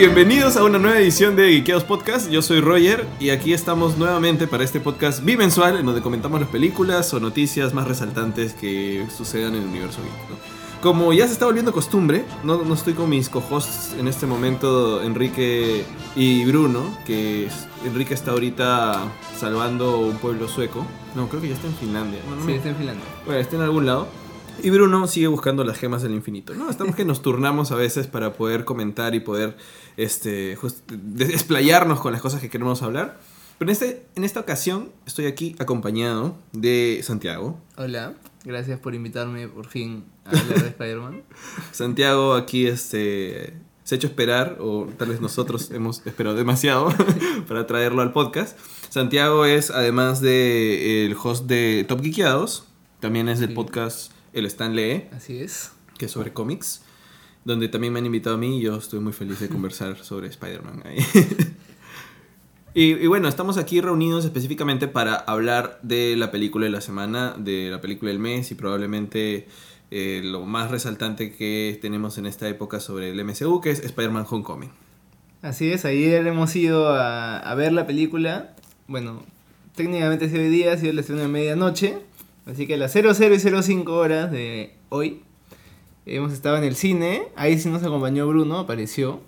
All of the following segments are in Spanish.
bienvenidos a una nueva edición de Geekeados Podcast. Yo soy Roger y aquí estamos nuevamente para este podcast bimensual en donde comentamos las películas o noticias más resaltantes que sucedan en el universo geek. ¿no? Como ya se está volviendo costumbre, no, no estoy con mis co-hosts en este momento, Enrique y Bruno, que Enrique está ahorita salvando un pueblo sueco. No, creo que ya está en Finlandia. No, no, Sí, está en Finlandia. Bueno, está en algún lado. Y Bruno sigue buscando las gemas del infinito. No, estamos que nos turnamos a veces para poder comentar y poder este, desplayarnos con las cosas que queremos hablar. Pero en, este, en esta ocasión estoy aquí acompañado de Santiago. Hola, gracias por invitarme por fin a hablar de Spider-Man. Santiago aquí este, se ha hecho esperar, o tal vez nosotros hemos esperado demasiado para traerlo al podcast. Santiago es, además de el host de Top Geekeados, también es del Sí. podcast El Stan Lee. Así es. que es sobre cómics, donde también me han invitado a mí y yo estoy muy feliz de conversar sobre Spider-Man. ahí. y, y bueno, estamos aquí reunidos específicamente para hablar de la película de la semana, de la película del mes y probablemente eh, lo más resaltante que tenemos en esta época sobre el MCU, que es Spider-Man Homecoming. Así es, ayer hemos ido a, a ver la película. Bueno, técnicamente ha sido hoy día, ha sido la estreno de medianoche. Así que a las 00 y 05 horas de hoy hemos estado en el cine. Ahí sí nos acompañó Bruno, apareció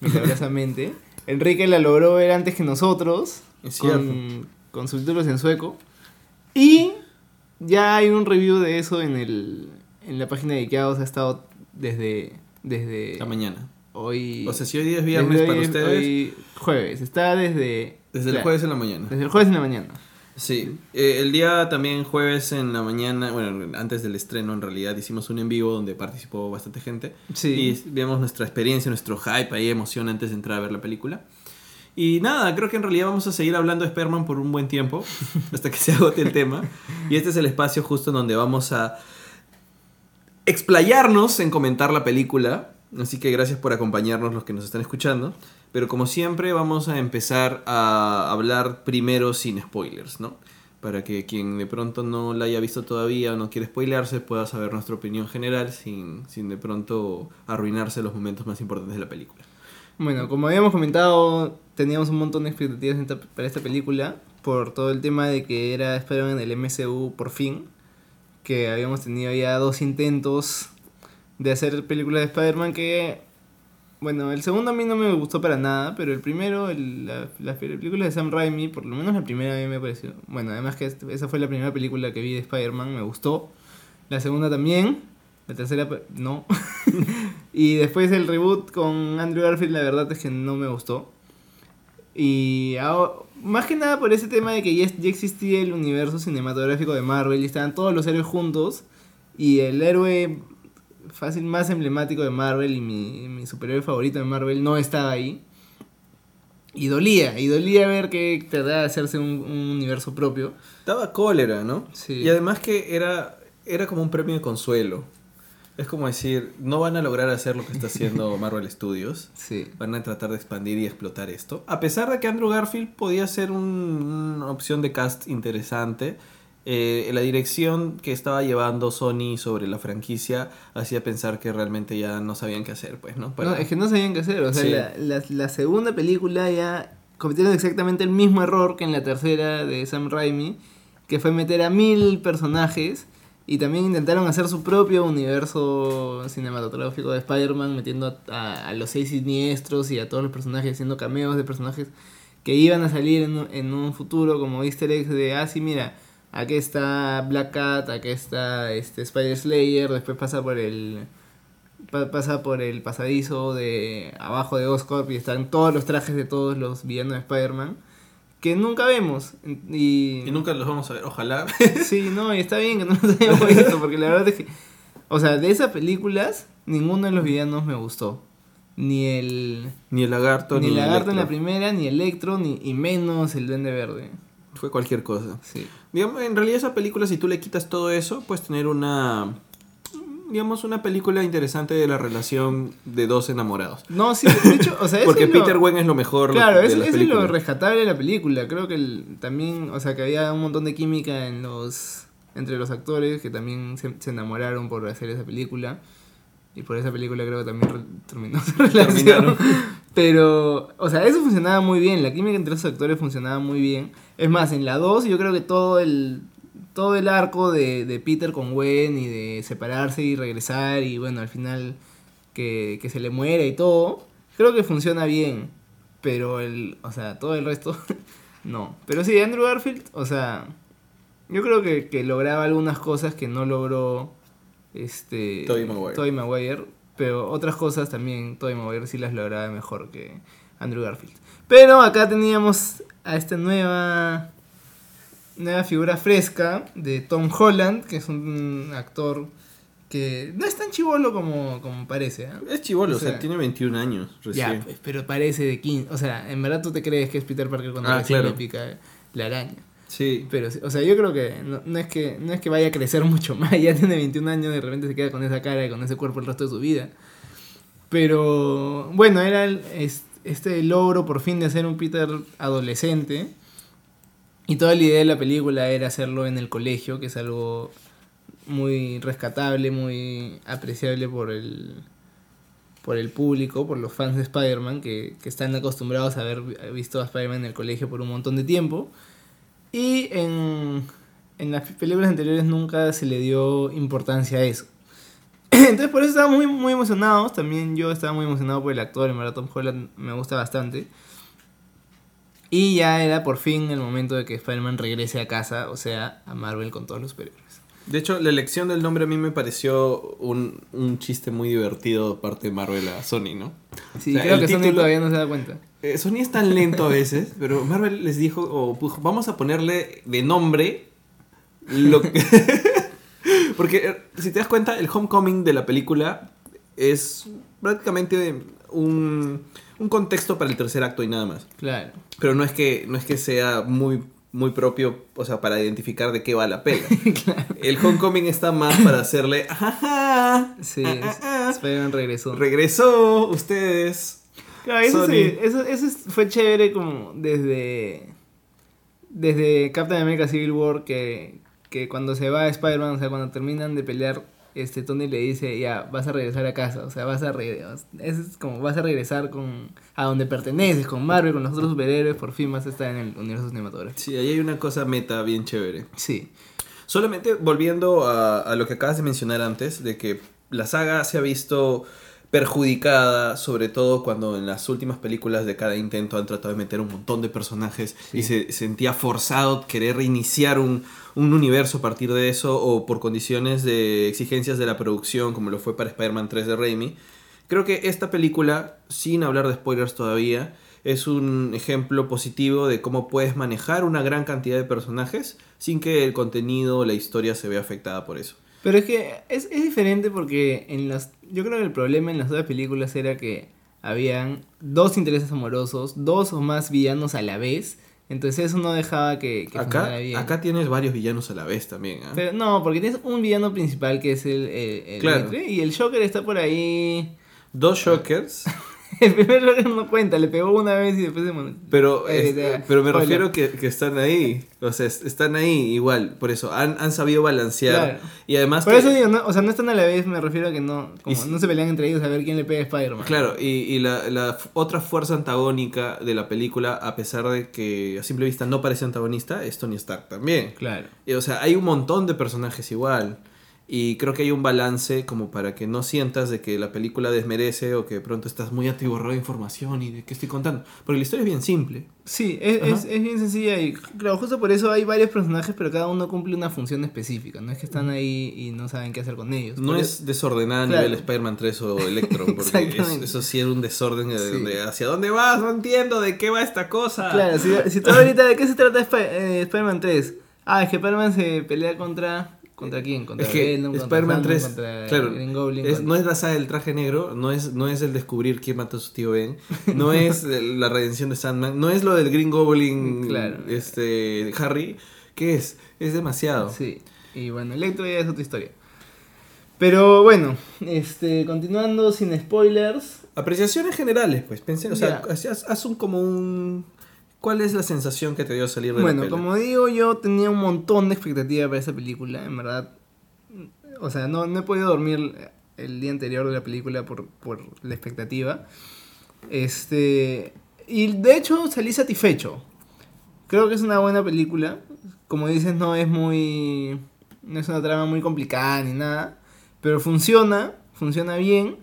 milagrosamente. Enrique la logró ver antes que nosotros, con, con subtítulos en sueco. Y ya hay un review de eso en, el, en la página de Ikeados, ha estado desde, desde La mañana. hoy. O sea, si hoy día es viernes desde para hoy- ustedes, hoy jueves, está desde. desde el claro, jueves en la mañana. Desde el jueves en la mañana. Sí, eh, el día también jueves en la mañana, bueno, antes del estreno en realidad hicimos un en vivo donde participó bastante gente. Sí. Y vimos nuestra experiencia, nuestro hype, ahí emoción antes de entrar a ver la película. Y nada, creo que en realidad vamos a seguir hablando de Spider-Man por un buen tiempo, hasta que se agote el tema. Y este es el espacio justo en donde vamos a explayarnos en comentar la película. Así que gracias por acompañarnos los que nos están escuchando. Pero como siempre vamos a empezar a hablar primero sin spoilers, ¿no? Para que quien de pronto no la haya visto todavía o no quiere spoilearse pueda saber nuestra opinión general sin, sin de pronto arruinarse los momentos más importantes de la película. Bueno, como habíamos comentado, teníamos un montón de expectativas para esta película. Por todo el tema de que era Spider-Man en el MCU por fin. Que habíamos tenido ya dos intentos de hacer películas de Spider-Man que. Bueno, el segundo a mí no me gustó para nada, pero el primero, el- la, las películas de Sam Raimi, por lo menos la primera a mí me pareció. Bueno, además que este- esa fue la primera película que vi de Spider-Man, me gustó. La segunda también. La tercera, no. y después el reboot con Andrew Garfield, la verdad es que no me gustó. Y ahora- más que nada por ese tema de que ya, ya existía el universo cinematográfico de Marvel y estaban todos los héroes juntos. Y el héroe fácil más emblemático de Marvel y mi, mi superhéroe favorito de Marvel no estaba ahí. Y dolía, y dolía ver que trataba de hacerse un, un universo propio. Daba cólera, ¿no? Sí. Y además que era, era como un premio de consuelo. Es como decir, no van a lograr hacer lo que está haciendo Marvel Studios. Sí. Van a tratar de expandir y explotar esto. A pesar de que Andrew Garfield podía ser un- una opción de cast interesante, eh, la dirección que estaba llevando Sony sobre la franquicia hacía pensar que realmente ya no sabían qué hacer, pues, ¿no? Para- No, es que no sabían qué hacer. O sea, Sí. la, la- la segunda película ya cometieron exactamente el mismo error que en la tercera de Sam Raimi, que fue meter a mil personajes y también intentaron hacer su propio universo cinematográfico de Spider-Man, metiendo a, a los seis siniestros y a todos los personajes, haciendo cameos de personajes que iban a salir en, un- en un futuro como easter eggs de, ah, sí, mira, aquí está Black Cat, aquí está este Spider Slayer, después pasa por el pa- pasa por el pasadizo de abajo de Oscorp y están todos los trajes de todos los villanos de Spider-Man que nunca vemos y, Y nunca los vamos a ver, ojalá. sí no y está bien que no los hayamos visto porque la verdad es que o sea de esas películas ninguno de los villanos me gustó. Ni el ni el lagarto, ni el lagarto en la primera ni Electro ni y menos el duende verde Fue cualquier cosa. sí Digamos, en realidad esa película, si tú le quitas todo eso, puedes tener una... Digamos, una película interesante de la relación de dos enamorados. no sí de hecho o sea Porque es lo- Peter Wen es lo mejor Claro, eso, es lo rescatable de la película. Creo que el- también, o sea, que había un montón de química en los entre los actores que también se, se enamoraron por hacer esa película. Y por esa película creo que también terminó su relación. Terminaron. Pero, o sea, eso funcionaba muy bien. La química entre esos actores funcionaba muy bien. Es más, en la 2 yo creo que todo el, todo el arco de, de Peter con Gwen y de separarse y regresar y bueno, al final que, que se le muere y todo, creo que funciona bien. Pero el, o sea, todo el resto, no. Pero sí, Andrew Garfield, o sea, yo creo que, que lograba algunas cosas que no logró este Tobey Maguire. Tobey Maguire, pero otras cosas también Tobey Maguire sí las lograba mejor que Andrew Garfield. Pero acá teníamos a esta nueva nueva figura fresca de Tom Holland, que es un actor que no es tan chivolo como, como parece. ¿ah? Es chivolo, O o sea, tiene 21 años recién. Ya, pero parece de 15. O sea, en verdad tú te crees que es Peter Parker cuando Ah, recién claro. le pica la araña. Sí. Pero, o sea, yo creo que no, no es que no es que vaya a crecer mucho más. Ya tiene 21 años, de repente se queda con esa cara y con ese cuerpo el resto de su vida. Pero, bueno, era el- es- este logro por fin de hacer un Peter adolescente. Y toda la idea de la película era hacerlo en el colegio, que es algo muy rescatable, muy apreciable por el, por el público, por los fans de Spider-Man, que, que están acostumbrados a haber vi- visto a Spider-Man en el colegio por un montón de tiempo. Y en, en las películas anteriores nunca se le dio importancia a eso. Entonces por eso estábamos muy, muy emocionados. También yo estaba muy emocionado por el actor, en verdad Tom Holland me gusta bastante. Y ya era por fin el momento de que Spider-Man regrese a casa, o sea, a Marvel con todos los superhéroes. De hecho, la elección del nombre a mí me pareció un, un chiste muy divertido de parte de Marvel a Sony, ¿no? Sí, O sea, creo que Sony título- todavía no se da cuenta. Eh, Sony es tan lento a veces, pero Marvel les dijo, o pujo, vamos a ponerle de nombre lo que... Porque eh, si te das cuenta, el homecoming de la película es prácticamente un, un contexto para el tercer acto y nada más. Claro. Pero no es que, no es que sea muy, muy propio, o sea, para identificar de qué va la pela. El homecoming está más para hacerle... "Ajaja, Sí, ah, ah, ah, regresó. regresó ustedes. Claro, eso, sí, eso, eso es- fue chévere como desde, desde Captain America Civil War que, que cuando se va Spider-Man, o sea, cuando terminan de pelear, este Tony le dice, ya, vas a regresar a casa, o sea, vas a regresar, es como vas a regresar con a donde perteneces, con Marvel, con los otros superhéroes, por fin vas a estar en el universo cinematográfico. Sí, ahí hay una cosa meta bien chévere. Sí, Solamente volviendo a, a lo que acabas de mencionar antes, de que la saga se ha visto perjudicada, sobre todo cuando en las últimas películas de cada intento han tratado de meter un montón de personajes y se sentía forzado querer reiniciar un, un universo a partir de eso o por condiciones de exigencias de la producción, como lo fue para Spider-Man 3 de Raimi. Creo que esta película, sin hablar de spoilers todavía, es un ejemplo positivo de cómo puedes manejar una gran cantidad de personajes sin que el contenido o la historia se vea afectada por eso. Pero es que es, es diferente porque en las yo creo que el problema en las otras películas era que habían dos intereses amorosos, dos o más villanos a la vez, entonces eso no dejaba que, que Acá, bien. acá tienes varios villanos a la vez también. ¿ah? Pero no, porque tienes un villano principal que es el, el, el Claro. Y el Joker está por ahí. Dos Shockers, El primer Joker no cuenta, le pegó una vez y después se pero, Eh, es- eh, pero me refiero que, que están ahí. O sea, es- están ahí igual. Por eso, han, han sabido balancear. Claro. Y además Por que- eso digo, no, o sea, no están a la vez, me refiero a que no, como Y no se pelean entre ellos a ver quién le pega a Spider-Man. Claro, y, y la, otra fuerza antagónica de la película, a pesar de que a simple vista no parece antagonista, es Tony Stark también. Claro. Y, o sea, hay un montón de personajes igual. Y creo que hay un balance como para que no sientas de que la película desmerece o que de pronto estás muy atiborrado de información y de qué estoy contando. Porque la historia es bien simple. Sí, es, es, es bien sencilla y claro, justo por eso hay varios personajes, pero cada uno cumple una función específica. No es que están ahí y no saben qué hacer con ellos. No es desordenada a Claro. nivel Spider-Man 3 o Electro, porque es- eso sí era un desorden de, Sí. de hacia dónde vas, no entiendo de qué va esta cosa. Claro, si, si tú ahorita, ¿de qué se trata Spi- eh, Spider-Man 3? Ah, es que Spider-Man se pelea contra... ¿Contra quién? Contra Es que Venom, Spider-Man Sandman, 3, contra claro, Green Goblin. es- contra- no es la saga del traje negro, no es, no es el descubrir quién mató a su tío Ben, no es el- la redención de Sandman, no es lo del Green Goblin, Claro. este, Harry, ¿qué es? Es demasiado. Sí, y bueno, Electro ya es otra historia. Pero bueno, este, continuando sin spoilers. Apreciaciones generales, pues, pensé, o sea, haz un como un... ¿Cuál es la sensación que te dio salir de Bueno, la peli? como digo, yo tenía un montón de expectativa para esa película, en verdad. O sea, no, no he podido dormir el día anterior de la película por, por la expectativa. Este. Y de hecho salí satisfecho. Creo que es una buena película. Como dices, no es muy. No es una trama muy complicada ni nada. Pero funciona, funciona bien.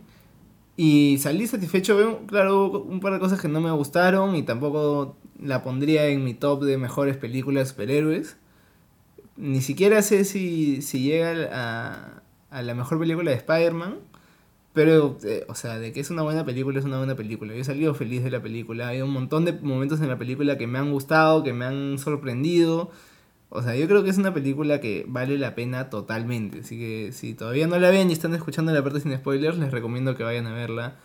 Y salí satisfecho. Veo, claro, hubo un par de cosas que no me gustaron. Y tampoco la pondría en mi top de mejores películas de superhéroes. Ni siquiera sé si, si llega a, a la mejor película de Spider-Man. Pero, eh, o sea, de que es una buena película, es una buena película. Yo he salido feliz de la película. Hay un montón de momentos en la película que me han gustado, que me han sorprendido. O sea, yo creo que es una película que vale la pena totalmente. Así que si todavía no la ven y están escuchando la parte sin spoilers, les recomiendo que vayan a verla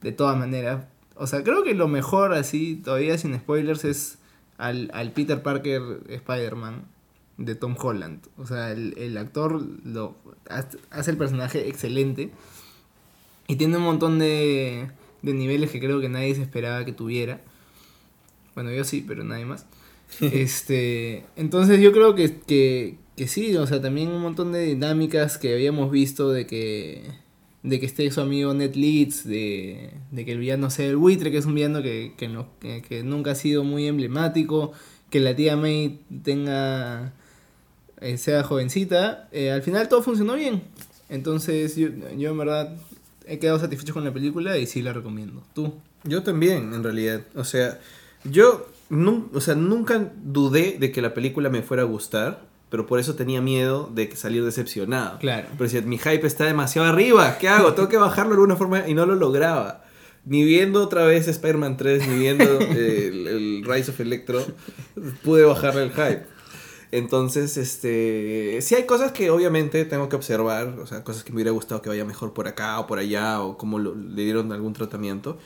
de todas maneras. O sea, creo que lo mejor así, todavía sin spoilers, es al, al Peter Parker Spider-Man de Tom Holland. O sea, el, el actor lo hace el personaje excelente. Y tiene un montón de, de niveles que creo que nadie se esperaba que tuviera. Bueno, yo sí, pero nadie más. este, entonces yo creo que, que, que sí, o sea, también un montón de dinámicas que habíamos visto de que de que esté su amigo Ned Leeds, de, de que el villano sea el buitre, que es un villano que, que, no- que- que nunca ha sido muy emblemático, que la tía May tenga eh, sea jovencita, eh, al final todo funcionó bien. Entonces yo, yo en verdad he quedado satisfecho con la película y sí la recomiendo. ¿Tú? Yo también, en realidad. O sea, yo o sea, nunca dudé de que la película me fuera a gustar, pero por eso tenía miedo de salir decepcionado. Claro. Pero si mi hype está demasiado arriba, ¿qué hago? Tengo que bajarlo de alguna forma y no lo lograba. Ni viendo otra vez Spider-Man 3, ni viendo eh, el, el Rise of Electro, pude bajarle el hype. Entonces, este, sí hay cosas que obviamente tengo que observar, o sea, cosas que me hubiera gustado que vaya mejor por acá o por allá, o cómo lo- le dieron algún tratamiento.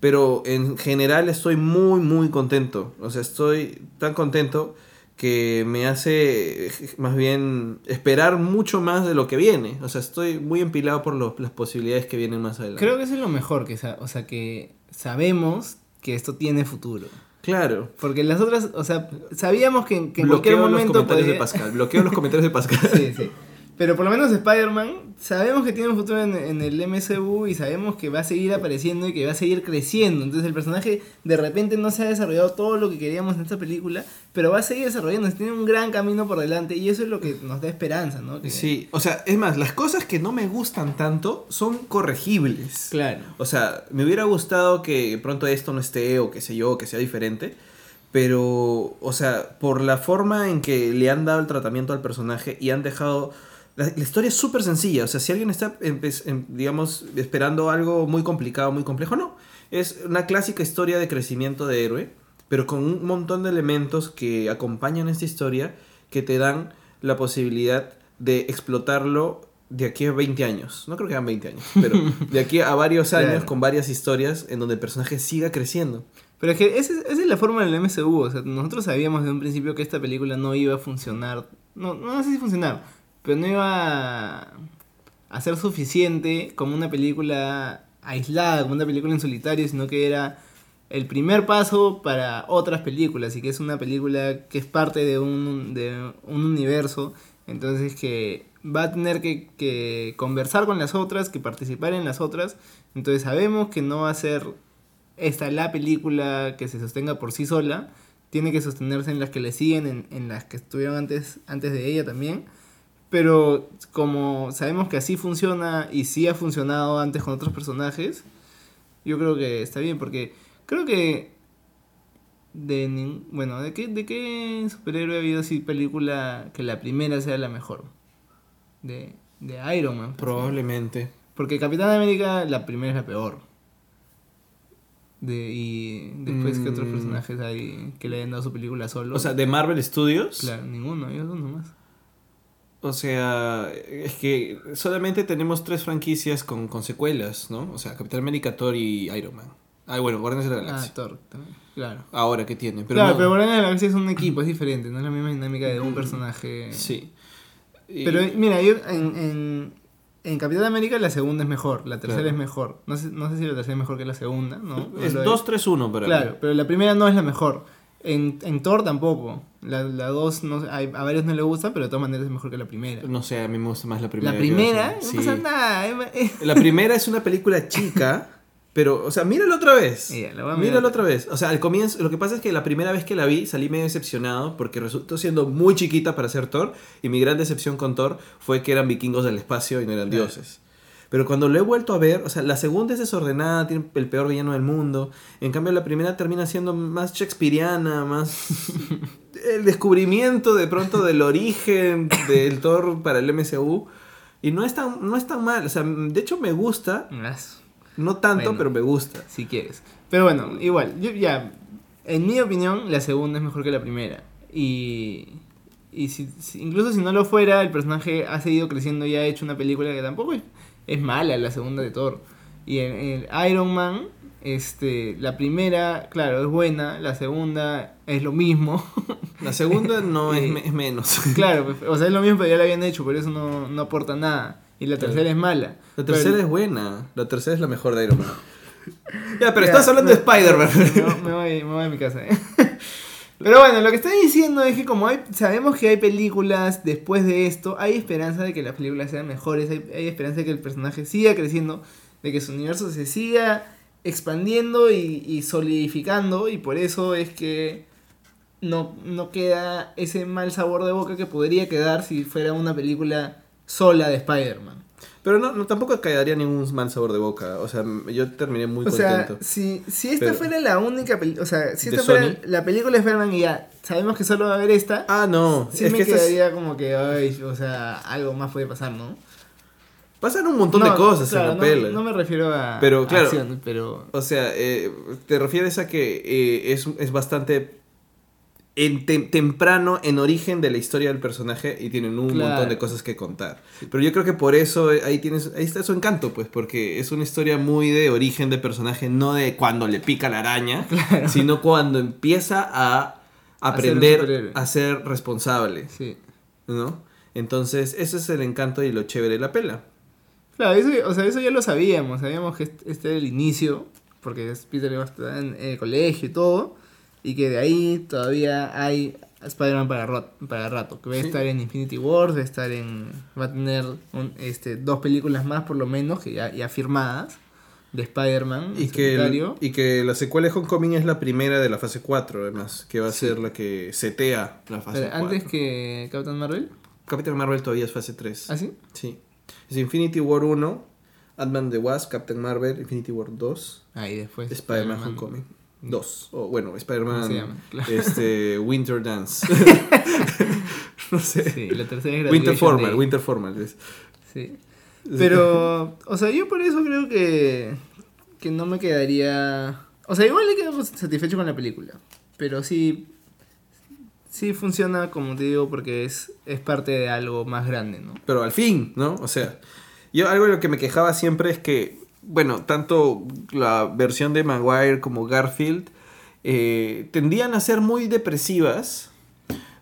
Pero en general estoy muy, muy contento. O sea, estoy tan contento que me hace más bien esperar mucho más de lo que viene. O sea, estoy muy empilado por lo- las posibilidades que vienen más adelante. Creo que eso es lo mejor, que o sea, que sabemos que esto tiene futuro. Claro. Porque las otras, o sea, sabíamos que, que en Bloqueo cualquier los momento comentarios de Pascal. Bloqueo los comentarios de Pascal. Sí, sí. Pero por lo menos Spider-Man, sabemos que tiene un futuro en, en el MCU y sabemos que va a seguir apareciendo y que va a seguir creciendo. Entonces el personaje de repente no se ha desarrollado todo lo que queríamos en esta película, pero va a seguir desarrollándose. Tiene un gran camino por delante y eso es lo que nos da esperanza, ¿no? Que- Sí, o sea, es más, las cosas que no me gustan tanto son corregibles. Claro. O sea, me hubiera gustado que pronto esto no esté o qué sé yo, que sea diferente. Pero, o sea, por la forma en que le han dado el tratamiento al personaje y han dejado... La, la historia es súper sencilla. O sea, si alguien está, em- digamos, esperando algo muy complicado, muy complejo, no. Es una clásica historia de crecimiento de héroe, pero con un montón de elementos que acompañan esta historia que te dan la posibilidad de explotarlo de aquí a 20 años. No creo que sean 20 años, pero de aquí a varios años Claro. con varias historias en donde el personaje siga creciendo. Pero es que esa es, esa es la forma del MCU. O sea, nosotros sabíamos desde un principio que esta película no iba a funcionar. No, no sé si funcionar, pero no iba a, ser suficiente como una película aislada, como una película en solitario, sino que era el primer paso para otras películas y que es una película que es parte de un, de un universo. Entonces que va a tener que, que conversar con las otras, que participar en las otras. Entonces sabemos que no va a ser esta la película que se sostenga por sí sola. Tiene que sostenerse en las que le siguen, en, en las que estuvieron antes, antes de ella también. Pero como sabemos que así funciona y sí ha funcionado antes con otros personajes, yo creo que está bien porque creo que de bueno, ¿de qué, de qué superhéroe ha habido así película que la primera sea la mejor? De, de Iron Man. Probablemente. Porque Capitán América la primera es la peor. De, y después que otros Mm. personajes hay que le hayan dado su película solo. O sea, de Marvel Studios. claro, ninguno, ellos dos nomás. O sea, es que solamente tenemos tres franquicias con, con secuelas, ¿no? O sea, Capitán América, Thor y Iron Man. Ah, bueno, Guardianes de la Ah, Galaxia. Thor también. Claro. Ahora que tiene. Pero claro, no. pero Guardianes de la Galaxia es un equipo, es diferente, no es la misma dinámica de un Mm, personaje. Sí. Y- Pero mira, yo en, en, en Capitán América la segunda es mejor, la tercera Claro. es mejor. No sé, no sé si la tercera es mejor que la segunda, ¿no? Es lo 2-3-1 para Claro, mí. pero la primera no es la mejor. En, en Thor tampoco. La, la dos, no, sé, hay- a varios no le gusta, pero de todas maneras es mejor que la primera. No sé, a mí me gusta más la primera. la primera, no Sí. pasa nada. es- es- La primera es una película chica Pero, o sea, míralo otra vez. Voy a mirar. Míralo otra vez. O sea, al comienzo, lo que pasa es que la primera vez que la vi salí medio decepcionado porque resultó siendo muy chiquita para ser Thor. Y mi gran decepción con Thor fue que eran vikingos del espacio y no eran dioses. Pero cuando lo he vuelto a ver, o sea, la segunda es desordenada, tiene el peor villano del mundo. En cambio, la primera termina siendo más shakespeariana, más. el descubrimiento de pronto del origen del Thor para el MCU. Y no es tan, no es tan mal. O sea, de hecho me gusta. No tanto, Bueno. pero me gusta. Si quieres. Pero bueno, igual, yo ya. En mi opinión, la segunda es mejor que la primera. Y. Y si, si- incluso si no lo fuera, el personaje ha seguido creciendo y ha hecho una película que tampoco es, es mala, la segunda de Thor. Y en, en Iron Man, este, la primera, claro, es buena, la segunda es lo mismo. La segunda no es, me- es menos. claro, pues, o sea, es lo mismo, pero ya la habían hecho, por eso no, no aporta nada. Y la tercera es mala. La tercera Pero- es buena. La tercera es la mejor de Iron Man. Ya, pero Ya, estás hablando de Spider-Man. Me, me voy, me voy a mi casa, ¿eh? Pero bueno, lo que estoy diciendo es que como hay, sabemos que hay películas después de esto, hay esperanza de que las películas sean mejores, hay, hay esperanza de que el personaje siga creciendo, de que su universo se siga expandiendo y, y solidificando, y por eso es que no, no queda ese mal sabor de boca que podría quedar si fuera una película sola de Spider-Man. Pero no, no, tampoco quedaría ningún mal sabor de boca. O sea, yo terminé muy o sea, contento. si, si esta Pero- fuera la única película, o sea, si ¿De esta fuera Sony? la película de Spider-Man y ya sabemos que solo va a haber esta, Ah, no. sí es me que esta es- quedaría como que, ay, o sea, algo más puede pasar, ¿no? pasan un montón No, de cosas claro, en la no, pela. no me refiero a Pero, claro. acción, pero... O sea, eh, te refieres a que eh, es, es bastante en tem- temprano en origen de la historia del personaje y tienen un Claro. montón de cosas que contar. Pero yo creo que por eso eh, ahí tienes ahí está su encanto, pues, porque es una historia muy de origen de personaje, no de cuando le pica la araña, Claro. sino cuando empieza a A ser un aprender a ser responsable, Sí. ¿no? Entonces, ese es el encanto y lo chévere de la pela. Claro, eso, o sea, eso ya lo sabíamos, sabíamos que este este era el inicio, porque Peter iba a estar en el colegio y todo, y que de ahí todavía hay Spider-Man para, ro- para rato, que va a Sí. estar en Infinity Wars, va a estar en... va a tener un- este, dos películas más por lo menos, que ya, ya firmadas, de Spider-Man. Y que, el- y que la secuela de Homecoming es la primera de la fase 4, además, que va a Sí. ser la que setea la fase Pero 4. antes que Captain Marvel, Captain Marvel todavía es fase 3. ¿ah, sí? Sí. Es Infinity War 1, Ant-Man the Wasp, Captain Marvel, Infinity War 2, Ahí después. Spider-Man Homecoming 2. O bueno, ¿Cómo se Spider-Man este, Winter Dance. no sé. Sí, la tercera es Winter Formal, Day. Winter Formal. es. Sí. Pero, o sea, yo por eso creo que, que no me quedaría... O sea, igual le quedo satisfecho con la película. Pero sí, sí funciona, como te digo, porque es, es parte de algo más grande, ¿no? Pero al fin, ¿no? O sea, yo algo de lo que me quejaba siempre es que, bueno, tanto la versión de Maguire como Garfield eh, tendían a ser muy depresivas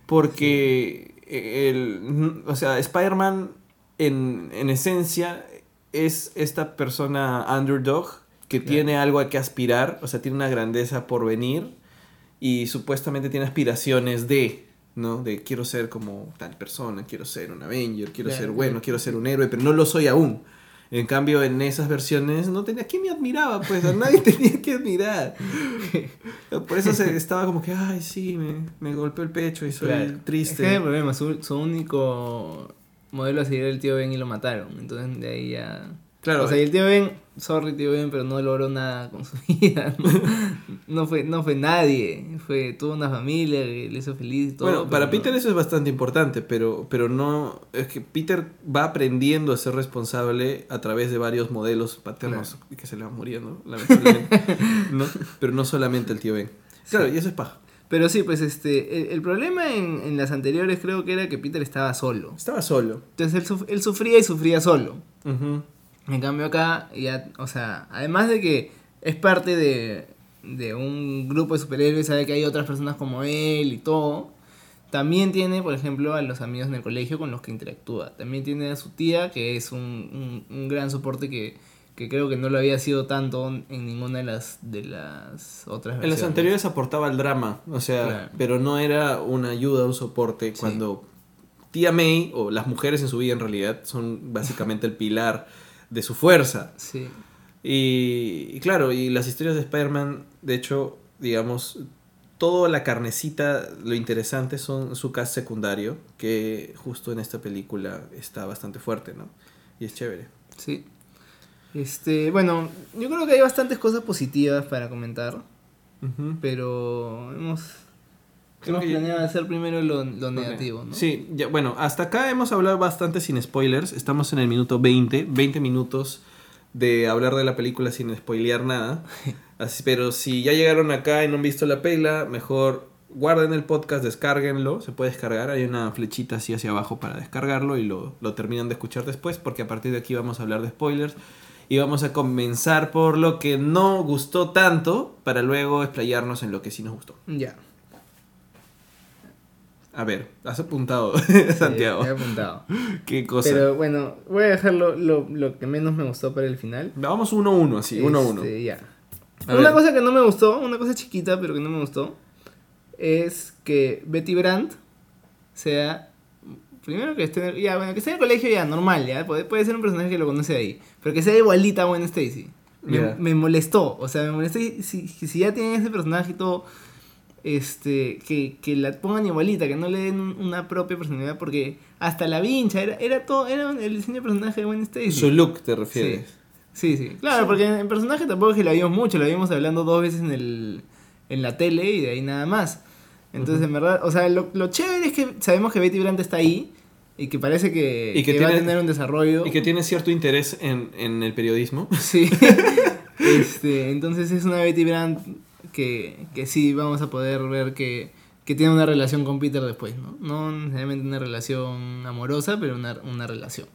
porque el, o sea, Spider-Man en, en esencia es esta persona underdog que Claro. tiene algo a que aspirar, o sea, tiene una grandeza por venir y supuestamente tiene aspiraciones de, ¿no? De quiero ser como tal persona, quiero ser un Avenger, quiero Claro, ser bueno, claro. quiero ser un héroe, pero no lo soy aún. En cambio, en esas versiones no tenía quién me admiraba, pues a nadie tenía que admirar. Por eso se estaba como que, ay, sí, me, me golpeó el pecho y soy Claro. Es que triste. el problema, su, su único modelo a seguir el tío Ben y lo mataron. Entonces de ahí ya... Claro, O sea, y el tío Ben, sorry tío Ben, pero no logró nada con su vida. No, no fue, no fue nadie. Fue, tuvo una familia que le hizo feliz y todo. Bueno, para Peter no. eso es bastante importante, pero, pero no. Es que Peter va aprendiendo a ser responsable a través de varios modelos paternos que se le van muriendo, lamentablemente. ¿no? Pero no solamente el tío Ben. Claro, y eso es paja. Pero sí, pues este, el, el problema en, en las anteriores creo que era que Peter estaba solo. Estaba solo. Entonces él, suf- él sufría y sufría solo. En cambio acá, ya, o sea, además de que es parte de, de un grupo de superhéroes, sabe que hay otras personas como él y todo, también tiene, por ejemplo, a los amigos en el colegio con los que interactúa. También tiene a su tía, que es un, un- un gran soporte que, que creo que no lo había sido tanto en ninguna de las, de las otras En las versiones. anteriores aportaba el drama, o sea, Claro. pero no era una ayuda, un soporte. Sí. Cuando tía May, o las mujeres en su vida en realidad, son básicamente el pilar de su fuerza. Sí. Y, y claro, y las historias de Spider-Man, de hecho, digamos, toda la carnecita, lo interesante son su cast secundario, que justo en esta película está bastante fuerte, ¿no? Y es chévere. Sí. Este, bueno, yo creo que hay bastantes cosas positivas para comentar, pero hemos, Creo hemos que ya- planeado hacer primero lo, lo negativo, ¿no? Sí, ya, bueno, hasta acá hemos hablado bastante sin spoilers. Estamos en el minuto 20, 20 minutos de hablar de la película sin spoilear nada. Así, pero si ya llegaron acá y no han visto la pela, mejor guarden el podcast, descárguenlo. Se puede descargar, hay una flechita así hacia abajo para descargarlo y lo, lo terminan de escuchar después, porque a partir de aquí vamos a hablar de spoilers. Y vamos a comenzar por lo que no gustó tanto, para luego explayarnos en lo que sí nos gustó. Ya. A ver, has apuntado, Sí, Santiago. he apuntado. Qué cosa. Pero bueno, voy a dejar lo, lo, lo que menos me gustó para el final. Vamos uno a uno, así, uno a uno. Este, ya. A una ver. cosa que no me gustó, una cosa chiquita, pero que no me gustó, es que Betty Brandt sea. Primero que esté en el, ya, bueno, que esté en el colegio ya, normal, ya. Puede, puede ser un personaje que lo conoce ahí. Pero que sea igualita a Gwen Stacy. Me, molestó. O sea, me molestó. Si, si ya tienen ese personaje y todo. Este, que, que la pongan igualita, que no le den un- una propia personalidad, porque hasta la vincha era, era todo, era el diseño de personaje de Gwen Stacy. Su look te refieres. Sí, sí. Claro, porque en personaje tampoco es que la vimos mucho, la vimos hablando dos veces en, el, en la tele y de ahí nada más. Entonces, en verdad, o sea, lo, lo chévere es que sabemos que Betty Brandt está ahí y que parece que, Y que que va a tener un desarrollo. Y que tiene cierto interés en, en el periodismo. Sí. este, entonces es una Betty Brandt que, que sí vamos a poder ver que, que tiene una relación con Peter después, ¿no? No necesariamente una relación amorosa, pero una, una relación.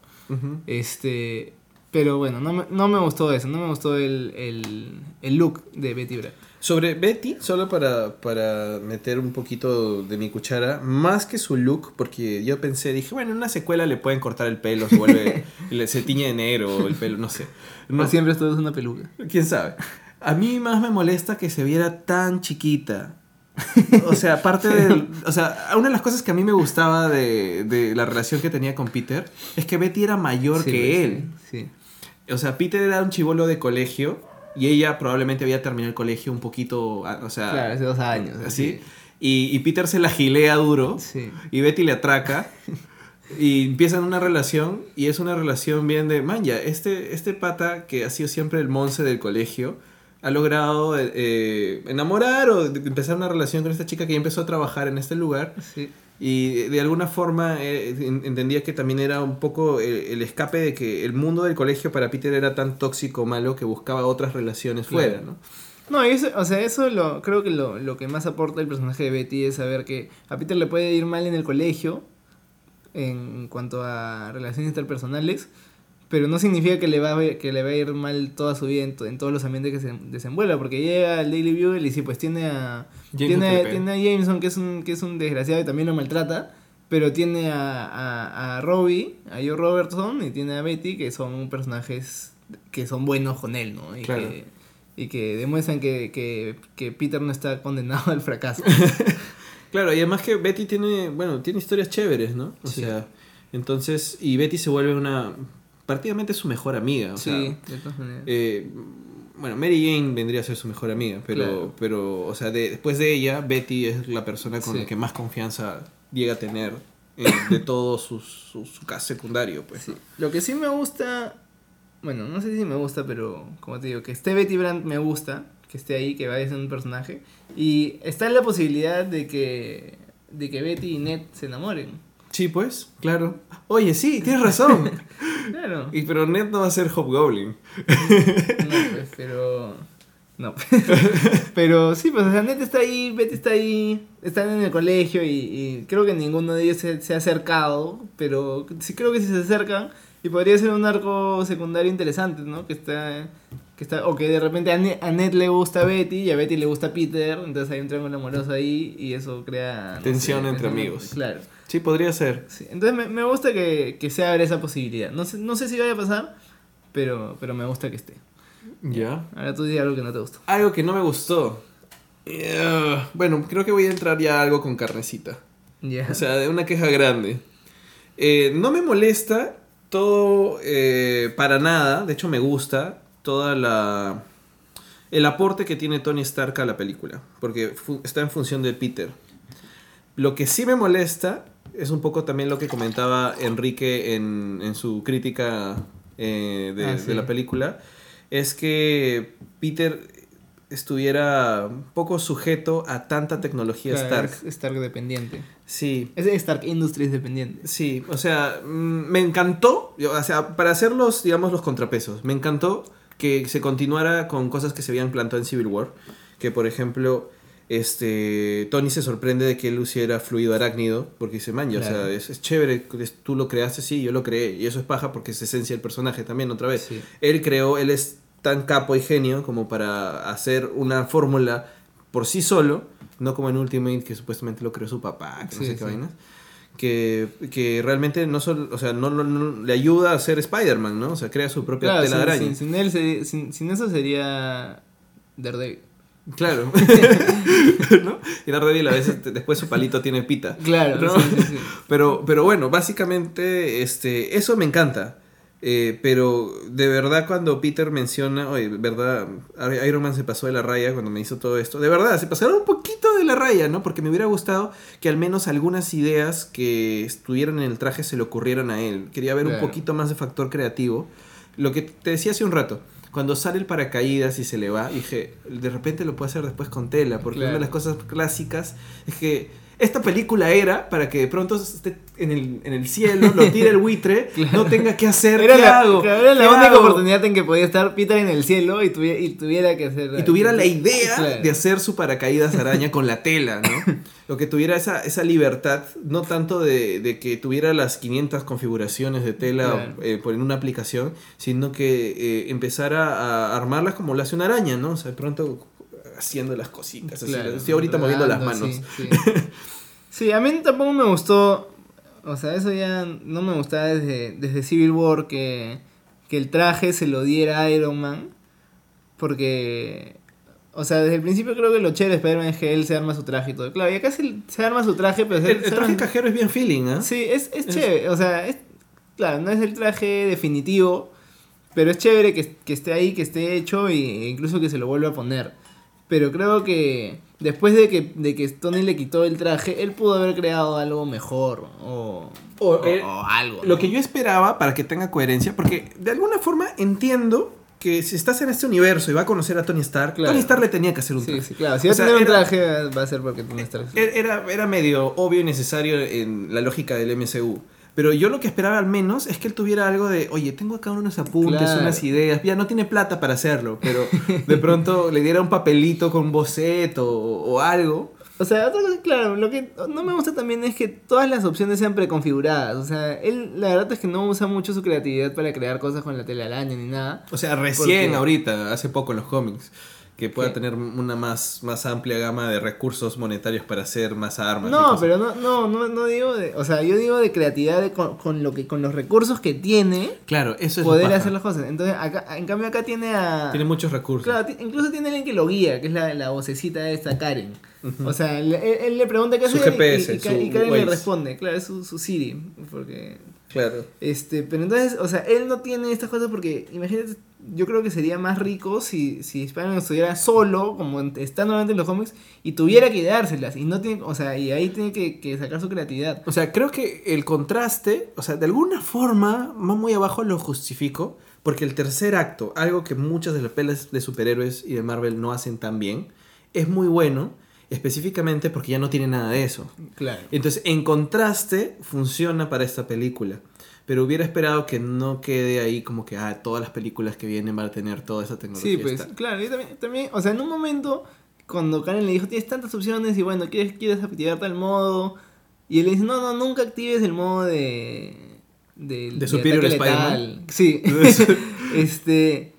Este, pero bueno, no me, no me gustó eso, no me gustó el, el, el look de Betty Brandt. Sobre Betty, solo para, para meter un poquito de mi cuchara, más que su look, porque yo pensé, dije, bueno, en una secuela le pueden cortar el pelo, se vuelve, le- se tiñe de negro el pelo, no sé. No No, siempre esto es una peluca. quién sabe. A mí más me molesta que se viera tan chiquita. O sea, aparte del. O sea, una de las cosas que a mí me gustaba de, de la relación que tenía con Peter es que Betty era mayor Sí, que él. Sí. O sea, Peter era un chivolo de colegio y ella probablemente había terminado el colegio un poquito. O sea, Claro, hace dos años. así. Y, y Peter se la gilea duro Sí. y Betty le atraca. Y empiezan una relación y es una relación bien de, man, ya, este, este pata que ha sido siempre el monce del colegio ha logrado eh, eh, enamorar o empezar una relación con esta chica que ya empezó a trabajar en este lugar Sí. y de alguna forma eh, en- entendía que también era un poco el, el escape de que el mundo del colegio para Peter era tan tóxico, malo, que buscaba otras relaciones Claro. fuera, ¿no? No, eso, o sea, eso lo, creo que lo, lo que más aporta el personaje de Betty es saber que a Peter le puede ir mal en el colegio en cuanto a relaciones interpersonales, pero no significa que le va a, que le va a ir mal toda su vida en, to- en todos los ambientes que se desenvuelva, porque llega al Daily Bugle y sí, pues tiene a, tiene, tiene a Jameson, que es, un, que es un desgraciado y también lo maltrata, pero tiene a, a, a Robbie, a Joe Robertson y tiene a Betty, que son personajes que son buenos con él, ¿no? Y Claro. que, y que demuestran que, que, que Peter no está condenado al fracaso. Claro, y además que Betty tiene, bueno, tiene historias chéveres, ¿no? O Sí. sea, entonces, y Betty se vuelve una, prácticamente su mejor amiga, o sí, sea, de todas maneras. eh, bueno, Mary Jane vendría a ser su mejor amiga, pero, Claro. pero o sea, de- después de ella, Betty es la persona con Sí. la que más confianza llega a tener eh, de todo su, su, su cast secundario, pues. Sí. ¿no? Lo que sí me gusta, bueno, no sé si me gusta, pero como te digo, que esté Betty Brandt me gusta, que esté ahí, que vaya a ser un personaje. Y está la posibilidad de que, de que Betty y Ned se enamoren. Sí, pues, claro. Oye, sí, tienes razón. Claro. y, pero Ned no va a ser Hobgoblin. No, pues, pero... No. pero sí, pues, o sea, Ned está ahí, Betty está ahí, están en el colegio y, y creo que ninguno de ellos se, se ha acercado, pero sí creo que si se acercan y podría ser un arco secundario interesante, ¿no? Que está... Que está o que de repente a Ned, a Ned le gusta Betty y a Betty le gusta Peter, entonces hay un triángulo amoroso ahí y eso crea... no Tensión sé, entre amigos. Claro. Sí, podría ser. Sí, entonces me, me gusta que, que se abra esa posibilidad. No sé, no sé si vaya a pasar, pero, pero me gusta que esté. Ya. Ahora tú di algo que no te gustó. Algo que no me gustó. Eh, bueno, creo que voy a entrar ya a algo con carnecita. Ya. O sea, de una queja grande. Eh, no me molesta todo eh, para nada. De hecho, me gusta toda la el aporte que tiene Tony Stark a la película, porque está en función de Peter. Lo que sí me molesta es un poco también lo que comentaba Enrique en, en su crítica eh, de, Ah, de la película, es que Peter estuviera poco sujeto a tanta tecnología Claro, Stark. Es Stark dependiente. Sí, Es Stark Industries dependiente. Sí, o sea, mm, me encantó, o sea, para hacer los, digamos, los contrapesos, me encantó que se continuara con cosas que se habían plantado en Civil War, que por ejemplo, este, Tony se sorprende de que él luciera fluido arácnido, porque dice, man, ya, o sea, es, es chévere, es- tú lo creaste, sí, yo lo creé, y eso es paja porque es esencia del personaje también, otra vez. Sí. Él creó, él es tan capo y genio como para hacer una fórmula por sí solo, no como en Ultimate que supuestamente lo creó su papá, que no sé qué sí. vainas. Que, que realmente no solo, o sea, no, no- no- le ayuda a ser Spider-Man, ¿no? O sea, crea su propia Claro, tela de sin, araña. sin- sin él sería- sin, sin eso sería Daredevil. Claro. ¿No? Y Daredevil a veces después su palito tiene pita. Claro, ¿no? sí, sí, sí. Pero, pero bueno, básicamente este, eso me encanta. Eh, pero de verdad cuando Peter menciona, oye, verdad, Iron Man se pasó de la raya cuando me hizo todo esto. De verdad, se pasaron un poquito de la raya, ¿no? Porque me hubiera gustado que al menos algunas ideas que estuvieran en el traje se le ocurrieran a él. Quería ver un poquito más de factor creativo. Lo que te decía hace un rato. Cuando sale el paracaídas y se le va, dije, de repente lo puede hacer después con tela, porque una de las cosas clásicas es que esta película era para que de pronto esté en el, en el cielo, lo tire el buitre, no tenga que hacer, Era ¿qué la, hago? claro, era la ¿Qué única hago? oportunidad en que podía estar Peter en el cielo y tuviera, y tuviera que hacer. Y tuviera la idea Claro. de hacer su paracaídas araña con la tela, ¿no? Lo que tuviera esa, esa libertad, no tanto de, de que tuviera las 500 configuraciones de tela eh, por en una aplicación, sino que eh, empezara a armarlas como lo hace una araña, ¿no? O sea, de pronto haciendo las cositas. así. Estoy ahorita moviendo las manos. Sí, sí. Sí, a mí tampoco me gustó. O sea, eso ya no me gustaba desde, desde Civil War que, que el traje se lo diera a Iron Man. Porque. O sea, desde el principio creo que lo chévere de Spider-Man es que él se arma su traje y todo. Claro, y acá se, se arma su traje, pero se, El, traje cajero es bien feeling, ¿ah? Sí, es, es Es- chévere. O sea, es, claro, no es el traje definitivo, pero es chévere que, que esté ahí, que esté hecho y- e incluso que se lo vuelva a poner. Pero creo que después de que, de que Tony le quitó el traje, él pudo haber creado algo mejor o, O, o- eh, o algo. Lo ¿no? que yo esperaba para que tenga coherencia, porque de alguna forma entiendo que si estás en este universo y va a conocer a Tony Stark, Claro. Tony Stark le tenía que hacer un Sí, traje. sí, claro. Si va a tener un era- traje, va a ser porque Tony Stark. Er- Era, era medio obvio y necesario en la lógica del MCU. Pero yo lo que esperaba al menos es que él tuviera algo de, oye, tengo acá unos apuntes, Claro. unas ideas, ya no tiene plata para hacerlo, pero de pronto le diera un papelito con boceto o, o algo. O sea, otra cosa, claro, lo que no me gusta también es que todas las opciones sean preconfiguradas. O sea, él la verdad es que no usa mucho su creatividad para crear cosas con la telaraña ni nada. O sea, recién Porque- ahorita, hace poco en los cómics, que pueda ¿Qué? tener una más, más amplia gama de recursos monetarios para hacer más armas. No, pero no, no, no, no digo de, o sea, yo digo de creatividad de con, con lo que, con los recursos que tiene, Claro, eso es poder hacer las cosas. Entonces, acá, en cambio acá tiene a... Tiene muchos recursos. Claro, incluso tiene alguien que lo guía, que es la, la vocecita de esta Karen. O sea, él, él le pregunta qué Su hacer y- GPS, y, y Ka- y su Karen le responde. Claro, es su, su Siri, porque... Claro. Este, pero entonces, o sea, él no tiene estas cosas porque, imagínate, yo creo que sería más rico si, si Spider-Man estuviera solo, como está normalmente en los cómics, y tuviera que dárselas, y no tiene, o sea, y ahí tiene que, que sacar su creatividad. O sea, creo que el contraste, o sea, de alguna forma, más muy abajo lo justifico, porque el tercer acto, algo que muchas de las pelas de superhéroes y de Marvel no hacen tan bien, es muy bueno, específicamente porque ya no tiene nada de eso. Claro. Entonces, en contraste, funciona para esta película. Pero hubiera esperado que no quede ahí como que, ah, todas las películas que vienen van a tener toda esa tecnología. Sí, pues, Está- claro, yo también, también, o sea, en un momento, cuando Karen le dijo, tienes tantas opciones, y bueno, ¿quieres, quieres activar tal modo? Y él le dice, no, no, nunca actives el modo de... De, De Superior ataque Spider-Man. letal". Sí. este...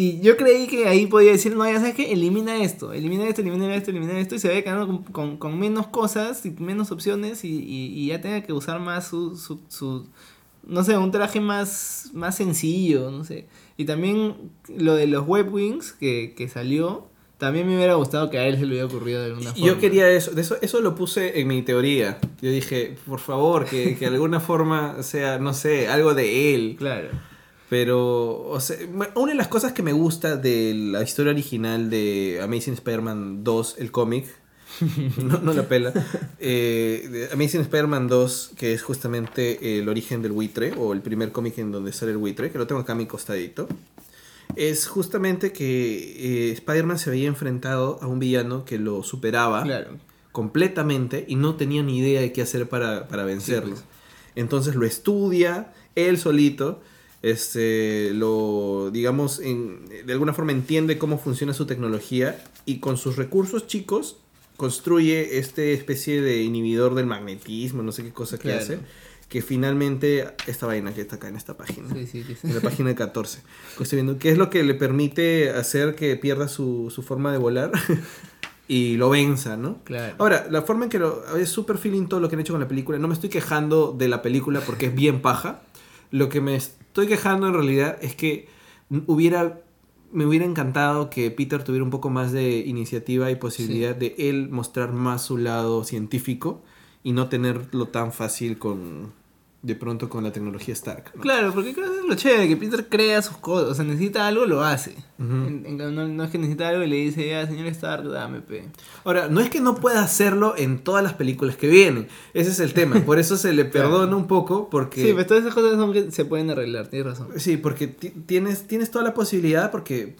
Y yo creí que ahí podía decir, no, ya sabes que elimina esto, elimina esto, elimina esto, elimina esto, y se vaya quedando con, con- con menos cosas y menos opciones y, y- y ya tenga que usar más su, su, su- no sé, un traje más, más sencillo, no sé. Y también lo de los web wings que, que salió, también me hubiera gustado que a él se le hubiera ocurrido de alguna forma. Yo quería eso, de eso, eso lo puse en mi teoría. Yo dije, por favor, que, que de alguna forma sea, no sé, algo de él. Claro. Pero, o sea, una de las cosas que me gusta de la historia original de Amazing Spider-Man 2, el cómic, no, no la pela, eh, Amazing Spider-Man 2, que es justamente el origen del buitre, o el primer cómic en donde sale el buitre, que lo tengo acá a mi costadito, es justamente que eh, Spider-Man se había enfrentado a un villano que lo superaba Claro. completamente y no tenía ni idea de qué hacer para, para vencerlo. pues. Entonces lo estudia él solito, este, lo, digamos, en- de alguna forma entiende cómo funciona su tecnología y con sus recursos chicos construye este especie de inhibidor del magnetismo, no sé qué cosa que hace, que finalmente, esta vaina que está acá en esta página, Sí, sí, que sí. en la página 14, que estoy viendo, que es lo que le permite hacer que pierda su, su forma de volar y lo venza, ¿no? Claro. Ahora, la forma en que lo, es súper feeling todo lo que han hecho con la película. No me estoy quejando de la película porque es bien paja. Lo que me estoy quejando en realidad es que hubiera, me hubiera encantado que Peter tuviera un poco más de iniciativa y posibilidad de él mostrar más su lado científico y no tenerlo tan fácil con, de pronto con la tecnología Stark. ¿no? Claro, porque creo que es lo chévere, que Peter crea sus cosas. O sea, necesita algo, lo hace. En- en no, no es que necesita algo y le dice, ah, señor Stark, dame, pe. Ahora, no es que no pueda hacerlo en todas las películas que vienen. Ese es el tema. Por eso se le Claro. perdona un poco porque... Sí, pues todas esas cosas son que se pueden arreglar, tienes razón. Sí, porque ti- tienes, tienes toda la posibilidad porque,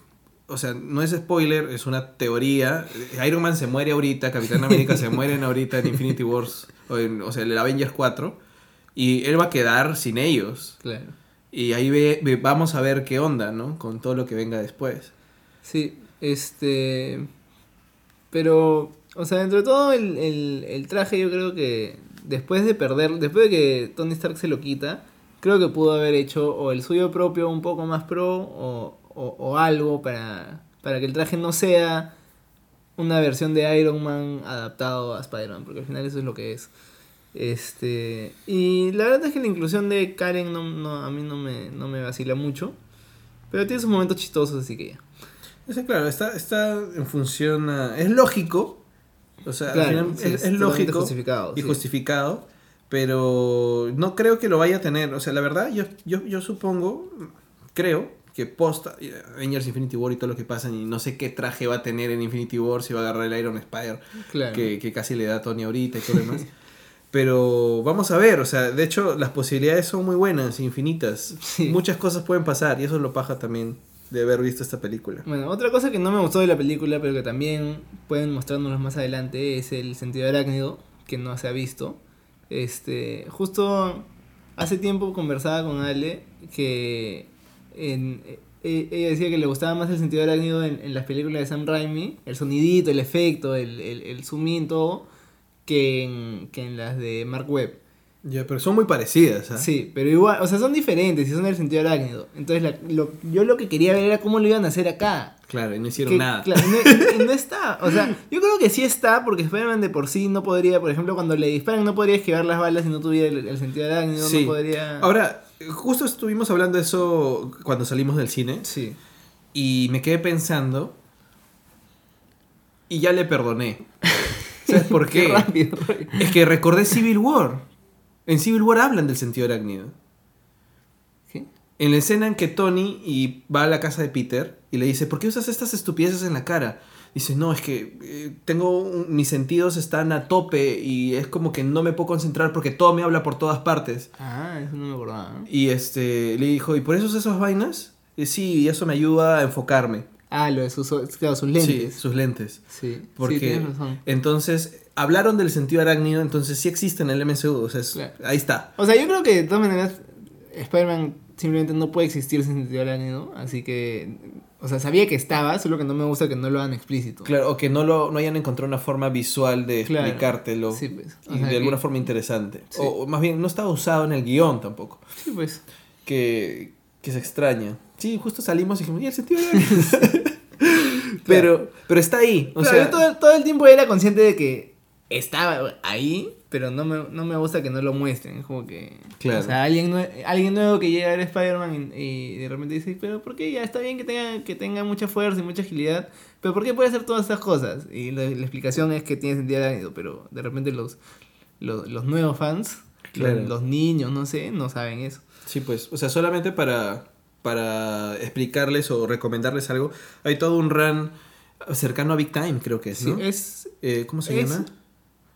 o sea, no es spoiler, es una teoría. Iron Man se muere ahorita, Capitán América se mueren ahorita en Infinity Wars, o, en, o sea, en el Avengers 4, y él va a quedar sin ellos. Claro. Y ahí ve, ve- vamos a ver qué onda, ¿no? Con todo lo que venga después. Sí, este. Pero, o sea, dentro de todo, el, el, el traje, yo creo que después de perder, después de que Tony Stark se lo quita, creo que pudo haber hecho o el suyo propio un poco más pro o, o, o algo para, para que el traje no sea una versión de Iron Man adaptado a Spider-Man, porque al final eso es lo que es. Este, y la verdad es que la inclusión de Karen no, no, a mí no me, no me vacila mucho, pero tiene sus momentos chistosos, así que ya. Sí, claro, está, está en función a... Es lógico. O sea, al final sí, es, lógico justificado, y sí. justificado. Pero no creo que lo vaya a tener. O sea, la verdad, yo, yo, yo supongo, creo que post Avengers Infinity War y todo lo que pasa, y no sé qué traje va a tener en Infinity War, si va a agarrar el Iron Spider, Claro. que, que casi le da a Tony ahorita y todo lo demás. Pero vamos a ver, o sea, de hecho las posibilidades son muy buenas, infinitas. Sí. Muchas cosas pueden pasar y eso es lo paja también de haber visto esta película. Bueno, otra cosa que no me gustó de la película, pero que también pueden mostrárnoslo más adelante, es el sentido arácnido, que no se ha visto. Este, justo hace tiempo conversaba con Ale que en, e- ella decía que le gustaba más el sentido arácnido en, en las películas de Sam Raimi, el sonidito, el efecto, el, el, el zoom in, todo, que en, que en las de Mark Webb. Ya, pero son muy parecidas, ¿ah? Sí, pero igual, o sea, son diferentes y son del sentido arácnido. Entonces, la- lo- yo lo que quería ver era cómo lo iban a hacer acá. Claro, y no hicieron Que, nada. Claro, no está. O sea, yo creo que sí está, porque Spider-Man de por sí no podría, por ejemplo, cuando le disparan, no podría esquivar las balas si no tuviera el, el sentido arácnido, Sí. no podría. Ahora, justo estuvimos hablando de eso cuando salimos del cine Sí. y me quedé pensando y ya le perdoné. ¿Sabes por qué? rápido, Roy. Es que recordé Civil War. En Civil War hablan del sentido arácnido. ¿Qué? En la escena en que Tony y va a la casa de Peter y le dice, ¿por qué usas estas estupideces en la cara? Dice, no, es que eh, tengo mis sentidos están a tope y es como que no me puedo concentrar porque todo me habla por todas partes. Ah, eso no me acordaba. ¿no? Y este le dijo, ¿y por eso usas esas vainas? Y sí, y eso me ayuda a enfocarme. Ah, lo de sus, claro, sus Sí, lentes. sus lentes. Sí, sí, Porque tienes razón. entonces hablaron del sentido arácnido, entonces sí existe en el MCU, o sea, es- Claro. ahí está. O sea, yo creo que de todas maneras Spider-Man simplemente no puede existir sin sentido arácnido, así que, o sea, sabía que estaba, solo que no me gusta que no lo hagan explícito. Claro, o que no lo no hayan encontrado una forma visual de Claro. explicártelo Sí, pues. O y sea, de que- alguna forma interesante. Sí. O, o más bien no estaba usado en el guion tampoco, Sí, pues. que, que se extraña. Sí, justo salimos y dijimos, ¿y el sentido pero pero está ahí, o Claro, sea, yo todo, todo el tiempo era consciente de que estaba ahí, pero no me, no me gusta que no lo muestren. Es como que. Claro. O sea, alguien, alguien nuevo que llega a ver Spider-Man y, y de repente dice, pero ¿por qué ya está bien que tenga, que tenga mucha fuerza y mucha agilidad? Pero ¿por qué puede hacer todas estas cosas? Y la, la explicación es que tiene sentido arácnido, pero de repente los, los, los nuevos fans, Claro. los, los niños, no sé, no saben eso. Sí, pues, o sea, solamente para, para explicarles o recomendarles algo, hay todo un run cercano a Big Time, creo que es, Sí, es, Eh, ¿Cómo se es- llama?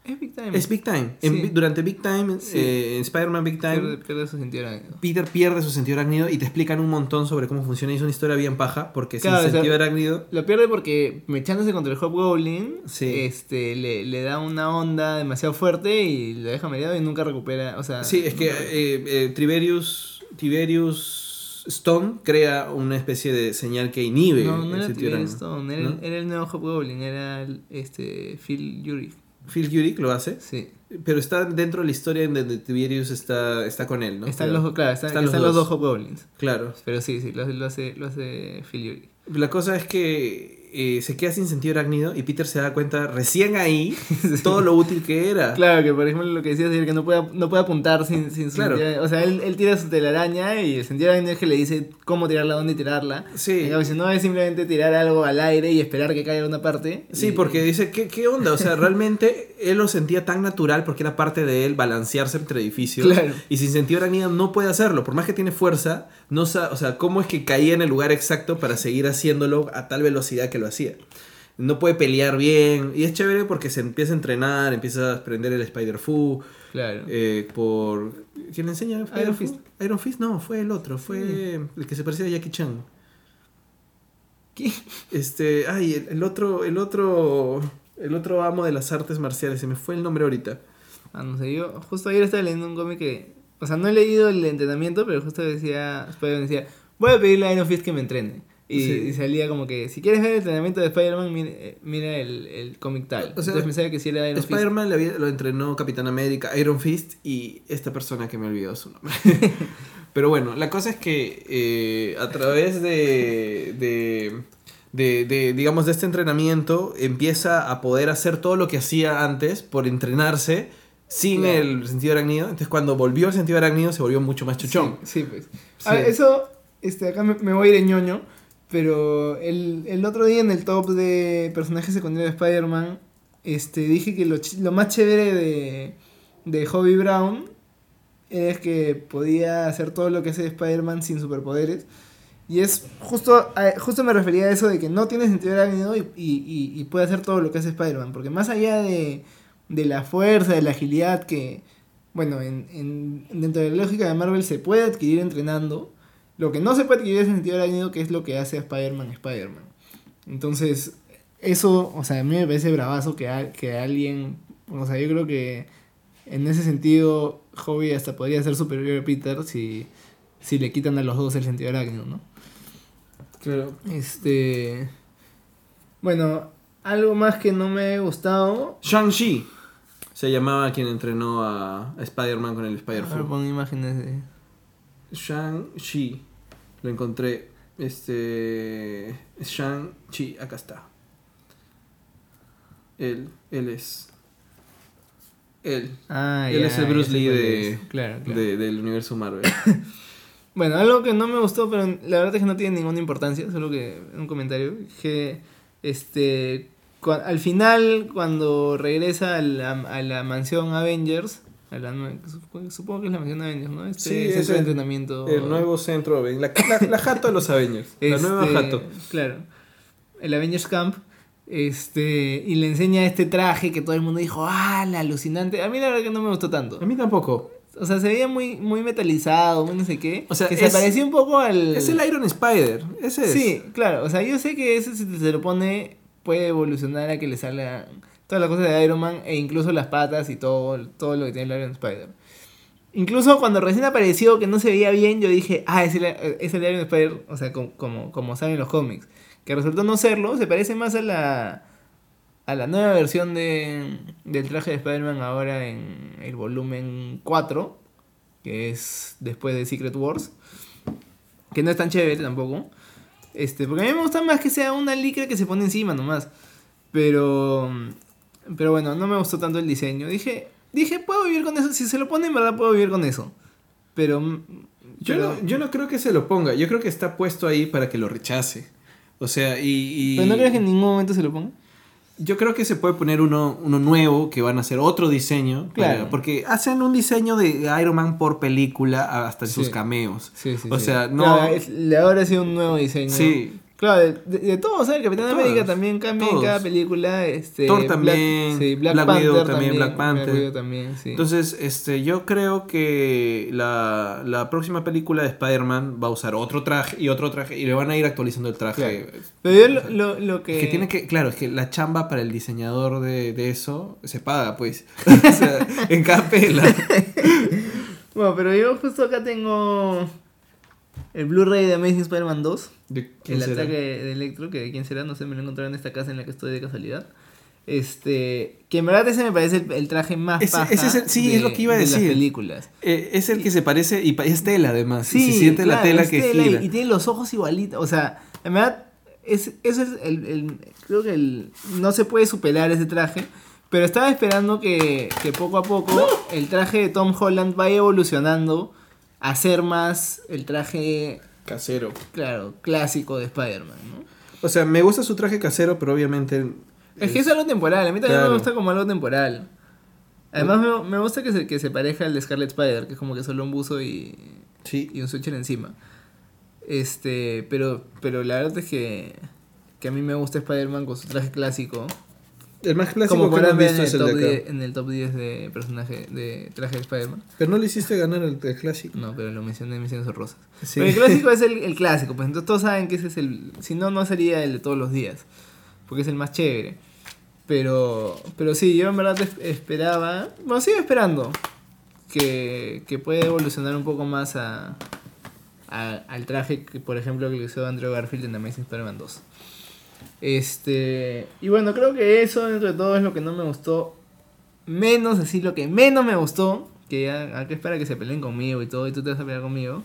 es Big Time. Es Big Time. Sí. Durante Big Time, Sí. eh, en Spider-Man Big Time, Pierde, pierde su sentido arácnido. Peter pierde su sentido arácnido y te explican un montón sobre cómo funciona. Y es una historia bien paja, porque Claro, o sin sea, sentido arácnido. Lo pierde porque mechándose contra el Hobgoblin, Sí. este, le, le da una onda demasiado fuerte y lo deja mareado y nunca recupera. O sea, Sí, es que eh, eh, Tiberius, Tiberius Stone crea una especie de señal que inhibe no, no el era. Stone, era, ¿no? el- era el nuevo Hobgoblin, era el, este, Phil Yuri. Phil Urich lo hace, Sí. pero está dentro de la historia en donde Tiberius está, está con él, ¿no? están Pero- los, claro, están, están están, los los dos. dos Hobgoblins. Claro. Pero sí, sí, lo, hace- lo hace, lo hace Phil Yuri. La cosa es que eh, se queda sin sentido arácnido y Peter se da cuenta recién ahí todo lo útil que era. Claro, que por ejemplo lo que decías ayer, que no puede, no puede apuntar sin, sin su Claro. sentido- O sea, él, él tira su telaraña y el sentido arácnido es que le dice cómo tirarla, dónde tirarla. Sí. Si no es simplemente tirar algo al aire y esperar que caiga en una parte. Sí, y- porque dice, ¿qué, ¿qué onda? O sea, realmente él lo sentía tan natural porque era parte de él balancearse entre edificios. Claro. Y sin sentido arácnido no puede hacerlo. Por más que tiene fuerza, no sa- o sea, ¿cómo es que caía en el lugar exacto para seguir haciéndolo a tal velocidad que lo hacía? No puede pelear bien. Y es chévere porque se empieza a entrenar, empieza a aprender el Spider-Fu. Claro. eh, por... ¿Quién le enseña? Iron? Fist. Iron Fist, no, fue el otro. Fue el que se parecía a Jackie Chan. ¿Qué? Este, ay, el, el otro, el otro, el otro amo de las artes marciales, se me fue el nombre ahorita. Ah, no sé, yo justo ayer estaba leyendo un cómic que. O sea, no he leído el entrenamiento, pero justo decía. Spider-Man decía: Voy a pedirle a Iron Fist que me entrene. Y, Sí. y salía como que, si quieres ver el entrenamiento de Spider-Man, mira, eh, mira el, el cómic tal. O sea, Entonces pensaba que si era Iron Fist. Spider-Man lo entrenó Capitán América, Iron Fist y esta persona que me olvidó su nombre. Pero bueno, la cosa es que eh, a través de, de, de, de, digamos, de este entrenamiento empieza a poder hacer todo lo que hacía antes por entrenarse sin Claro. el sentido arácnido. Entonces cuando volvió al sentido arácnido se volvió mucho más chuchón. Sí, sí, pues. Sí. A ver, eso, este, acá me, me voy a ir en ñoño, pero el, el otro día en el top de personajes secundarios de Spider-Man, este, dije que lo, lo más chévere de, de Hobie Brown es que podía hacer todo lo que hace Spider-Man sin superpoderes. Y es justo, justo me refería a eso de que no tiene sentido arácnido y, y, y- y puede hacer todo lo que hace Spider-Man. Porque más allá de, de la fuerza, de la agilidad que, bueno, en, en- dentro de la lógica de Marvel se puede adquirir entrenando, lo que no se puede adquirir es el sentido arácnido, que es lo que hace a Spider-Man Spider-Man. Entonces, eso, o sea, a mí me parece bravazo que, a- que alguien, o sea, yo creo que en ese sentido, Hobby hasta podría ser superior a Peter si, si le quitan a los dos el sentido arácnido, ¿no? Claro. Este. Bueno, algo más que no me ha gustado. Shang-Chi se llamaba quien entrenó a, Spider-Man con el Spider-Fu. pon imágenes de. Shang-Chi. Lo encontré. Este. Shang-Chi. Acá está. Él. Él es. Él. Ah, Él es el Bruce Lee de- es. Claro, claro. de- del universo Marvel. Bueno, algo que no me gustó, pero la verdad es que no tiene ninguna importancia, solo que un comentario, que este al final cuando regresa a la, a la mansión Avengers, a la supongo, que es la mansión Avengers, ¿no? Este Sí, es centro de el- entrenamiento. el nuevo centro. La, la, la jato de los Avengers. La nueva Este, jato. Claro. El Avengers Camp. Este, y le enseña este traje que todo el mundo dijo, ¡ah, la alucinante! A mí la verdad que no me gustó tanto. A mí tampoco. O sea, se veía muy, muy metalizado, muy no sé qué. O sea, que se parecía un poco al. Es el Iron Spider. Ese es. Sí, claro. O sea, yo sé que ese si se lo pone puede evolucionar a que le salga todas las cosas de Iron Man e incluso las patas y todo, todo lo que tiene el Iron Spider. Incluso cuando recién apareció que no se veía bien, yo dije, ah, es el, es el Iron Spider, o sea, como, como, como sale en los cómics. Que resultó no serlo, se parece más a la, a la nueva versión de, del traje de Spider-Man ahora en el volumen 4, que es después de Secret Wars. Que no es tan chévere tampoco. Este, porque a mí me gusta más que sea una licra que se pone encima nomás. Pero. Pero bueno, no me gustó tanto el diseño. Dije, dije, puedo vivir con eso. Si se lo pone, en verdad puedo vivir con eso. Pero. Yo, pero- no, yo no creo que se lo ponga. Yo creo que está puesto ahí para que lo rechace. O sea, y. y- ¿Pero no crees que en ningún momento se lo ponga? Yo creo que se puede poner uno, uno nuevo, que van a hacer otro diseño. para- Claro. porque hacen un diseño de Iron Man por película hasta en sus cameos. Sí, sí, O sea, no- Claro, es- le ahora ha sido un nuevo diseño. Sí. Claro, de, de, de todos, ¿sabes? Capitán Todos, América también cambia en cada película. Este, Thor Black- también, sí, Black, Black Panther Widow también, Black Panther. También, sí. Entonces, este, yo creo que la, la próxima película de Spider-Man va a usar otro traje y otro traje y le van a ir actualizando el traje. Claro. Pero yo lo, lo, lo que... Es que tiene que, claro, es que la chamba para el diseñador de, de eso se paga, pues. o sea, en cada pela. Bueno, pero yo justo acá tengo el Blu-ray de Amazing Spider-Man 2. ¿De quién El será? ataque de Electro, que quién será, no sé, me lo encontré en esta casa en la que estoy de casualidad. Este, que en verdad ese me parece el, el traje más Ese- paja ese es el- sí, es lo que iba a de decir. las películas. Eh, es el que se parece y es tela además. y Sí, se siente la tela es que tela y- gira. Y, tiene los ojos igualitos. O sea, en verdad, es, eso es el, el- Creo que el, no se puede superar ese traje. Pero estaba esperando que, que poco a poco el traje de Tom Holland vaya evolucionando a ser más el traje, Casero. claro, clásico de Spider-Man, ¿no? O sea, me gusta su traje casero, pero obviamente. Es que es algo temporal, a mí también Claro. me gusta como algo temporal. Además me, me gusta que se, que se pareja al de Scarlet Spider, que es como que solo un buzo y, Sí. y un switcher encima. Este, pero, pero la verdad es que, que a mí me gusta Spider-Man con su traje clásico. El más clásico como que hemos visto el, es el top de 10, acá. en el top 10 de personaje de traje de Spider-Man. Pero no le hiciste ganar el, el clásico. No, pero lo mencioné en Misiones Rosas. Sí. Pero el clásico es el, el clásico, pues entonces todos saben que ese es el... Si no, no sería el de todos los días, porque es el más chévere. Pero, pero sí, yo en verdad es- esperaba, bueno, sigo esperando que, que pueda evolucionar un poco más a, a- al traje que, por ejemplo, que le hizo Andrew Garfield en Amazing Spider-Man 2. Este, y bueno, creo que eso dentro de todo es lo que no me gustó. Menos así, lo que menos me gustó, que ya acá es para que se peleen conmigo y todo, y tú te vas a pelear conmigo,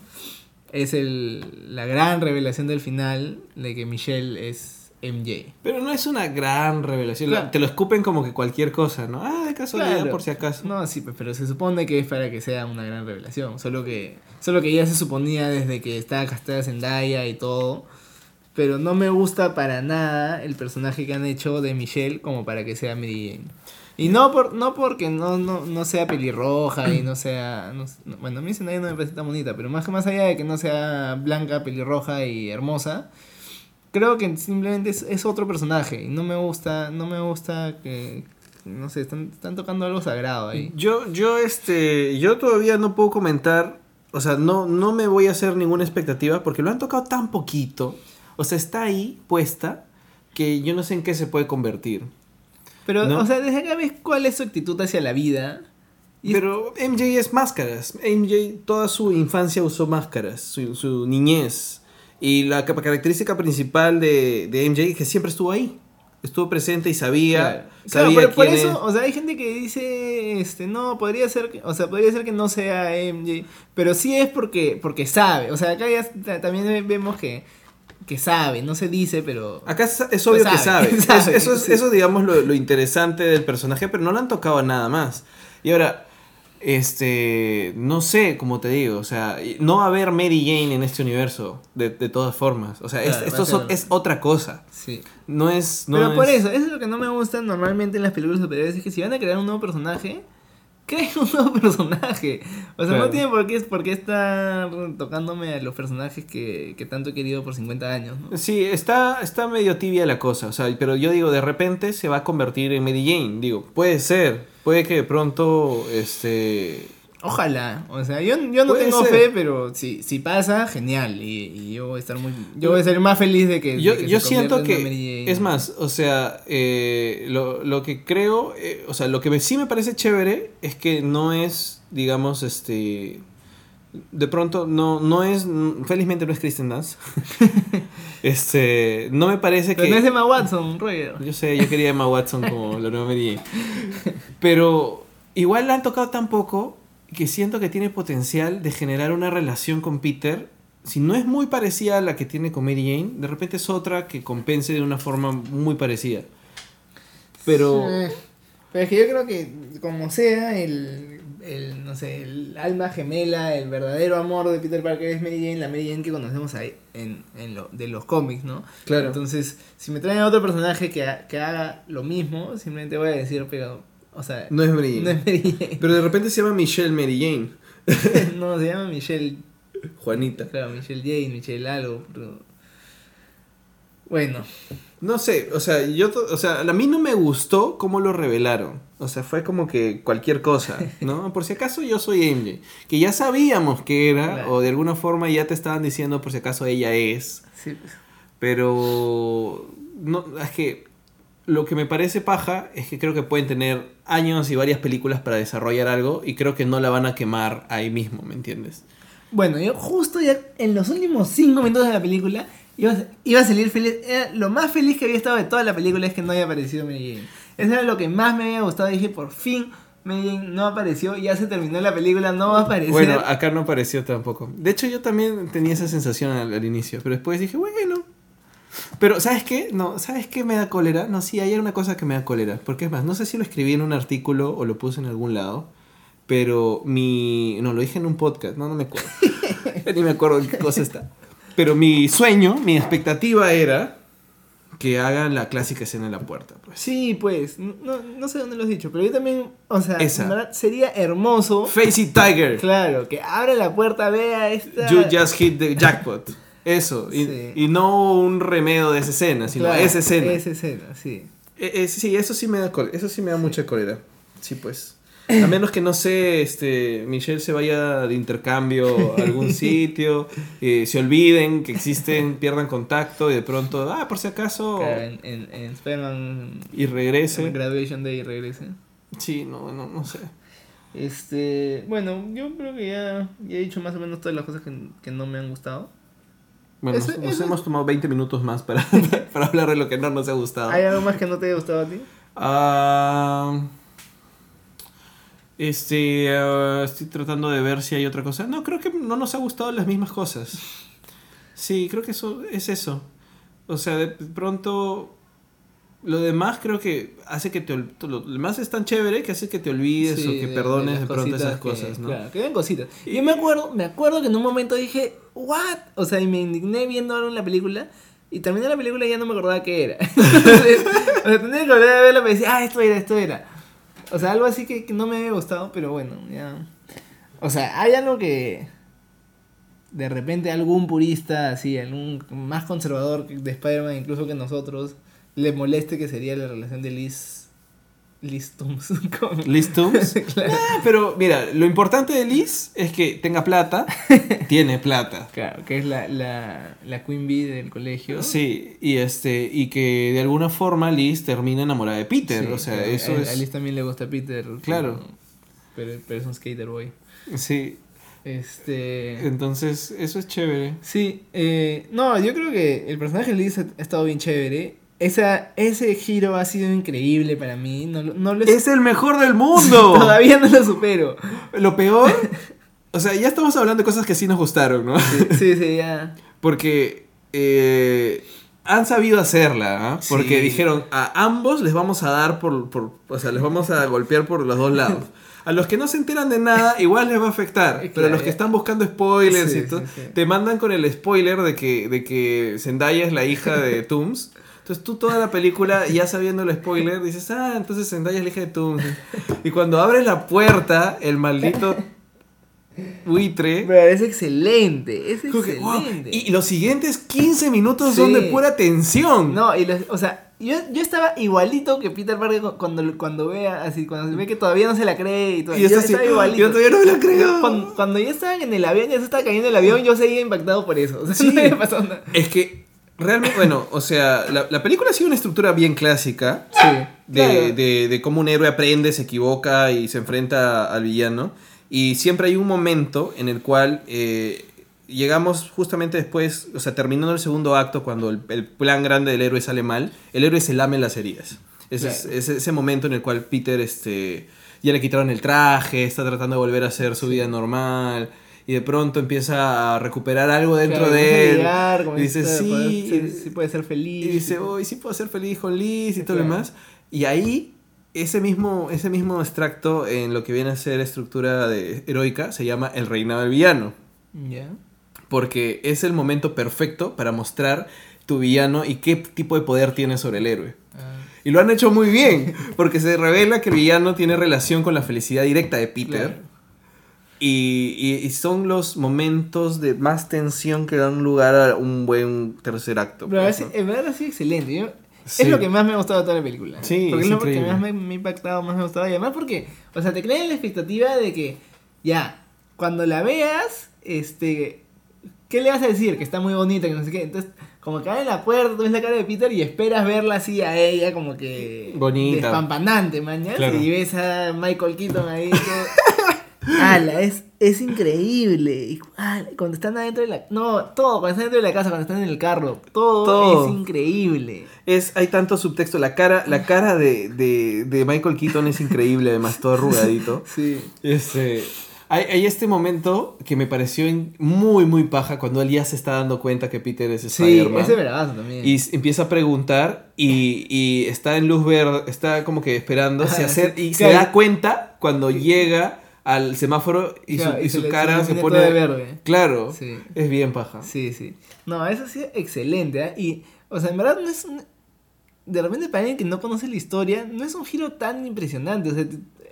es el, la gran revelación del final de que Michelle es MJ. Pero no es una gran revelación. Claro. Te lo escupen como que cualquier cosa, ¿no? Ah, de casualidad, Claro. por si acaso. No, sí, pero se supone que es para que sea una gran revelación. Solo que, solo que ya se suponía desde que estaba castada Zendaya y todo. Pero no me gusta para nada el personaje que han hecho de Michelle como para que sea Mary Jane. Y no por no porque no, no, no sea pelirroja y no sea... no- no- bueno, a mí Zendaya no me parece tan bonita, pero más más allá de que no sea blanca, pelirroja y hermosa, creo que simplemente es, es otro personaje. Y no me gusta, no me gusta que... No sé, están, están tocando algo sagrado ahí. Yo, yo, este, yo todavía no puedo comentar, o sea, no, no me voy a hacer ninguna expectativa porque lo han tocado tan poquito, o sea, está ahí puesta que yo no sé en qué se puede convertir. Pero, ¿No? o sea, desde acá ves cuál es su actitud hacia la vida. Y Pero MJ es máscaras. MJ toda su infancia usó máscaras, su, su niñez. Y la ca- característica principal de, de MJ es que siempre estuvo ahí. Estuvo presente y sabía. Claro, sabía Claro, por, por quién eso, es. o sea, hay gente que dice, este, no, podría ser, que- o sea, podría ser que no sea MJ, pero sí es porque, porque sabe, o sea, acá ya ta- también vemos que, que sabe, no se dice, pero... Acá es, obvio Sabe, que sabe. sabe, Es- eso es, eso digamos, lo, lo interesante del personaje, pero no le han tocado nada más. Y ahora, este, no sé, como te digo, o sea, no va a haber Mary Jane en este universo, de, de todas formas. O sea, Claro, esto es, otra cosa. Sí. No es... No pero por es- eso, eso es lo que no me gusta normalmente en las películas superiores, es que si van a crear un nuevo personaje, creen un nuevo personaje. O sea, Claro. no tiene por qué, por qué estar tocándome a los personajes que, que tanto he querido por 50 años, ¿no? Sí, está, está medio tibia la cosa, o sea, pero yo digo, de repente se va a convertir en Mary Jane, digo, puede ser, puede que de pronto, este... Ojalá, o sea, yo, yo no Puede tengo ser. fe, pero si, si pasa, genial. Y, y yo voy a estar muy. Yo voy a ser más feliz de que. Yo, de que yo se siento que, es más, o sea, eh, lo, lo que creo, eh, o sea, lo que sí me parece chévere es que no es, digamos, este... De pronto, no, no es, felizmente no es Kristen Dance. este, no me parece Pero que... no es Emma Watson, Roger. Yo sé, yo quería Emma Watson como la nueva Mary Jane. Pero igual la han tocado tan poco que siento que tiene potencial de generar una relación con Peter. Si no es muy parecida a la que tiene con Mary Jane, de repente es otra que compense de una forma muy parecida. Pero... Pero es que yo creo que, como sea, el, el, no sé, el alma gemela, el verdadero amor de Peter Parker es Mary Jane, la Mary Jane que conocemos ahí en, en lo, de los cómics, ¿no? Claro. Entonces, si me traen a otro personaje que, ha- que haga lo mismo, simplemente voy a decir, pero, o sea, No es Mary Jane. no es Mary Jane. Pero de repente se llama Michelle Mary Jane. no, se llama Michelle, Juanita. claro, Michelle Jane, Michelle algo, pero... Bueno, No sé, o sea, yo, o sea, a mí no me gustó cómo lo revelaron. O sea, fue como que cualquier cosa, ¿no? Por si acaso yo soy MJ, que ya sabíamos que era, Claro. o de alguna forma ya te estaban diciendo por si acaso ella es, sí, pero no, es que lo que me parece paja es que creo que pueden tener años y varias películas para desarrollar algo y creo que no la van a quemar ahí mismo, ¿me entiendes? Bueno, yo justo ya en los últimos 5 minutos de la película iba, a- iba a salir feliz. Era lo más feliz que había estado de toda la película es que no haya aparecido Mary Jane. Eso era lo que más me había gustado. Dije, por fin Mary Jane no apareció. Ya se terminó la película, no va a aparecer. Bueno, acá no apareció tampoco. De hecho, yo también tenía esa sensación al, al inicio, pero después dije, bueno. Pero, ¿sabes qué? No, ¿sabes qué me da cólera? No, sí, hay una cosa que me da cólera. Porque es más, no sé si lo escribí en un artículo o lo puse en algún lado, pero mi... No, lo dije en un podcast, no, no me acuerdo. Ni me acuerdo en qué cosa está. Pero mi sueño, mi expectativa era que hagan la clásica escena en la puerta. Pues. Sí, pues, no, no sé dónde lo has dicho, pero yo también, o sea, Esa. en verdad sería hermoso. Face It Tiger. Claro, que abra la puerta, vea esta. You just hit the jackpot. Eso. Y, Sí. y no un remedio de esa escena, sino Claro, esa escena. Esa escena, sí. Eh, eh, sí, eso sí me da. Eso sí me da mucha cólera. Sí, pues. A menos que no sé, este, Michelle se vaya de intercambio a algún sitio, eh, se olviden que existen, pierdan contacto y de pronto, ah, por si acaso, Claro, en, en, en Spider-Man y regrese. Graduation Day regrese. Sí, no, no, no sé. Este, bueno, yo creo que ya, ya he dicho más o menos todas las cosas que, que no me han gustado. Bueno, Ese- nos, ese- hemos tomado 20 minutos más para, para hablar de lo que no nos ha gustado. ¿Hay algo más que no te haya gustado a ti? Ah, este, ah, estoy tratando de ver si hay otra cosa. No, creo que no nos ha gustado las mismas cosas. Sí, creo que eso es eso. O sea, de pronto lo demás creo que hace que te lo demás es tan chévere que hace que te olvides Sí, o que de- perdones de, pronto esas que- cosas, ¿no? Claro, que ven cositas. Y- Yo me acuerdo, me acuerdo que en un momento dije, ¿what? O sea, y me indigné viendo algo en la película. Y terminé la película y ya no me acordaba qué era. Entonces, o sea, tenía que volver a verla y me decía, ah, esto era, esto era. O sea, algo así que, que no me había gustado, pero bueno, ya. O sea, hay algo que. De repente algún purista, así, algún más conservador de Spider-Man, incluso que nosotros, le moleste que sería la relación de Liz. Liz Tooms con. Liz Tooms. Claro. Pero mira, lo importante de Liz es que tenga plata, tiene plata. Claro, que es la, la, la Queen Bee del colegio. Sí, y este, y que de alguna forma Liz termina enamorada de Peter. Sí, o sea, claro, eso a, es. a Liz también le gusta Peter. Claro. Pero, pero es un skater boy. Sí. Este. Entonces, eso es chévere. Sí, eh, no, yo creo que el personaje de Liz ha, ha estado bien chévere. Esa, ese giro ha sido increíble para mí. No, no lo ¡Es el mejor del mundo! Todavía no lo supero. Lo peor. O sea, ya estamos hablando de cosas que sí nos gustaron, ¿no? Sí, sí, ya. Porque eh, han sabido hacerla, ¿ah? Porque Sí. dijeron, a ambos les vamos a dar por, por. O sea, les vamos a golpear por los dos lados. A los que no se enteran de nada, igual les va a afectar. Pero a los que están buscando spoilers Sí, y todo, sí, sí. te mandan con el spoiler de que, de que Zendaya es la hija de Tooms. Entonces tú toda la película, ya sabiendo el spoiler, dices, ah, entonces Zendaya es la hija de Tooms. Y cuando abres la puerta, el maldito buitre... Pero es excelente, es como que, wow, excelente. Y los siguientes 15 minutos son de pura tensión. No, y los- o sea, yo, yo estaba igualito que Peter Parker cu- cuando, cuando vea así, cuando ve que todavía no se la cree y todo. Y yo así, estaba igualito. yo todavía no me la creo. Cuando, cuando ya estaban en el avión, ya se estaba cayendo el avión, yo seguía impactado por eso. O sea, Sí. no nada. Es que realmente, bueno, o sea, la, la película ha sido una estructura bien clásica. Sí. de, claro. de, de cómo un héroe aprende, se equivoca y se enfrenta al villano. Y siempre hay un momento en el cual eh, llegamos justamente después, o sea, terminando el segundo acto, cuando el, el plan grande del héroe sale mal, el héroe se lame las heridas. Ese es, Claro. es ese momento en el cual Peter este, ya le quitaron el traje, está tratando de volver a hacer su vida normal. Y de pronto empieza a recuperar algo dentro Claro, de él. llegar, y dice, sí. ser- sí puede ser feliz. Y dice, hoy sí puedo ser feliz con Liz y todo lo Claro. demás. Y ahí ese mismo, ese mismo extracto en lo que viene a ser estructura de heroica se llama el reinado del villano. Ya. Porque es el momento perfecto para mostrar tu villano y qué tipo de poder tiene sobre el héroe. Ah, Y lo han hecho muy bien, porque se revela que el villano tiene relación con la felicidad directa de Peter. claro. Y, y- y son los momentos de más tensión que dan lugar a un buen tercer acto. Pero pues, es, ¿no? en verdad ha sido excelente. Yo- Sí. Es lo que más me ha gustado de toda la película. Sí, porque es lo que más me, me ha impactado, más me ha gustado. Y además porque, o sea, te crean la expectativa de que, ya, cuando la veas, este, ¿qué le vas a decir? Que está muy bonita, que no sé qué. Entonces, como que abre la puerta, tú ves la cara de Peter y esperas verla así a ella, como que. Bonita. Despampanante, mañana. Claro. Y ves a Michael Keaton ahí. todo- ¡Hala! Es, es increíble. Y, ala, cuando están adentro de la. No, todo, cuando están dentro de la casa, cuando están en el carro. Todo, Todo. es increíble. Es, hay tanto subtexto. La cara, la cara de, de, de Michael Keaton es increíble, además, todo arrugadito. Sí. Este, hay, hay este momento que me pareció muy, muy paja cuando él ya se está dando cuenta que Peter es Sí, Spider-Man. ese bravazo también. Y empieza a preguntar y, y está en luz verde, está como que esperando, se Ajá, acer- sí. y se da cuenta cuando llega al semáforo y Claro, su, y su cara se se pone... de verde. Claro, Sí. es bien paja. Sí, sí. No, eso sí es excelente. ¿ah? Y, o sea, en verdad no es un- De repente para alguien que no conoce la historia, no es un giro tan impresionante. O sea,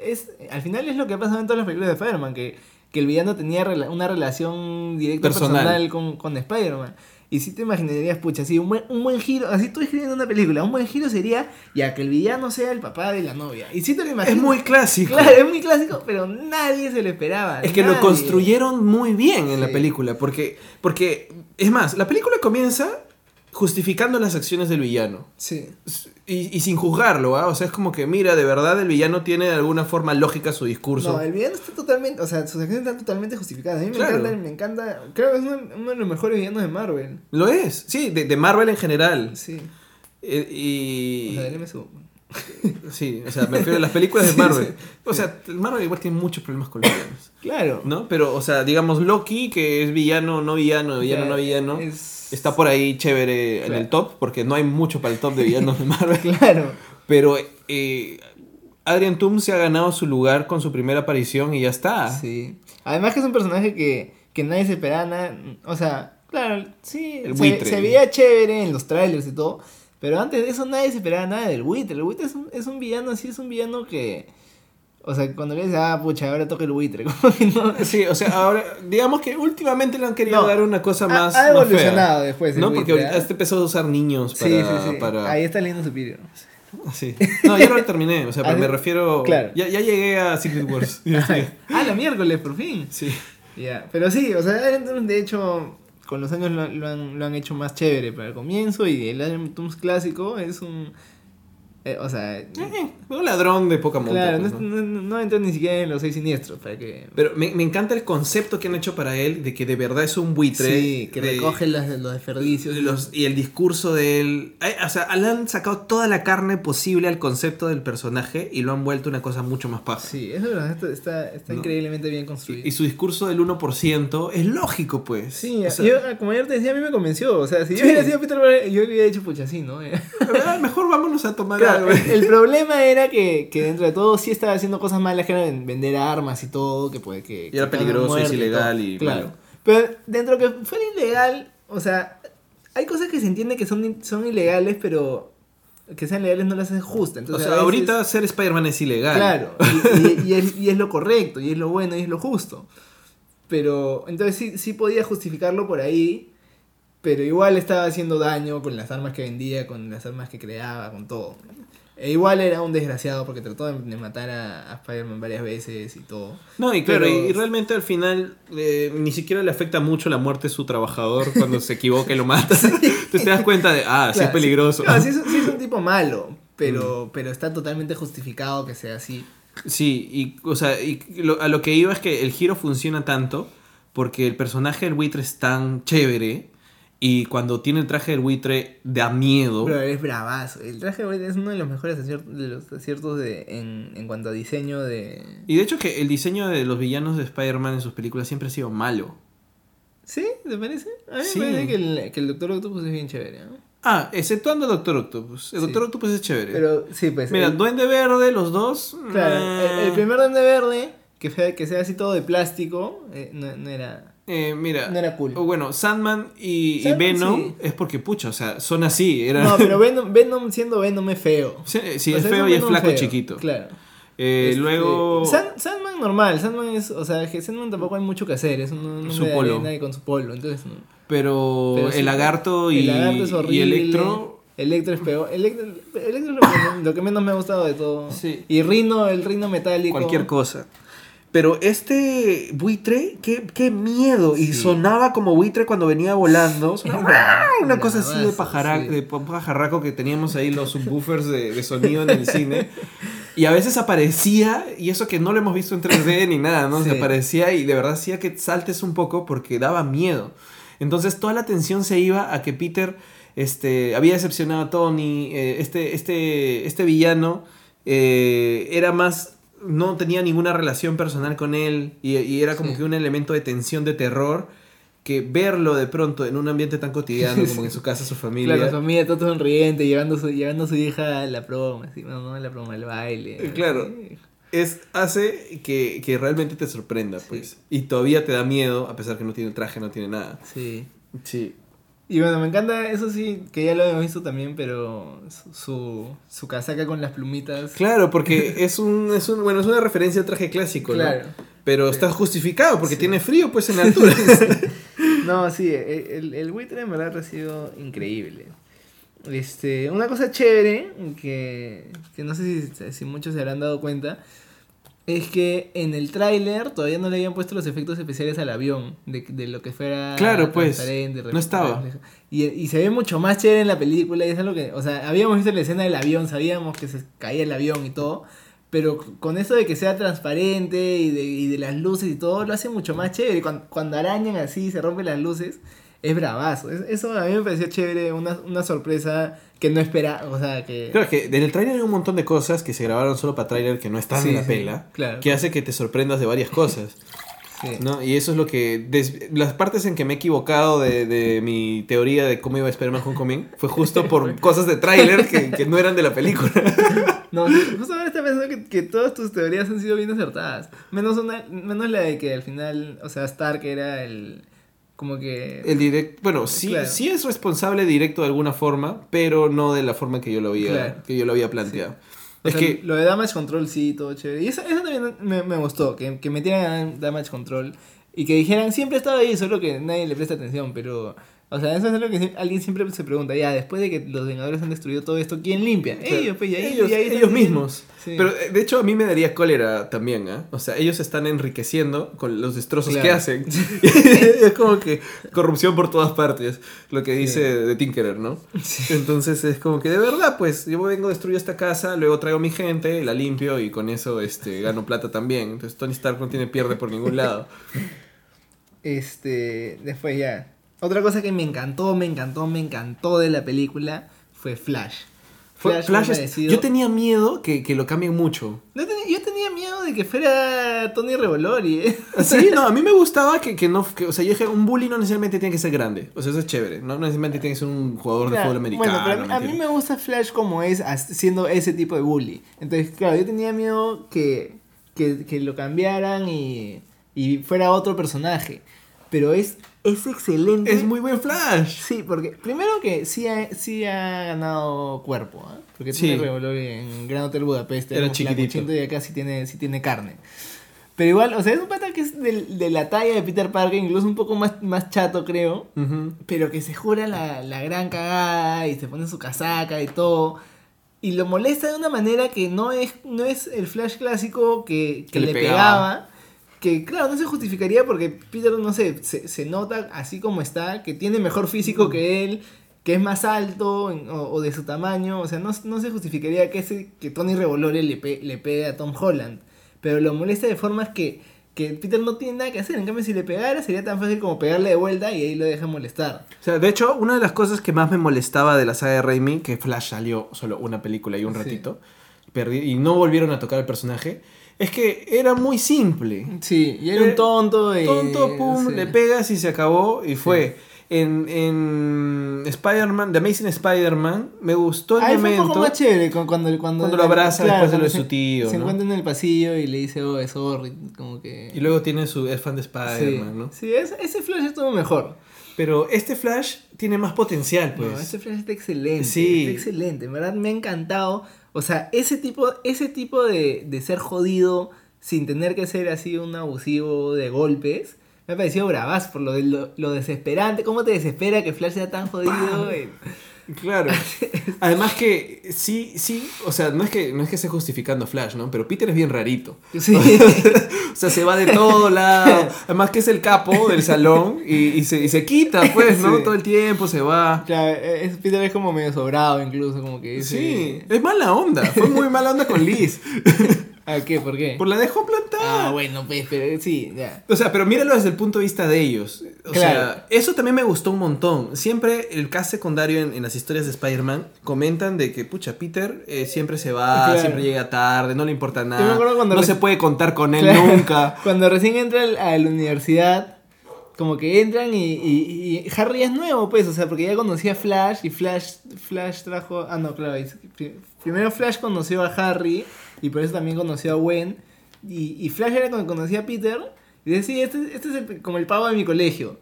es, al final es lo que ha pasado en todas las películas de Spider-Man, que, que el villano tenía rela- una relación directa Personal. personal, con, con Spider-Man. Y si te imaginarías, pucha, así, un buen, un buen giro, así tú escribiendo una película, un buen giro sería ya que el villano sea el papá de la novia. Y si te lo imaginas. Es muy clásico. Claro, es muy clásico, pero nadie se lo esperaba. Es que lo construyeron muy bien en la película, porque, porque, es más, la película comienza justificando las acciones del villano. Sí. Y, y sin juzgarlo, ¿ah? O sea, es como que, mira, de verdad el villano tiene de alguna forma lógica su discurso. No, el villano está totalmente, o sea, sus acciones están totalmente justificadas. A mí me Claro. encanta, me encanta, creo que es uno, uno de los mejores villanos de Marvel. Lo es, sí, de, de Marvel en general. Sí. Eh, O y... sea, del MSU. Sí, o sea, me refiero a las películas de Marvel. Sí, O sea, el Marvel igual tiene muchos problemas con los villanos. Claro. ¿No? Pero, o sea, digamos Loki, que es villano, no villano, villano, no villano. es- Está por ahí chévere en el top, porque no hay mucho para el top de villanos de Marvel. Claro. Pero eh, Adrian Toom se ha ganado su lugar con su primera aparición y ya está. Sí. Además que es un personaje que, que nadie se esperaba nada. O sea, claro, sí. El se, buitre. se veía chévere en los trailers y todo. Pero antes de eso nadie se esperaba nada del buitre. El buitre es un, es un villano así, es un villano que. O sea, cuando le dices, ah, pucha, ahora toca el buitre. Como que no. Sí, o sea, ahora, digamos que últimamente le han querido No, dar una cosa más. ha, fea. evolucionado después. el No, porque buitre, ahorita ¿ah? este empezó a usar niños para. Sí, sí, sí. para- Ahí está leyendo Superior. Sí. No, yo no lo terminé, o sea, pero me refiero. Claro. Ya, ya llegué a Secret Wars. Ah, la miércoles, por fin. sí. Ya, pero sí, o sea, de hecho, con los años lo, lo han, lo han hecho más chévere para el comienzo y el Adrian Toomes clásico es un... eh, o sea, Eh, un ladrón de poca monta. claro, pues, no, ¿no? no, no entra ni siquiera en los seis siniestros para que... Pero me, me encanta el concepto que han hecho para él de que de verdad es un buitre. sí, que de- recoge los, los desperdicios. de los- y el discurso de él. O sea, le han sacado toda la carne posible al concepto del personaje y lo han vuelto una cosa mucho más paja. Sí, eso es verdad, está, está, increíblemente bien construido. Y su discurso del 1% es lógico, pues. Sí, O sea, yo, como ayer te decía, a mí me convenció. O sea, si yo Sí. hubiera sido Peter Parker, yo hubiera dicho, pucha, sí, ¿no? ah, mejor vámonos a tomar Claro, el, problema era que, que dentro de todo sí estaba haciendo cosas malas, que era ven- vender armas y todo, que puede que... Y era que peligroso, es ilegal todo. y Claro. malo. Pero dentro que fuera ilegal, o sea, hay cosas que se entiende que son, son ilegales, pero que sean legales no las hacen justas. O sea, veces- ahorita ser Spider-Man es ilegal. Claro, y, y- y es, y es lo correcto, y es lo bueno, y es lo justo. Pero, entonces sí, sí podía justificarlo por ahí, pero igual estaba haciendo daño con las armas que vendía, con las armas que creaba, con todo. E igual era un desgraciado porque trató de, matar a, a Spider-Man varias veces y todo. No, y claro, Pero- y, y realmente al final eh, ni siquiera le afecta mucho la muerte de su trabajador cuando se equivoca y lo mata. Entonces te das cuenta de, ah, sí es peligroso. Claro, sí, es, sí es un tipo malo, Mm. pero, pero está totalmente justificado que sea así. Sí, y, o sea, y lo- a lo que iba es que el giro funciona tanto porque el personaje del buitre es tan chévere y cuando tiene el traje del buitre da miedo. Pero es bravazo. El traje de Blade es uno de los mejores aciertos, de los aciertos de, en, en cuanto a diseño de... Y de hecho que el diseño de los villanos de Spider-Man en sus películas siempre ha sido malo. ¿Sí? ¿Te parece? A mí Sí. me parece que el, que el Doctor Octopus es bien chévere. ¿no? Ah, exceptuando Doctor Octopus. El Sí. Doctor Octopus es chévere. Pero sí, pues. Mira, el- Duende Verde, los dos. claro, eh, el, el primer Duende Verde, que, fue- que sea así todo de plástico, eh, no, no era. Eh, mira. No era cool. o Bueno, Sandman y, y Venom sí. es porque, pucha, o sea, son así. Era... No, pero Venom, Venom siendo Venom es feo. Sí, es sea, feo y es flaco y feo, chiquito. Claro. Eh, Este, luego. San- Sandman normal, Sandman es, o sea, que Sandman tampoco hay mucho que hacer, es un, un Su de polo. arena y con su polo, entonces. Pero, el lagarto y, el lagarto es y horrible. Electro. Electro es peor. Electro, Electro es lo que, lo que menos me ha gustado de todo. Sí. Y Rino, el Rino metálico. Cualquier cosa. Pero este buitre, qué, qué miedo. Y Sí. sonaba como buitre cuando venía volando. Sonaba Era una cosa así de, bravazo, pajara- sí. de pajarraco que teníamos ahí, los subwoofers de, de sonido en el cine. Y a veces aparecía, y eso que no lo hemos visto en 3D ni nada, ¿no? Sí. Se aparecía y de verdad hacía que saltes un poco porque daba miedo. Entonces toda la atención se iba a que Peter este, había decepcionado a Tony, eh, este, este, este villano eh, era más, no tenía ninguna relación personal con él y, y era como Sí. que un elemento de tensión, de terror, que verlo de pronto en un ambiente tan cotidiano como en su casa, su familia. Claro, su familia todo sonriente, llevando, su, llevando a su hija a la broma, así, no, la broma, al baile. Eh, claro. es, hace que, que realmente te sorprenda, pues. Y todavía te da miedo, a pesar que no tiene traje, no tiene nada. Sí. Sí. Y bueno, me encanta, eso sí, que ya lo hemos visto también, pero su, su, su casaca con las plumitas. Claro, porque es un, es un, bueno, es una referencia al traje clásico, ¿no? Claro. Pero está justificado porque Sí. tiene frío, pues, en altura. No, sí, el, el buitre en verdad ha sido increíble. Este, una cosa chévere, que, que no sé si, si muchos se habrán dado cuenta, es que en el tráiler todavía no le habían puesto los efectos especiales al avión, de, de lo que fuera Claro, pues, no estaba. Y, y se ve mucho más chévere en la película, y es algo que, o sea, habíamos visto la escena del avión, sabíamos que se caía el avión y todo, pero con eso de que sea transparente y de, y de las luces y todo, lo hace mucho más chévere. Cuando, cuando arañan así, se rompen las luces, es bravazo. Es- Eso a mí me pareció chévere, una, una sorpresa que no esperaba, o sea, que... Claro que en el tráiler hay un montón de cosas que se grabaron solo para tráiler que no están Sí, en la sí, pela, claro. que hace que te sorprendas de varias cosas, sí. ¿no? Y eso es lo que... des- las partes en que me he equivocado de, de mi teoría de cómo iba Spider-Man Homecoming fue justo por cosas de tráiler que, que no eran de la película. No, justo ahora estaba pensando que, que todas tus teorías han sido bien acertadas. Menos, una, menos la de que al final, o sea, Stark era el... Como que... El direct, bueno, sí, Claro. sí es responsable directo de alguna forma, pero no de la forma que yo lo había, Claro. que yo lo había planteado. O Es sea, que lo de Damage Control sí, todo chévere. Y eso, eso también me, me gustó, que, que metieran Damage Control y que dijeran, siempre estaba ahí, solo que nadie le presta atención, pero... O sea, eso es lo que alguien siempre se pregunta, ya, después de que los Vengadores han destruido todo esto, ¿quién limpia? Claro, Ellos, pues, y ahí- ellos, y ahí ellos mismos. Sí. Pero eh, de hecho a mí me daría cólera también, ¿ah? O sea, ellos se están enriqueciendo con los destrozos Claro. que hacen. es como que corrupción por todas partes, lo que dice de Tinkerer, ¿no? Entonces es como que de verdad, pues yo vengo, destruyo esta casa, luego traigo mi gente, la limpio y con eso este, gano plata también. Entonces Tony Stark no tiene pierde por ningún lado. Este, después ya. Otra cosa que me encantó, me encantó, me encantó de la película fue Flash. Flash es- parecido- yo tenía miedo que, que lo cambien mucho. No yo tenía miedo de que fuera Tony Revolori, ¿eh? Sí, no, a mí me gustaba que, que no, que, o sea, yo dije, un bully no necesariamente tiene que ser grande, o sea, eso es chévere, no necesariamente tiene que ser un jugador de fútbol americano. Bueno, pero a mí, ¿me a mí me gusta Flash como es, siendo ese tipo de bully. Entonces, claro, yo tenía miedo que, que, que lo cambiaran y, y fuera otro personaje. Pero es, es excelente. Es muy buen Flash. Sí, porque primero que sí ha, sí ha ganado cuerpo, ¿ah? Porque Sí. tiene Revolver en Gran Hotel Budapest, Era chiquitito. y acá sí tiene, sí tiene carne. Pero igual, o sea, es un pata que es del- de, la talla de Peter Parker, incluso un poco más, más chato, creo. Pero que se jura la, la gran cagada y se pone su casaca y todo. Y lo molesta de una manera que no es, no es el Flash clásico que, que Que le le, pegaba. pegaba. Que claro, no se justificaría porque Peter, no sé, se, se nota así como está, que tiene mejor físico que él, que es más alto en- o, o de su tamaño. O sea, no, no se justificaría que, ese, que Tony Revolore le, pe- le pegue a Tom Holland. Pero lo molesta de formas que, que Peter no tiene nada que hacer. En cambio, si le pegara, sería tan fácil como pegarle de vuelta y ahí lo deja molestar. O sea, de hecho, una de las cosas que más me molestaba de la saga de Raimi, que Flash salió solo una película y un Sí. ratito, perdí- y no volvieron a tocar el personaje, es que era muy simple. Sí, y era Eh, un tonto y... Tonto, pum, sí. le pegas y se acabó y fue. en, en Spider-Man, The Amazing Spider-Man, me gustó el Ahí fue un momento. poco más chévere cu- cuando, cuando, Cuando lo abraza después de lo de su tío, Se ¿no? encuentra en el pasillo y le dice, oh, es sorry, como que... Y luego tiene su, es fan de sí, Spider-Man, ¿no? sí ese, ese Flash estuvo mejor. Pero este Flash tiene más potencial, pues. No, este Flash está excelente. Sí. Está excelente. En verdad me ha encantado. O sea, ese tipo, ese tipo de, de ser jodido sin tener que ser así un abusivo de golpes. Me ha parecido bravaz por lo, de, lo, lo desesperante. ¿Cómo te desespera que Flash sea tan jodido? Claro. Además que sí, sí, o sea, no es que no es que esté justificando Flash, ¿no? Pero Peter es bien rarito. Sí. O sea, se va de todo lado. Además que es el capo del salón y, y se, y se quita, pues, ¿no? Sí. Todo el tiempo se va. Claro, eh, es- Peter es como medio sobrado incluso, como que dice... Sí, es mala onda. Fue muy mala onda con Liz. ¿A qué? ¿Por qué? Por la dejó plantada. Ah, bueno, pues, pero sí, ya. O sea, pero míralo desde el punto de vista de ellos. O Claro. sea, eso también me gustó un montón. Siempre el cast secundario en, en las historias de Spider-Man comentan de que, pucha, Peter eh, siempre se va, Claro. siempre llega tarde, no le importa me nada. acuerdo cuando No se puede contar con él Claro. nunca. Cuando recién entra a la universidad, como que entran y, y- y Harry es nuevo, pues, o sea, porque ya conocía a Flash y Flash, Flash trajo. Ah, no, claro. Primero Flash conoció a Harry y por eso también conoció a Gwen. Y, y Flash era cuando conocía a Peter y decía, sí, este, este es el- como el pavo de mi colegio.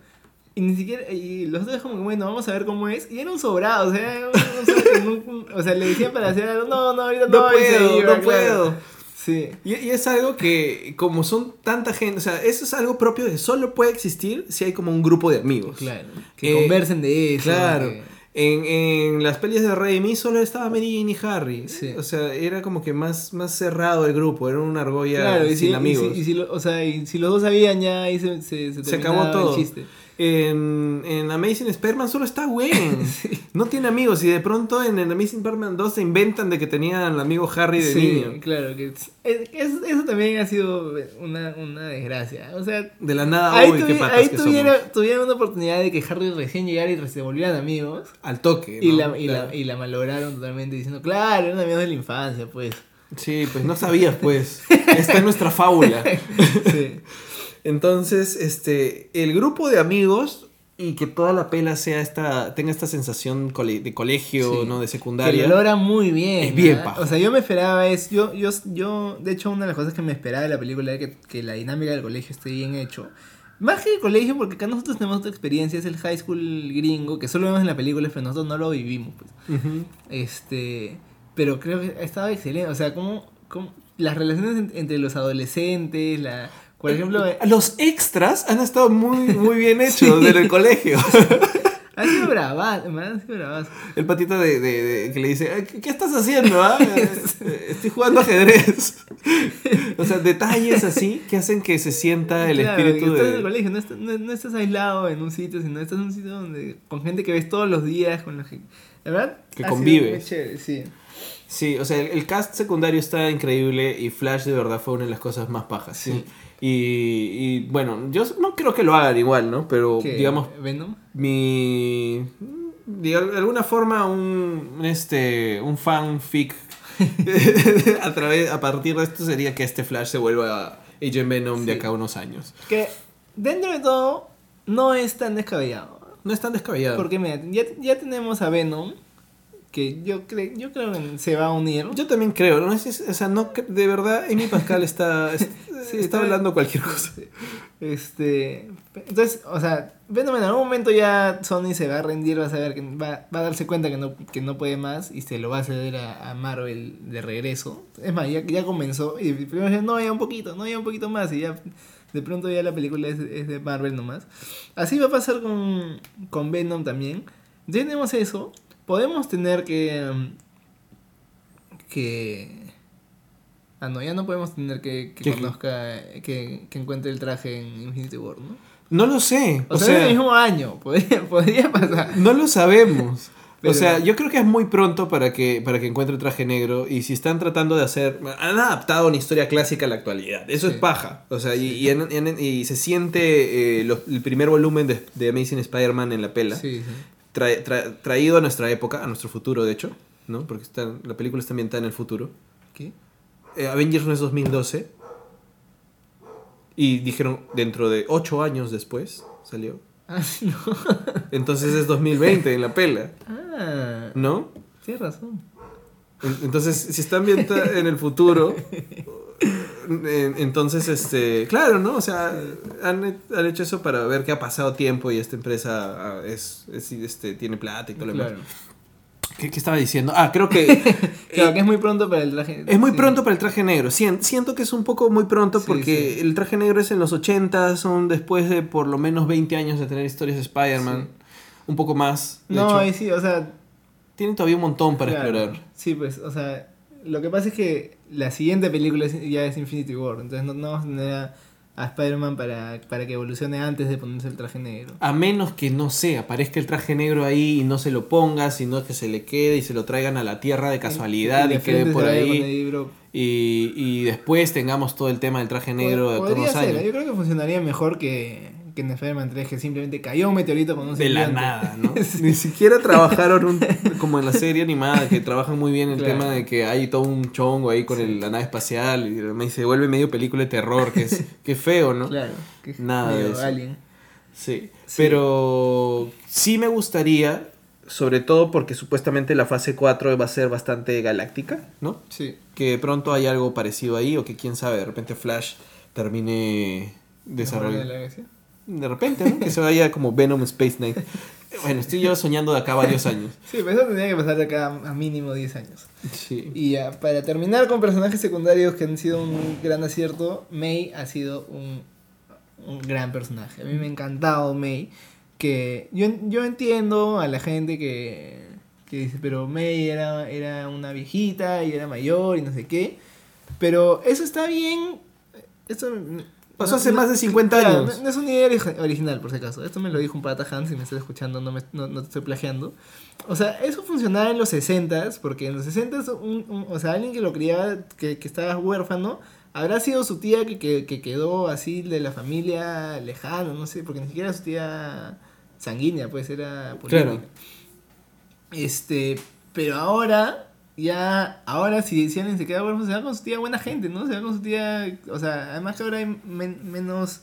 Y ni siquiera, y los dos como que bueno, vamos a ver cómo es. Y era un sobrado, o sea, un- un que no- o sea, le decían para hacer algo, no, no, ahorita no, No puedo, iba, no claro. puedo. Sí. Y, y es algo que, como son tanta gente, o sea, eso es algo propio de solo puede existir si hay como un grupo de amigos. Claro. Que Eh, conversen de eso. Claro. que- En, en las pelis de Raimi solo estaba Mary Jane y Harry. Sí. O sea, era como que más, más cerrado el grupo, era una argolla Claro, y sin si, y amigos. si- y si lo- o sea, y si los dos sabían ya ahí se, se, se, Se acabó todo. el chiste. En, en Amazing Spider-Man solo está Gwen. No tiene amigos. Y de pronto en Amazing Spider-Man 2 se inventan de que tenían al amigo Harry de Sí, niño. claro. Que es- es- eso, también ha sido una, una desgracia. O sea, De la nada, ahí, uy, tuvi- qué patas ahí que tuviera, somos. tuvieron una oportunidad de que Harry recién llegara y se volvieran amigos. Al toque. Y, ¿no? la, y, Claro. la, y la malograron totalmente diciendo, claro, eran amigos de la infancia, pues. Sí, pues no sabías, pues. Está en nuestra fábula. Sí. Entonces, este, el grupo de amigos y que toda la pela sea esta, tenga esta sensación cole- de colegio, Sí. ¿no? De Que secundaria. lo logra muy bien. Es bien ¿ah? paja. O sea, yo me esperaba es. Yo, yo, yo, de hecho, una de las cosas que me esperaba de la película era que, que la dinámica del colegio esté bien hecho. Más que el colegio, porque acá nosotros tenemos otra experiencia, es el high school gringo, que solo vemos en la película, pero nosotros no lo vivimos. Pues. Este. Pero creo que estaba excelente. O sea, como. como las relaciones en- entre los adolescentes, la. Por ejemplo. eh, Los extras han estado muy, muy bien hechos en el colegio. Han sido bravas, han sido bravas. El patito de, de- de- que le dice, "Ay, ¿qué, estás haciendo? ah? Eh, Estoy jugando ajedrez. o sea, detalles así que hacen que se sienta el Claro, espíritu estás en el colegio, no, estás- no- no estás aislado en un sitio, sino estás en un sitio donde con gente que ves todos los días, con. La verdad, Que convives. chévere, sí. Sí, o sea, el, el cast secundario está increíble y Flash de verdad fue una de las cosas más pajas. Sí. Y, y, bueno, yo no creo que lo hagan igual, ¿no? Pero ¿Qué? digamos, Venom. mi... De al- alguna forma un, este, un fanfic a, través, a partir de esto sería que este Flash se vuelva Agent Venom de acá a unos años. Que dentro de todo no es tan descabellado. No es tan descabellado. Porque mira, ya, ya tenemos a Venom, que yo, cre yo creo que se va a unir. Yo también creo, ¿no? Es- es- o sea, no, de verdad, Amy Pascal está, es- Sí, está hablando cualquier cosa. Este, entonces, o sea, Venom en algún momento ya Sony se va a rendir, va a saber que va, va a darse cuenta que no, que no puede más y se lo va a ceder a, a Marvel de regreso. Es más, ya, ya comenzó y primero no, ya un poquito, no, ya un poquito más y ya de pronto ya la película es, es de Marvel nomás. Así va a pasar con, con Venom también. Tenemos eso, podemos tener que... que... Ah, no, ya no podemos tener que, que conozca, que, que encuentre el traje en Infinity War, ¿no? No lo sé. O, sea, en el mismo año, podría, podría pasar. No lo sabemos. Pero- O sea, yo creo que es muy pronto para que, para que encuentre traje negro. Y si están tratando de hacer. Han adaptado una historia clásica a la actualidad. Eso Sí. es paja. O sea, y, y en- en- y se siente eh, el primer volumen de, de Amazing Spider-Man en la pela. Sí, traído a nuestra época, a nuestro futuro, de hecho. ¿no? Porque está, la película está ambientada en el futuro. ¿Qué? Eh, Avengers no es 2012. Y dijeron dentro de 8 años después salió. Ah, sí, no. Entonces es 2020 en la pela, Ah, ¿no? tienes razón. En- Entonces, si está ambientada en el futuro, entonces, este, claro, ¿no? O sea, han, han hecho eso para ver que ha pasado tiempo y esta empresa ah, es, es, este, tiene plata y todo lo demás. Claro. ¿Qué, qué estaba diciendo? Ah, creo que Claro, eh, que es muy pronto para el traje. es muy sí. pronto para el traje negro. Sien- Siento que es un poco muy pronto Sí, porque sí. el traje negro es en los 80, son después de por lo menos 20 años de tener historias de Spider-Man. Un poco más. De No, hecho, ahí sí, o sea. tienen todavía un montón para claro. explorar. Sí, pues, o sea, lo que pasa es que la siguiente película ya es Infinity War, entonces no, no vamos a tener a, a Spider-Man para, para que evolucione antes de ponerse el traje negro. A menos que, no sé, aparezca el traje negro ahí y no se lo ponga, sino que se le quede y se lo traigan a la tierra de casualidad y, de quede por ahí. Y, y después tengamos todo el tema del traje negro de Pod- los ser, años. yo creo que funcionaría mejor que, que en Spider-Man 3, que simplemente cayó un meteorito con un De la nada, ¿no? Sí. Ni siquiera trabajaron un- como en la serie animada, que trabajan muy bien el Claro. tema de que hay todo un chongo ahí con el- la nave espacial y se vuelve medio película de terror, que es que feo, ¿no? Claro, que Nada de eso. alien. Sí. Sí. Pero sí me gustaría, sobre todo porque supuestamente la fase 4 va a ser bastante galáctica, ¿no? Sí. Que pronto hay algo parecido ahí o que quién sabe, de repente Flash termine ¿De desarrollando. la galaxia? De repente, ¿no? Que se vaya como Venom Space Knight. Bueno, estoy yo soñando de acá varios años. Sí, pero eso tendría que pasar de acá a mínimo 10 años. Sí. Y ya, para terminar con personajes secundarios que han sido un gran acierto, May ha sido un, un gran personaje. A mí me ha encantado May. Que yo, yo entiendo a la gente que, que dice, pero May era, era una viejita y era mayor y no sé qué. Pero eso está bien. Esto Pasó hace más de 50 años. No, no es una idea ori- original, por si acaso. Esto me lo dijo un pata Hans, si me estás escuchando, no, me, no, no te estoy plagiando. O sea, eso funcionaba en los 60 porque en los 60 un, un- o sea, alguien que lo criaba, que, que estaba huérfano, habrá sido su tía que, que, que quedó así de la familia lejana, no sé, porque ni siquiera era su tía sanguínea, pues era Claro. política. Este, pero ahora, ya, ahora si, si alguien se queda huérfano, se va con su tía buena gente, ¿no? Se va con su tía, o sea, además que ahora hay men- menos,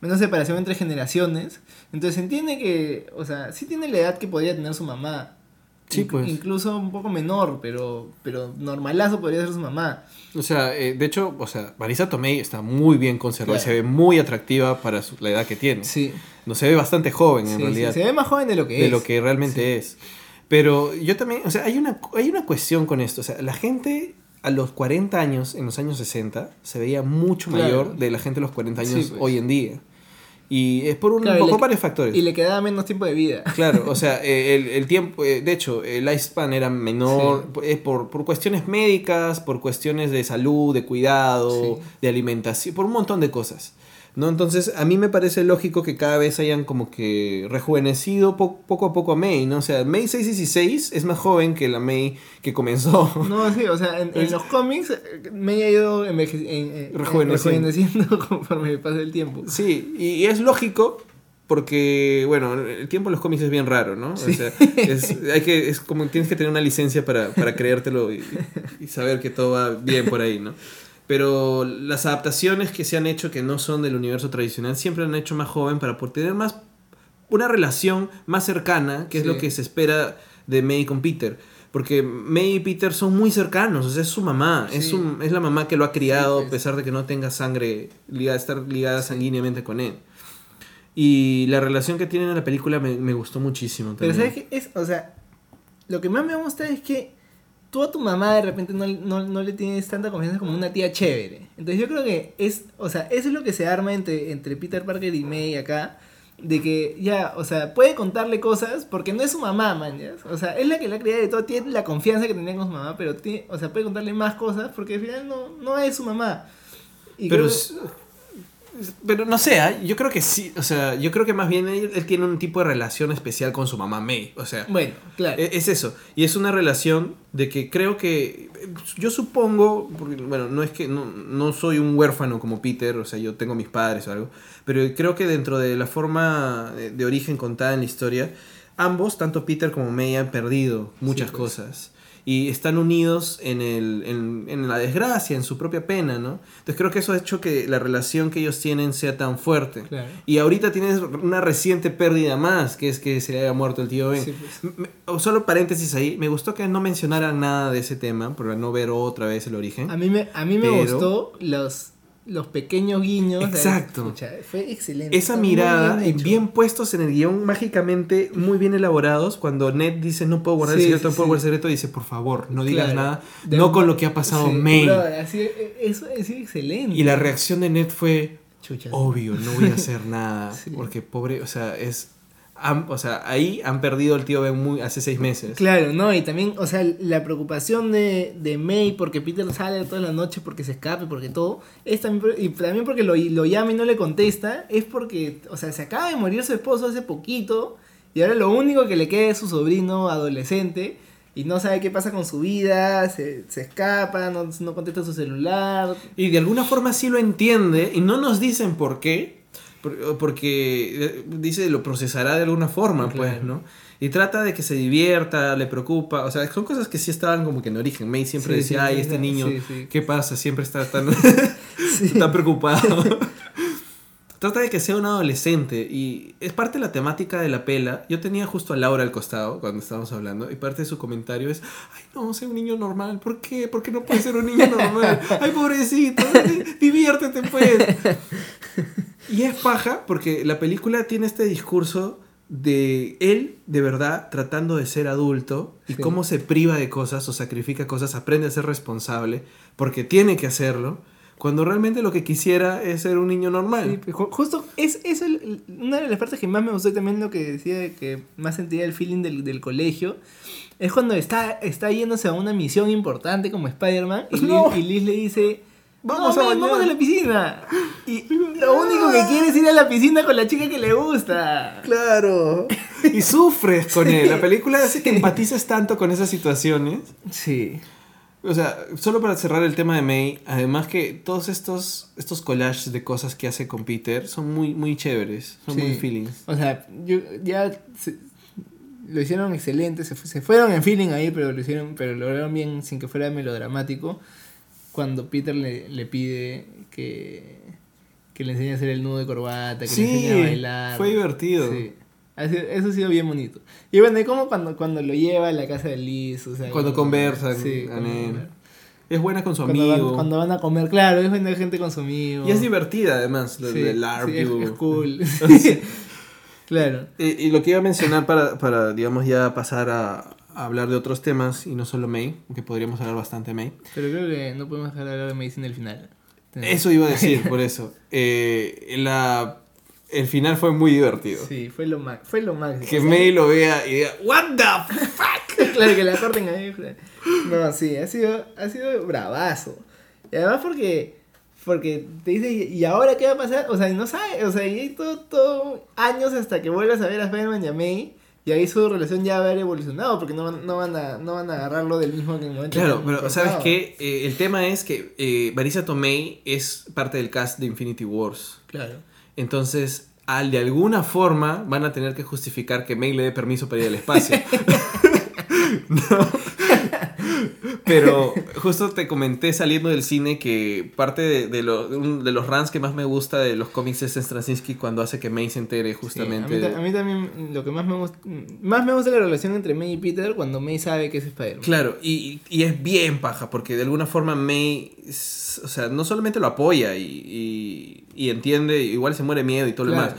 menos separación entre generaciones. Entonces se entiende que, o sea, sí tiene la edad que podría tener su mamá. Sí, Inc- pues. Incluso un poco menor, pero, pero normalazo podría ser su mamá. O sea, eh, de hecho, o sea, Marisa Tomei está muy bien conservada y Claro. se ve muy atractiva para su- la edad que tiene. Sí. No se ve bastante joven en Sí, realidad. sí, se ve más joven de lo que de es. lo que realmente es. Pero yo también, o sea, hay una, hay una cuestión con esto. O sea, la gente a los 40 años, en los años 60, se veía mucho Claro. mayor de la gente a los 40 años Sí, pues. hoy en día. Y es por un Claro, poco varios factores. Y le quedaba menos tiempo de vida. Claro, o sea, eh, el, el tiempo, eh, de hecho, el lifespan era menor eh, por, por cuestiones médicas, por cuestiones de salud, de cuidado, Sí. de alimentación, por un montón de cosas. ¿No? Entonces, a mí me parece lógico que cada vez hayan como que rejuvenecido po- poco a poco a May, ¿no? O sea, May 616 es más joven que la May que comenzó. No, sí, o sea, en, los cómics eh, me ha ido en- en- Rejuveneciendo. rejuveneciendo conforme pasa el tiempo. Sí, y, y es lógico porque, bueno, el tiempo en los cómics es bien raro, ¿no? O sea, es, hay que, es como tienes que tener una licencia para, para creértelo y, y saber que todo va bien por ahí, ¿no? Pero las adaptaciones que se han hecho que no son del universo tradicional siempre han hecho más joven para poder tener más una relación más cercana, que es lo que se espera de May con Peter. Porque May y Peter son muy cercanos, o sea, es su mamá, es, su- es la mamá que lo ha criado Sí, a pesar de que no tenga sangre, ligada, estar ligada sanguíneamente con él. Y la relación que tienen en la película me, me gustó muchísimo. Pero. ¿sabes qué? Es, o sea, lo que más me gusta es que tú a tu mamá de repente no, no, no le tienes tanta confianza como una tía chévere. Entonces yo creo que es, o sea, eso es lo que se arma entre, entre Peter Parker y May acá. De que ya, o sea, puede contarle cosas porque no es su mamá, man, ¿ya? O sea, es la que la criado y todo, tiene la confianza que tenía con su mamá, pero tiene, o sea, puede contarle más cosas porque al final no, no es su mamá. Y Pero, pero no sé, ¿ah? yo creo que sí, o sea, yo creo que más bien él, él tiene un tipo de relación especial con su mamá May, o sea, bueno, claro. E- Es eso. Y es una relación de que creo que. Yo supongo. Porque, bueno, no es que. No, no soy un huérfano como Peter. O sea, yo tengo mis padres o algo. Pero creo que dentro de la forma de, de origen contada en la historia. Ambos, tanto Peter como May, han perdido muchas Sí, pues. cosas. Y están unidos en, el, en, en la desgracia, en su propia pena, ¿no? Entonces creo que eso ha hecho que la relación que ellos tienen sea tan fuerte. Claro. Y ahorita tienes una reciente pérdida más, que es que se le haya muerto el tío Ben. Sí, pues. Me- o solo paréntesis ahí, me gustó que no mencionaran nada de ese tema, para no ver otra vez el origen. A mí me, a mí me Pero- gustó los, los pequeños guiños. Exacto. Escucha, fue excelente. Esa mirada, bien bien, puestos en el guion, mágicamente muy bien elaborados, cuando Ned dice no puedo guardar Sí, el secreto, sí, no puedo guardar el secreto, dice por favor, no digas Claro. nada, no con lo que ha pasado Sí, May. así, eh, eso es excelente. Y la reacción de Ned fue, Chucha. obvio, no voy a hacer nada, porque pobre, o sea, es... han- o sea, ahí han perdido el tío Ben muy, hace seis meses. Claro, no, y también, o sea, la preocupación de, de May porque Peter sale toda la noche porque se escape, porque todo, es también, y también porque lo, lo llama y no le contesta, es porque, o sea, se acaba de morir su esposo hace poquito, y ahora lo único que le queda es su sobrino adolescente, y no sabe qué pasa con su vida, se, se escapa, no, no contesta su celular. Y de alguna forma sí lo entiende y no nos dicen por qué, porque eh, dice lo procesará de alguna forma, pues, Claro. ¿no? Y trata de que se divierta, le preocupa, o sea, son cosas que sí estaban como que en origen. May siempre Sí, decía, sí, ay, este niño, sí. ¿qué pasa? Siempre está tan, tan preocupado. Trata de que sea un adolescente y es parte de la temática de la pela. Yo tenía justo a Laura al costado cuando estábamos hablando y parte de su comentario es, ay no, sé un niño normal, ¿por qué? ¿Por qué no puede ser un niño normal? Ay pobrecito, di- diviértete pues. Y es paja porque la película tiene este discurso de él de verdad tratando de ser adulto y Sí. cómo se priva de cosas o sacrifica cosas, aprende a ser responsable porque tiene que hacerlo, cuando realmente lo que quisiera es ser un niño normal. Sí, justo es, es el- una de las partes que más me gustó también lo que decía de que más sentía el feeling del, del colegio. Es cuando está, está yéndose a una misión importante como Spider-Man y, No. Liz, y Liz le dice, Vamos vamos, a a bañar". vamos a la piscina. Y lo único que quiere es ir a la piscina con la chica que le gusta. Claro. Y sufres con él. La película hace que empatices tanto con esas situaciones. Sí. O sea, solo para cerrar el tema de May, además que todos estos, estos collages de cosas que hace con Peter son muy, muy chéveres, son Sí. muy feelings. O sea, yo, ya se- lo hicieron excelente, se, se fueron en feeling ahí, pero lo hicieron, pero lo lograron bien sin que fuera melodramático. Cuando Peter le, le pide que, que le enseñe a hacer el nudo de corbata, que le enseñe a bailar. fue divertido. Sí. Eso ha sido bien bonito. Y bueno, y como cuando, cuando lo lleva a la casa de Liz, o sea, Cuando conversan, Sí. Es buena con su cuando van, amigo. cuando van a comer, claro, es buena gente con su amigo. Y es divertida además, lo Sí, del sí, es, es cool. claro. Y, y lo que iba a mencionar para, para, digamos, ya pasar a, a hablar de otros temas y no solo May, que podríamos hablar bastante de May. Pero creo que no podemos dejar de hablar de medicina al final. Eso iba a decir, por eso. Eh, la, el final fue muy divertido. Sí, fue lo más. Fue lo más. Que May lo vea y diga, ¿What the fuck? claro, que la corten ahí. No, sí, ha sido, ha sido bravazo. Y además porque. Porque te dice, ¿y ahora qué va a pasar? O sea, no sabe, o sea, y todo, todo años hasta que vuelvas a ver a Spider-Man y a May. Y ahí su relación ya va a haber evolucionado, porque no van, no van, a, no van a agarrarlo del mismo momento. Claro, que pero ¿sabes qué? Eh, el tema es que eh, Marisa Tomei es parte del cast de Infinity Wars. Claro. Entonces, al de alguna forma van a tener que justificar que May le dé permiso para ir al espacio. No. Pero justo te comenté saliendo del cine que parte de, de lo- de los runs que más me gusta de los cómics es Straczynski cuando hace que May se entere Sí, justamente. a, mí, a también lo que más me gusta, más me gusta es la relación entre May y Peter cuando May sabe que es Spider-Man. Claro, y, y es bien paja, porque de alguna forma May, o sea, no solamente lo apoya y, y- y entiende, igual se muere miedo y todo lo demás,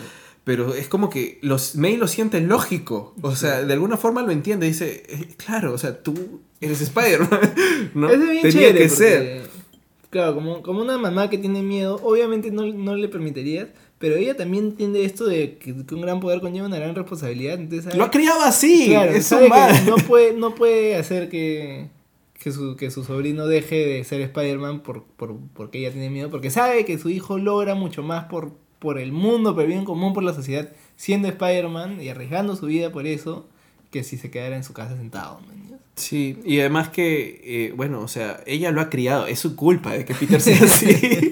pero es como que los, May lo siente lógico, o sea, de alguna forma lo entiende, dice, "Eh, claro, o sea, tú eres Spider-Man, ¿no? Es bien Tenía chévere que porque, ser. Claro, como, como una mamá que tiene miedo, obviamente no, no le permitirías, pero ella también entiende esto de que, que un gran poder conlleva una gran responsabilidad. Entonces sabe- Lo ha criado así, claro, es sabe que no puede, no puede hacer que, que, su, que su sobrino deje de ser Spider-Man por, por, porque ella tiene miedo, porque sabe que su hijo logra mucho más por, por el mundo, por el bien común, por la sociedad, siendo Spider-Man y arriesgando su vida por eso, que si se quedara en su casa sentado. Sí, y además que, eh, bueno, o sea, ella lo ha criado, es su culpa de que Peter sea así.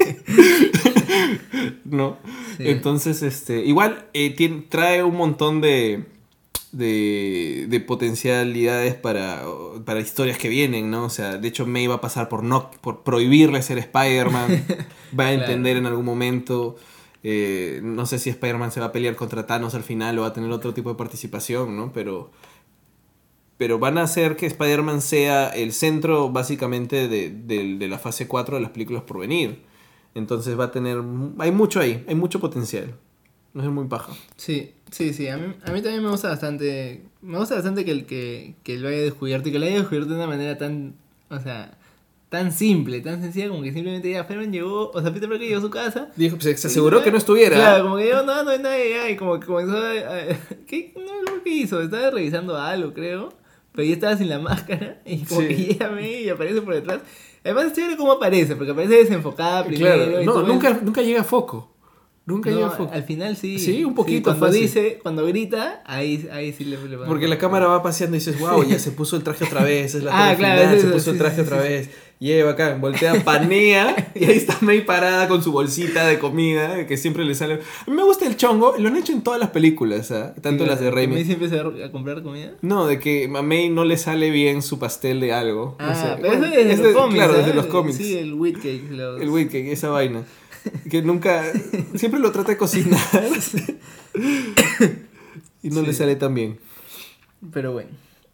¿No? Sí. Entonces, este, igual eh, trae un montón de, de, de potencialidades para, para historias que vienen, ¿no? O sea, de hecho May va a pasar por, no, por prohibirle ser Spider-Man, va a entender en algún momento... eh, no sé si Spider-Man se va a pelear contra Thanos al final o va a tener otro tipo de participación, ¿no? Pero, pero van a hacer que Spider-Man sea el centro básicamente de, de- de la fase 4 de las películas por venir. Entonces va a tener... Hay mucho ahí, hay mucho potencial. No es muy paja. Sí, sí, sí. A mí, a mí también me gusta bastante. Me gusta bastante que, que, que lo haya descubierto y que lo haya descubierto de una manera tan. O sea, tan simple, tan sencilla como que simplemente ya Ferman llegó. O sea, Peter Parker llegó a su casa. Dijo, se, se aseguró que no estuviera. Claro, como que llegó, no, no hay nadie. Y como que comenzó a. a- ¿qué, no, ¿cómo que hizo? Estaba revisando algo, creo. Pero ya estaba sin la máscara. Y como Sí. que llega a mí y aparece por detrás. Además, es chévere cómo aparece, porque aparece desenfocada primero. Claro, y no, ves- nunca, nunca llega a foco. Nunca no, llega a foco. al final sí. Sí, un poquito cuando fácil. dice, cuando grita, ahí, ahí sí le, le va Porque la cámara va paseando y dices, wow, ya se puso el traje otra vez, es la Ah, claro, final, es se puso el traje otra vez. Lleva acá, voltea, panea, y ahí está May parada con su bolsita de comida, que siempre le sale. A mí me gusta el chongo, lo han hecho en todas las películas, ¿ah? tanto Sí, las de que May Raimi. siempre se va a comprar comida. No, de que a May no le sale bien su pastel de algo. no Ah, sé. pero Bueno, eso es desde es los de- cómics. Claro, desde los cómics. Sí, el wheat cake. los- El Wicca, esa vaina. Que nunca. Siempre lo trata de cocinar. y no le sale tan bien. Pero bueno.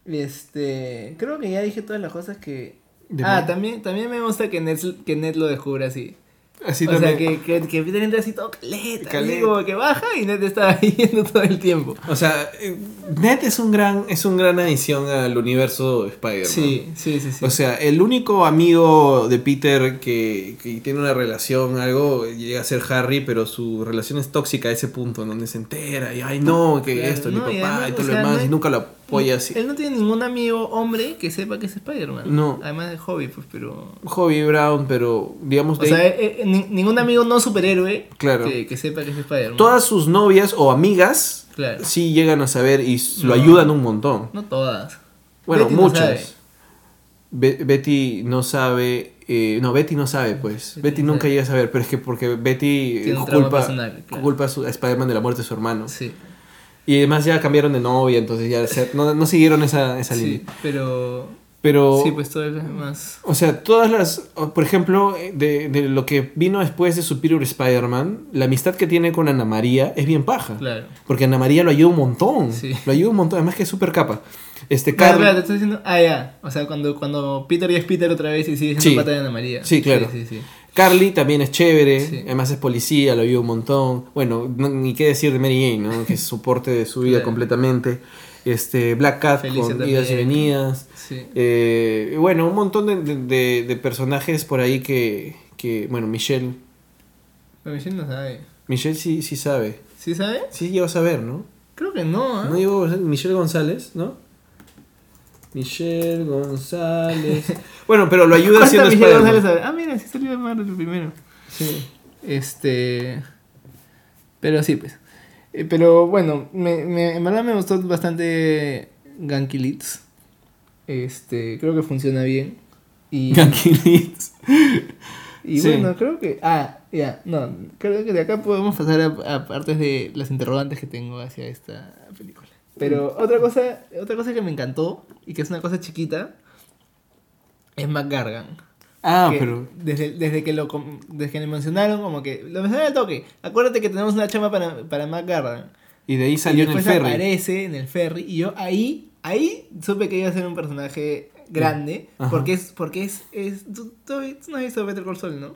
Este. Creo que ya dije todas las cosas que. Ah, también, también me gusta que Ned, que Ned lo descubra así. Así o también. sea, que, que, que Peter entra así todo caleta. Caleta. Así como que baja y Ned está ahí yendo todo el tiempo. O sea, eh, Ned es un gran, es un gran adición al universo Spider-Man. Sí, sí, sí, sí. O sea, el único amigo de Peter que, que tiene una relación, algo, llega a ser Harry, pero su relación es tóxica a ese punto, en donde se entera y, ay, no, que Claro, esto, no, mi y papá además, y todo o lo demás, no y nunca lo así. Él no tiene ningún amigo hombre que sepa que es Spider-Man. No. Además de hobby, pues, pero. Hobby Brown, pero digamos O de sea, eh, eh, ni- ningún amigo no superhéroe Claro. que, que sepa que es Spider-Man. todas sus novias o amigas Claro. sí llegan a saber y lo ayudan un montón. No todas. Bueno, Betty muchas. Be- Betty no sabe. eh, no, Betty no sabe, pues. Betty nunca sabe. llega a saber, pero es que porque Betty Tiene culpa, personal, claro. culpa a, a Spider-Man de la muerte de su hermano. Sí. Y además ya cambiaron de novia, entonces ya se- no, no siguieron esa, esa Sí, línea. pero. Pero, Sí, pues todo es más. o sea, todas las. Por ejemplo, de, de lo que vino después de Superior Spider-Man, la amistad que tiene con Ana María es bien paja. Claro. Porque Ana María lo ayuda un montón. Sí. Lo ayuda un montón, además que es súper capa. Este, Claro, Carl- claro, te estoy diciendo. Ah, ya. O sea, cuando, cuando Peter ya es Peter otra vez y sigue siendo Sí. pata de Ana María. Sí, claro. Sí, sí, sí. Carly también es chévere, Sí. además es policía, lo ayuda un montón. Bueno, no- ni qué decir de Mary Jane, ¿no? que es soporte de su vida Claro. completamente. Este, Black Cat Felicia con idas y también. venidas. Sí. Eh, bueno, un montón de, de- de- de personajes por ahí que, que, bueno, Michelle. Pero Michelle no sabe. Michelle sí, sí sabe. ¿Sí sabe? Sí llegó a saber, ¿no? Creo que no, ¿ah? No llegó. Michelle González, ¿no? Michelle González. bueno, pero lo ayuda ¿Cuánta haciendo Michelle. González? Ah, mira, sí salió Marvel el primero. Sí. Este. Pero sí, pues. Eh, Pero bueno, me, me- en verdad me gustó bastante Ganky Leeds. Este, creo que funciona bien. Y, Yankee Leeds. y Sí. bueno, creo que. Ah, ya, no. Creo que de acá podemos pasar a, a partes de las interrogantes que tengo hacia esta película. Pero otra cosa, otra cosa que me encantó y que es una cosa chiquita es McGargan. Ah, que pero. desde, desde que lo desde que le mencionaron como que lo mencionaron al toque acuérdate que tenemos una chama para, para McGarran Y de ahí y salió en el ferry. aparece en el ferry y yo ahí ahí supe que iba a ser un personaje grande Ajá. porque es porque es, es tú, tú- tú no has visto Better Call Saul ¿no?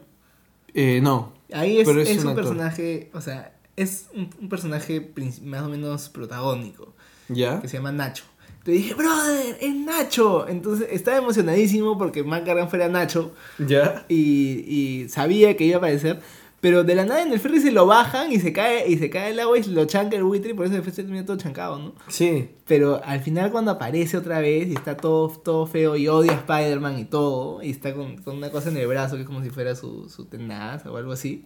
Eh, no. ahí es, es es un un, personaje o sea es un, un personaje más o menos protagónico ¿Ya? que se llama Nacho te dije brother es Nacho entonces estaba emocionadísimo porque McGarran fuera Nacho ¿Ya? y, y sabía que iba a aparecer. Pero de la nada en el ferry se lo bajan y se cae y se cae el agua y lo chanca el buitre y por eso después se termina todo chancado, ¿no? Sí. Pero al final cuando aparece otra vez y está todo, todo feo y odia a Spider-Man y todo, y está con, con una cosa en el brazo que es como si fuera su, su tenaz o algo así,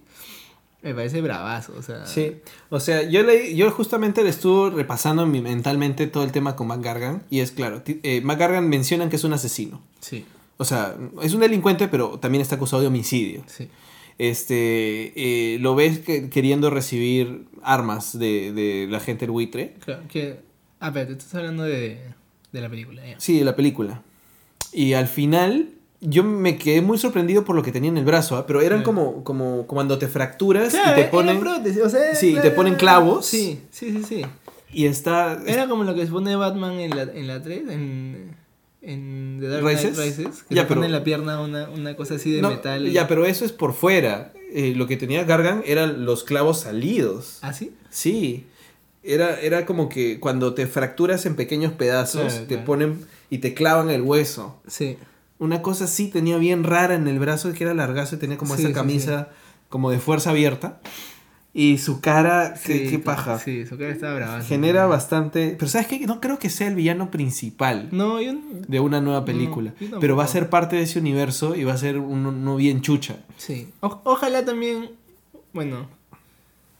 me parece bravazo, o sea... Sí. O sea, yo, le, yo justamente le estuve repasando mi- mentalmente todo el tema con McGargan. Y es claro, eh, McGargan mencionan que es un asesino. Sí, O sea, es un delincuente, pero también está acusado de homicidio. sí. Este, eh, lo ves que- queriendo recibir armas de, de la gente del buitre. Claro, que Ah, pero te estás hablando de, de la película, ya. Sí, de la película. Y al final, yo me quedé muy sorprendido por lo que tenía en el brazo, ¿ah? pero eran Sí. como, como cuando te fracturas Claro, y te ponen. prótesis, o sea, Sí, era- te ponen clavos. Sí, sí, sí, sí. Y está. Era como lo que se pone Batman en la, en la 3, en, en The Dark Knight ¿Rises? Rises, que Ya, pone en la pierna una, una cosa así de No, metal. Ya, pero eso es por fuera. Eh, lo que tenía Gargan eran los clavos salidos. ¿Ah, sí? Sí. Era, era como que cuando te fracturas en pequeños pedazos, Claro, te claro. ponen y te clavan el hueso. Sí. Una cosa así tenía bien rara en el brazo, que era largazo y tenía como Sí, esa sí, camisa como de fuerza abierta. Y su cara, qué, Sí, qué paja. Sí, su cara estaba brava. Genera bastante... Pero ¿sabes qué? No creo que sea el villano principal No, yo... de una nueva película. pero va a ser parte de ese universo y va a ser uno, uno bien chucha. Sí. O- ojalá también... Bueno...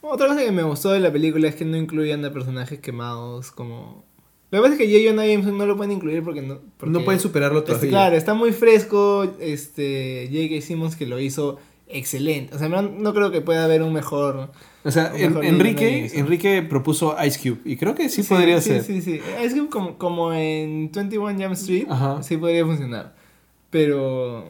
Otra cosa que me gustó de la película es que no incluían a personajes quemados como... Lo que pasa es que J. Jonah Jameson no lo pueden incluir porque no... porque- No pueden superarlo todavía. claro, está muy fresco este J.K. Simmons que lo hizo excelente. O sea, no, no creo que pueda haber un mejor... O sea, mejor Enrique. Enrique propuso Ice Cube y creo que sí, podría sí, ser. Sí, sí, Es que como, como en 21 Jump Street, Ajá. sí podría funcionar. Pero,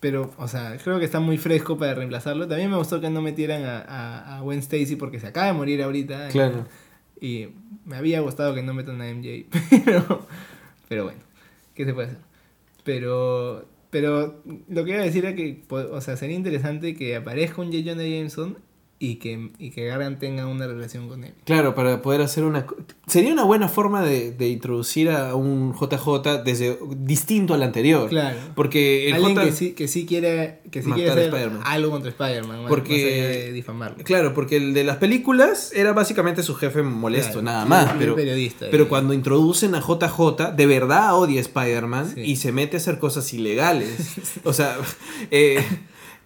pero, o sea, creo que está muy fresco para reemplazarlo. También me gustó que no metieran a, a, a Gwen Stacy porque se acaba de morir ahorita. Claro. Y me había gustado que no metan a MJ. Pero, pero bueno, ¿qué se puede hacer? Pero, pero lo que iba a decir era que, o sea, sería interesante que aparezca un J. Jonah Jameson y que, y que Gargan tenga una relación con él. Claro, para poder hacer una... Sería una buena forma de, de introducir a un JJ desde distinto al anterior. Claro. Porque el Alguien J... que sí, que sí quiere, que sí Matar quiere a hacer Spider-Man. algo contra Spider-Man, Porque- más allá de difamarlo. Claro, porque el de las películas era básicamente su jefe molesto, Claro, nada más. Pero, periodista, pero cuando introducen a JJ, de verdad odia a Spider-Man Sí. y se mete a hacer cosas ilegales. o sea, eh,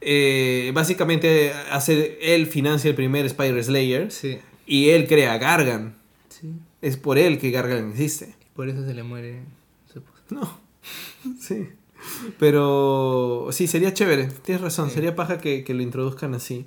eh, básicamente hace, él financia el primer Spider-Slayer Sí, y él crea Gargan. sí. Es por él que Gargan existe. Por eso se le muere su esposa. No. Sí. Pero sí, sería chévere. Tienes razón, Sí. sería paja que, que lo introduzcan así.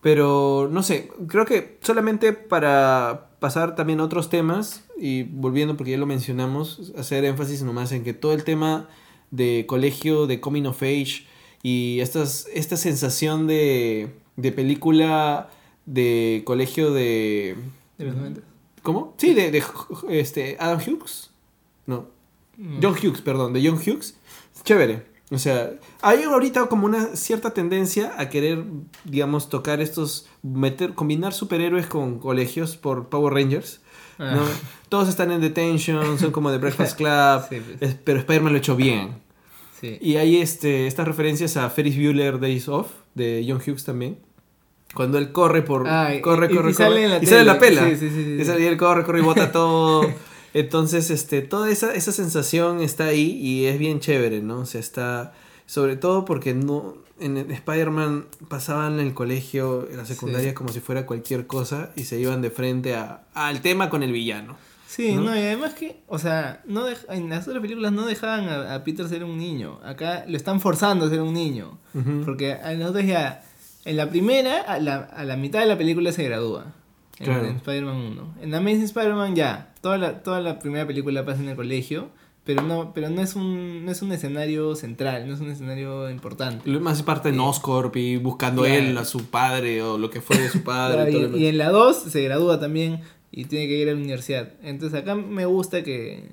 Pero no sé, creo que solamente para pasar también a otros temas y volviendo porque ya lo mencionamos, hacer énfasis nomás en que todo el tema de colegio, de coming of age y estas, esta sensación de, de película de colegio de... ¿De los 90? ¿Cómo? Sí, de, de este, Adam Hughes. No, Mm. John Hughes, perdón, de John Hughes. Chévere. O sea, hay ahorita como una cierta tendencia a querer, digamos, tocar estos, meter, combinar superhéroes con colegios por Power Rangers. Ah. Todos están en detention, son como de Breakfast Club, Sí, pues. es- pero Spider-Man lo ha hecho bien. Sí. Y hay este, estas referencias a Ferris Bueller Days Off, de John Hughes también. Cuando él corre por... Ah, y- corre, y- y corre, sale corre, en la y sale en la tele. pela. Sí, sí, sí, sí. Y sale- y él corre, corre y bota todo. Entonces, este, toda esa, esa sensación está ahí y es bien chévere, ¿no? O sea, está... Sobre todo porque no... En Spider-Man pasaban en el colegio, en la secundaria, Sí. como si fuera cualquier cosa y se iban de frente a, al tema con el villano. Sí, ¿no? ¿no? y además que, o sea, no dej- en las otras películas no dejaban a, a Peter ser un niño. Acá lo están forzando a ser un niño. Porque a nosotros ya, en la primera, a la, a la mitad de la película se gradúa. En, Claro. en Spider-Man 1. En Amazing Spider-Man ya, toda la, toda la primera película pasa en el colegio, pero no, pero no es un, no es un escenario central, no es un escenario importante. Lo más parte de Oscorp y buscando Claro. él a su padre o lo que fue de su padre. Y y en la 2 se gradúa también y tiene que ir a la universidad. Entonces acá me gusta que,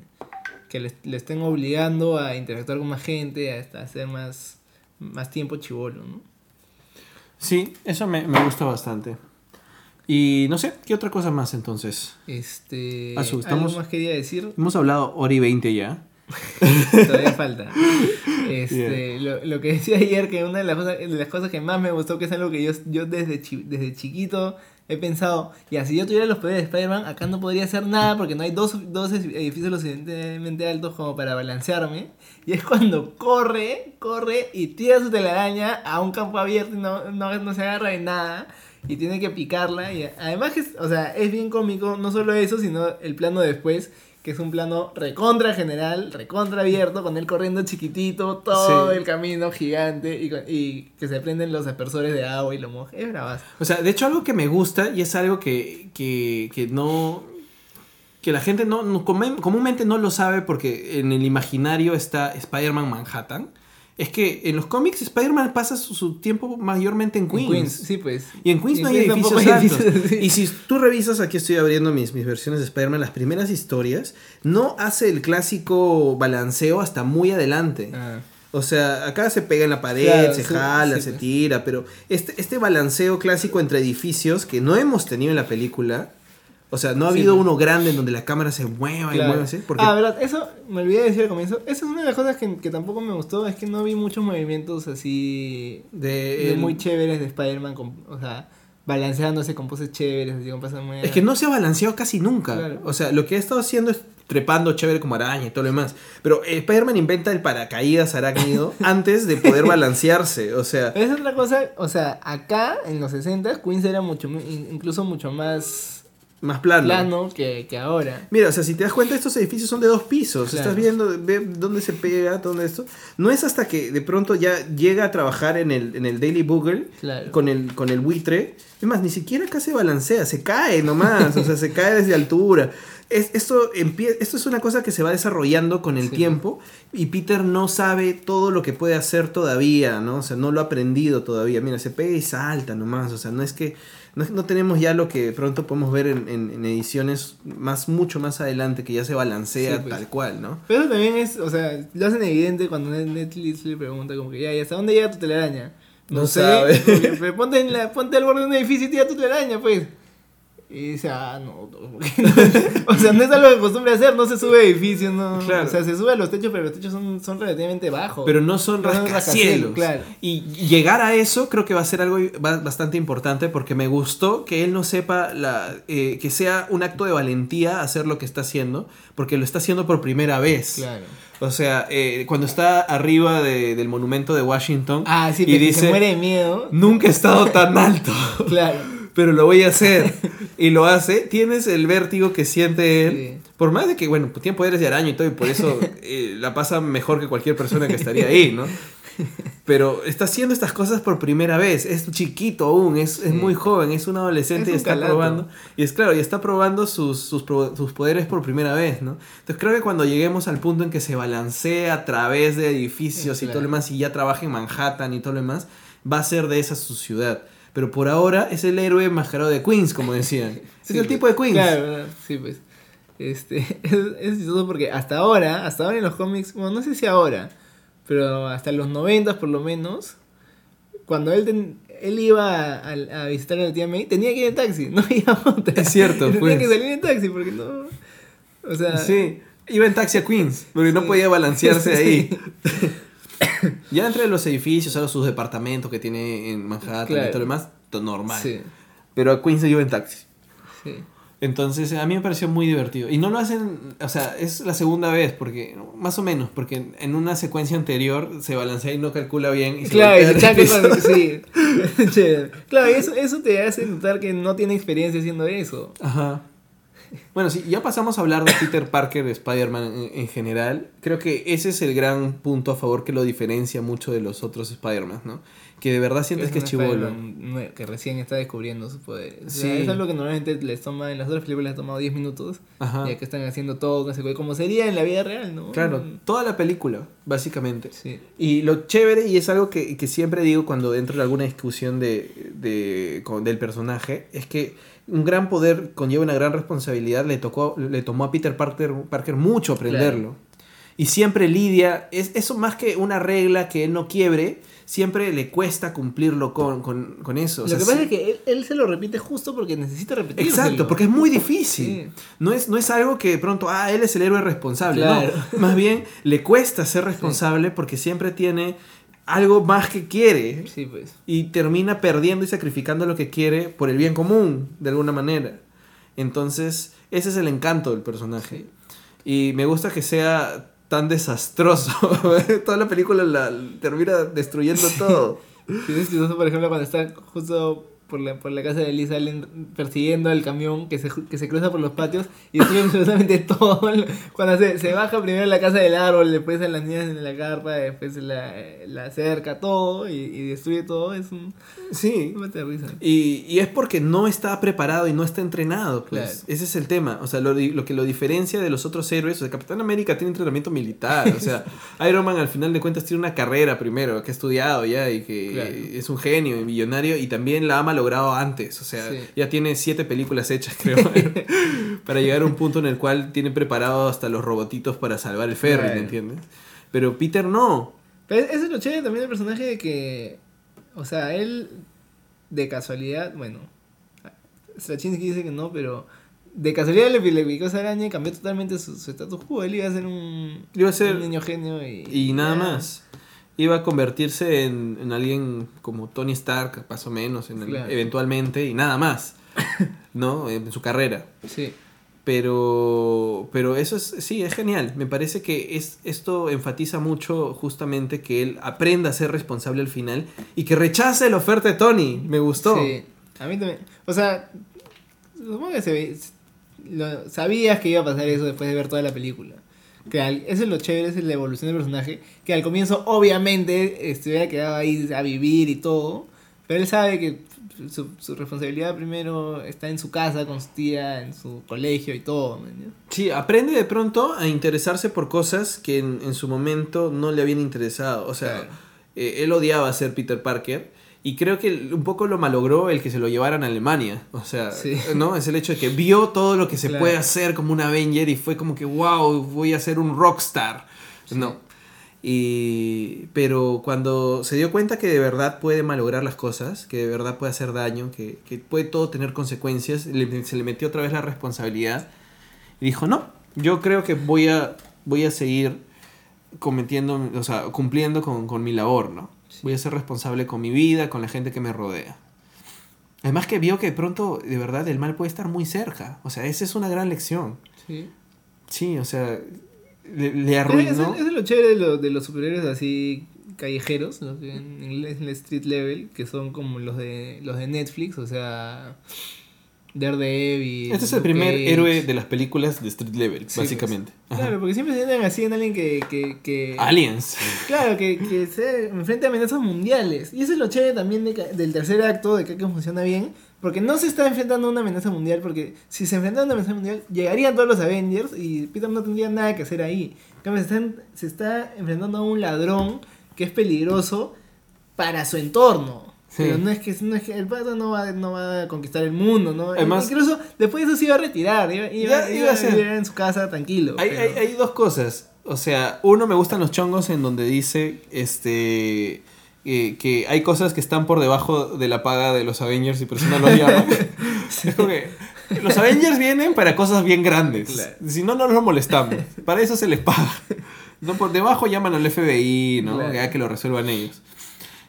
que le, le estén obligando a interactuar con más gente, a, a hacer más, más tiempo chivolo, ¿no? Sí, eso me, me gusta bastante. Y no sé, ¿qué otra cosa más entonces? Este, Ah, su, estamos- algo más quería decir, Hemos hablado hora y 20 ya. todavía falta. Este, lo, lo que decía ayer, que una de las, cosas, de las cosas que más me gustó, que es algo que yo, yo desde, chi- desde chiquito he pensado, ya, si yo tuviera los poderes de Spider-Man, acá no podría hacer nada porque no hay dos, dos edificios lo suficientemente altos como para balancearme. Y es cuando corre, corre y tira su telaraña a un campo abierto y no, no, no se agarra de nada. Y tiene que picarla. Y además es- o sea, es bien cómico, no solo eso, sino el plano después, que es un plano recontra general, recontra abierto, con él corriendo chiquitito, todo Sí. el camino gigante y, que se prenden los aspersores de agua y lo moja. Es bravazo. O sea, de hecho algo que me gusta y es algo que, que, que no... que la gente no, no- comúnmente no lo sabe porque en el imaginario está Spider-Man Manhattan, es que en los cómics Spider-Man pasa su, su tiempo mayormente en En Queens. sí, pues. Y en Queens Y no hay Queens edificios altos. sí. Y si tú revisas, aquí estoy abriendo mis, mis versiones de Spider-Man, las primeras historias, no hace el clásico balanceo hasta muy adelante. Ah, O sea, acá se pega en la pared, Claro, se sí, jala, sí, se tira, pero este, este balanceo clásico entre edificios que no hemos tenido en la película, o sea, no ha habido uno grande en donde la cámara se mueva y mueva así, porque Ah, verdad, eso me olvidé de decir al comienzo. Esa es una de las cosas que, que tampoco me gustó, es que no vi muchos movimientos así de, de el- muy chéveres de Spider-Man, o sea, balanceándose con poses chéveres, así con muy Es que no se ha balanceado casi nunca. Claro. O sea, lo que ha estado haciendo es trepando chévere como araña y todo lo demás. Pero eh, Spider-Man inventa el paracaídas arácnido antes de poder balancearse. O sea, Esa es otra cosa, o sea, acá en los 60 Queens era mucho, mu- in- incluso mucho más más plano. plano que, que ahora. Mira, o sea, si te das cuenta, estos edificios son de dos pisos. Claro. Estás viendo ve dónde se pega, dónde esto. No es hasta que de pronto ya llega a trabajar en el, en el Daily Bugle Claro. con, el, con el buitre. Es más, ni siquiera acá se balancea, se cae nomás. o sea, se cae desde altura. Es, esto, esto es una cosa que se va desarrollando con el Sí. tiempo y Peter no sabe todo lo que puede hacer todavía, ¿no? O sea, no lo ha aprendido todavía. Mira, se pega y salta nomás. O sea, no es que no, no tenemos ya lo que pronto podemos ver en, en- en ediciones más mucho más adelante que ya se balancea Sí, pues. tal cual, ¿no? Pero también es, o sea, lo hacen evidente cuando Net- Netflix le pregunta como que, ya, ¿y hasta dónde llega tu telaraña? No sabe. porque- pero ponte, en la, ponte al borde de un edificio y tira tu telaraña, pues. Y dice, ah, no, no, o sea, no es algo que acostumbra hacer, no se sube a edificios, no. Claro. O sea, se sube a los techos, pero los techos son, son relativamente bajos. Pero no son No rascacielos. claro. Y llegar a eso creo que va a ser algo ba- bastante importante porque me gustó que él no sepa la, eh, que sea un acto de valentía hacer lo que está haciendo, porque lo está haciendo por primera vez. Claro. O sea, eh, cuando está arriba de- del monumento de Washington Ah, sí, y dice, se muere de miedo. nunca he estado tan alto. Claro. pero lo voy a hacer. Y lo hace. Tienes el vértigo que siente él. Sí. Por más de que, bueno, pues tiene poderes de araña y todo, y por eso eh, la pasa mejor que cualquier persona que estaría ahí, ¿no? Pero está haciendo estas cosas por primera vez. Es chiquito aún, es, es Sí. muy joven, es un adolescente Es y está calato. probando. Y es claro, y está probando sus, sus, sus poderes por primera vez, ¿no? Entonces creo que cuando lleguemos al punto en que se balancea a través de edificios y todo lo demás, y ya trabaja en Manhattan y todo lo demás, va a ser de esa su ciudad. Pero por ahora es el héroe enmascarado de Queens, como decían. Sí, es el pues. tipo de Queens. Claro, sí, pues. Este, es, es chistoso porque hasta ahora, hasta ahora en los cómics, bueno, no sé si ahora, pero hasta los 90 por lo menos, cuando él, ten- él iba a, a visitar a la tía May, tenía que ir en taxi, no había otra. Es cierto, Tenía pues. que salir en taxi porque no... O sea, Sí, iba en taxi a Queens, porque no podía balancearse Sí. ahí. Ya entre los edificios, a sus departamentos que tiene en Manhattan y todo lo demás, normal. Sí, Pero a Queens se iba en taxi. sí. Entonces a mí me pareció muy divertido. Y no lo hacen, o sea, es la segunda vez, porque más o menos, porque en una secuencia anterior se balancea y no calcula bien. Y se Claro, y se con- sí. Claro, eso, eso te hace notar que no tiene experiencia haciendo eso. Ajá. Bueno, sí, ya pasamos a hablar de Peter Parker, de Spider-Man en, en general. Creo que ese es el gran punto a favor que lo diferencia mucho de los otros Spider-Man, ¿no? Que de verdad sientes que es un chivolo. Que recién está descubriendo. O sea, Sí. Es algo que normalmente les toma, en las otras películas les ha tomado 10 minutos. Ajá. Ya que están haciendo todo, como sería en la vida real, ¿no? Claro, toda la película, básicamente. Sí. Y lo chévere, y es algo que, que siempre digo cuando entro en alguna discusión de, de- con- del personaje, es que un gran poder conlleva una gran responsabilidad. Le, tocó, le tomó a Peter Parker, Parker mucho aprenderlo. Y siempre lidia, es eso más que una regla que él no quiebre, siempre le cuesta cumplirlo con, con, con eso. O Lo que pasa sí- es que él, él se lo repite justo porque necesita repetirlo. Exacto, porque es muy difícil. Sí. No, es, no es algo que de pronto, ah, él es el héroe responsable. Claro. No, más bien le cuesta ser responsable porque siempre tiene algo más que quiere Sí, pues. y termina perdiendo y sacrificando lo que quiere por el bien común, de alguna manera. Entonces, ese es el encanto del personaje. Y me gusta que sea tan desastroso. Toda la película la termina destruyendo todo. Sí, es chistoso, por ejemplo, cuando está justo por la, por la casa de Liz salen persiguiendo al camión que se, que se cruza por los patios y destruyen absolutamente todo. Cuando se, se baja primero la casa del árbol, después a las niñas en la carpa, después la, la cerca, todo y, y destruye todo, es un... Sí. Y, y es porque no está preparado y no está entrenado, pues. Claro. Ese es el tema. O sea, lo, lo que lo diferencia de los otros héroes, o sea, Capitán América tiene entrenamiento militar. O sea, Iron Man al final de cuentas tiene una carrera primero, que ha estudiado ya y que Claro. es un genio y millonario y también la ha malogrado antes. O sea, Sí. ya tiene siete películas hechas, creo, para llegar a un punto en el cual tiene preparado hasta los robotitos para salvar el ferry, Claro. ¿me entiendes? Pero Peter no. Pero es lo chévere también del personaje de que, o sea, él de casualidad, bueno, Straczynski dice que no, pero de casualidad le, le picó esa araña y cambió totalmente su su status quo. Él iba a ser un, Iba a ser- un niño genio y, Y nada más. Iba a convertirse en, en alguien como Tony Stark, más o menos, en el- Claro. eventualmente, y nada más. ¿No? En su carrera. Sí, Pero, pero eso es, sí, es genial. Me parece que es, esto enfatiza mucho justamente que él aprenda a ser responsable al final y que rechace la oferta de Tony. Me gustó. sí. A mí también. O sea, supongo que se ve- lo- sabías que iba a pasar eso después de ver toda la película. Que al- eso es lo chévere, es la evolución del personaje. Que al comienzo, obviamente, estuviera quedado ahí a vivir y todo. Pero él sabe que su, su responsabilidad primero está en su casa, con su tía, en su colegio y todo. Sí, aprende de pronto a interesarse por cosas que en, en su momento no le habían interesado. O sea, Claro. eh, él odiaba ser Peter Parker. Y creo que un poco lo malogró el que se lo llevaran a Alemania. O sea, Sí. ¿no? Es el hecho de que vio todo lo que se Claro. puede hacer como un Avenger y fue como que, wow, voy a ser un rockstar. No. Y, pero cuando se dio cuenta que de verdad puede malograr las cosas, que de verdad puede hacer daño, que, que puede todo tener consecuencias, le- se le metió otra vez la responsabilidad y dijo, no, yo creo que voy a, voy a seguir cometiendo, o sea, cumpliendo con, con mi labor, ¿no? Voy a ser responsable con mi vida, con la gente que me rodea. Además que vio que de pronto, de verdad, el mal puede estar muy cerca. O sea, esa es una gran lección. Sí. Sí, o sea, le, le arruinó. Es lo chévere de, lo- de los superhéroes así callejeros, que en el street level, que son como los de los de Netflix, o sea, Daredevil. Este es el primer Cage. héroe de las películas de Street Level, Sí, básicamente. pues. Claro, porque siempre se tienen así en alguien que... que, que Aliens. Claro, que, que se enfrenta a amenazas mundiales. Y eso es lo chévere también de del tercer acto, de que que funciona bien. Porque no se está enfrentando a una amenaza mundial, porque si se enfrentara a una amenaza mundial, llegarían todos los Avengers y Peter no tendría nada que hacer ahí. En se, están- se está enfrentando a un ladrón que es peligroso para su entorno. Sí. Pero no es que, no es que el pata no va, no va a conquistar el mundo, ¿no? Además- Incluso después de eso se iba a retirar, iba, iba, Ya, iba iba a ser. vivir en su casa tranquilo. Hay, pero- hay, hay dos cosas. O sea, uno me gustan los chongos en donde dice este eh, que hay cosas que están por debajo de la paga de los Avengers y por eso no los llaman. Es como que los Avengers vienen para cosas bien grandes. Claro. Si no, no los molestamos. Para eso se les paga. No, por debajo llaman al FBI, ¿no? Claro. Ya que lo resuelvan ellos.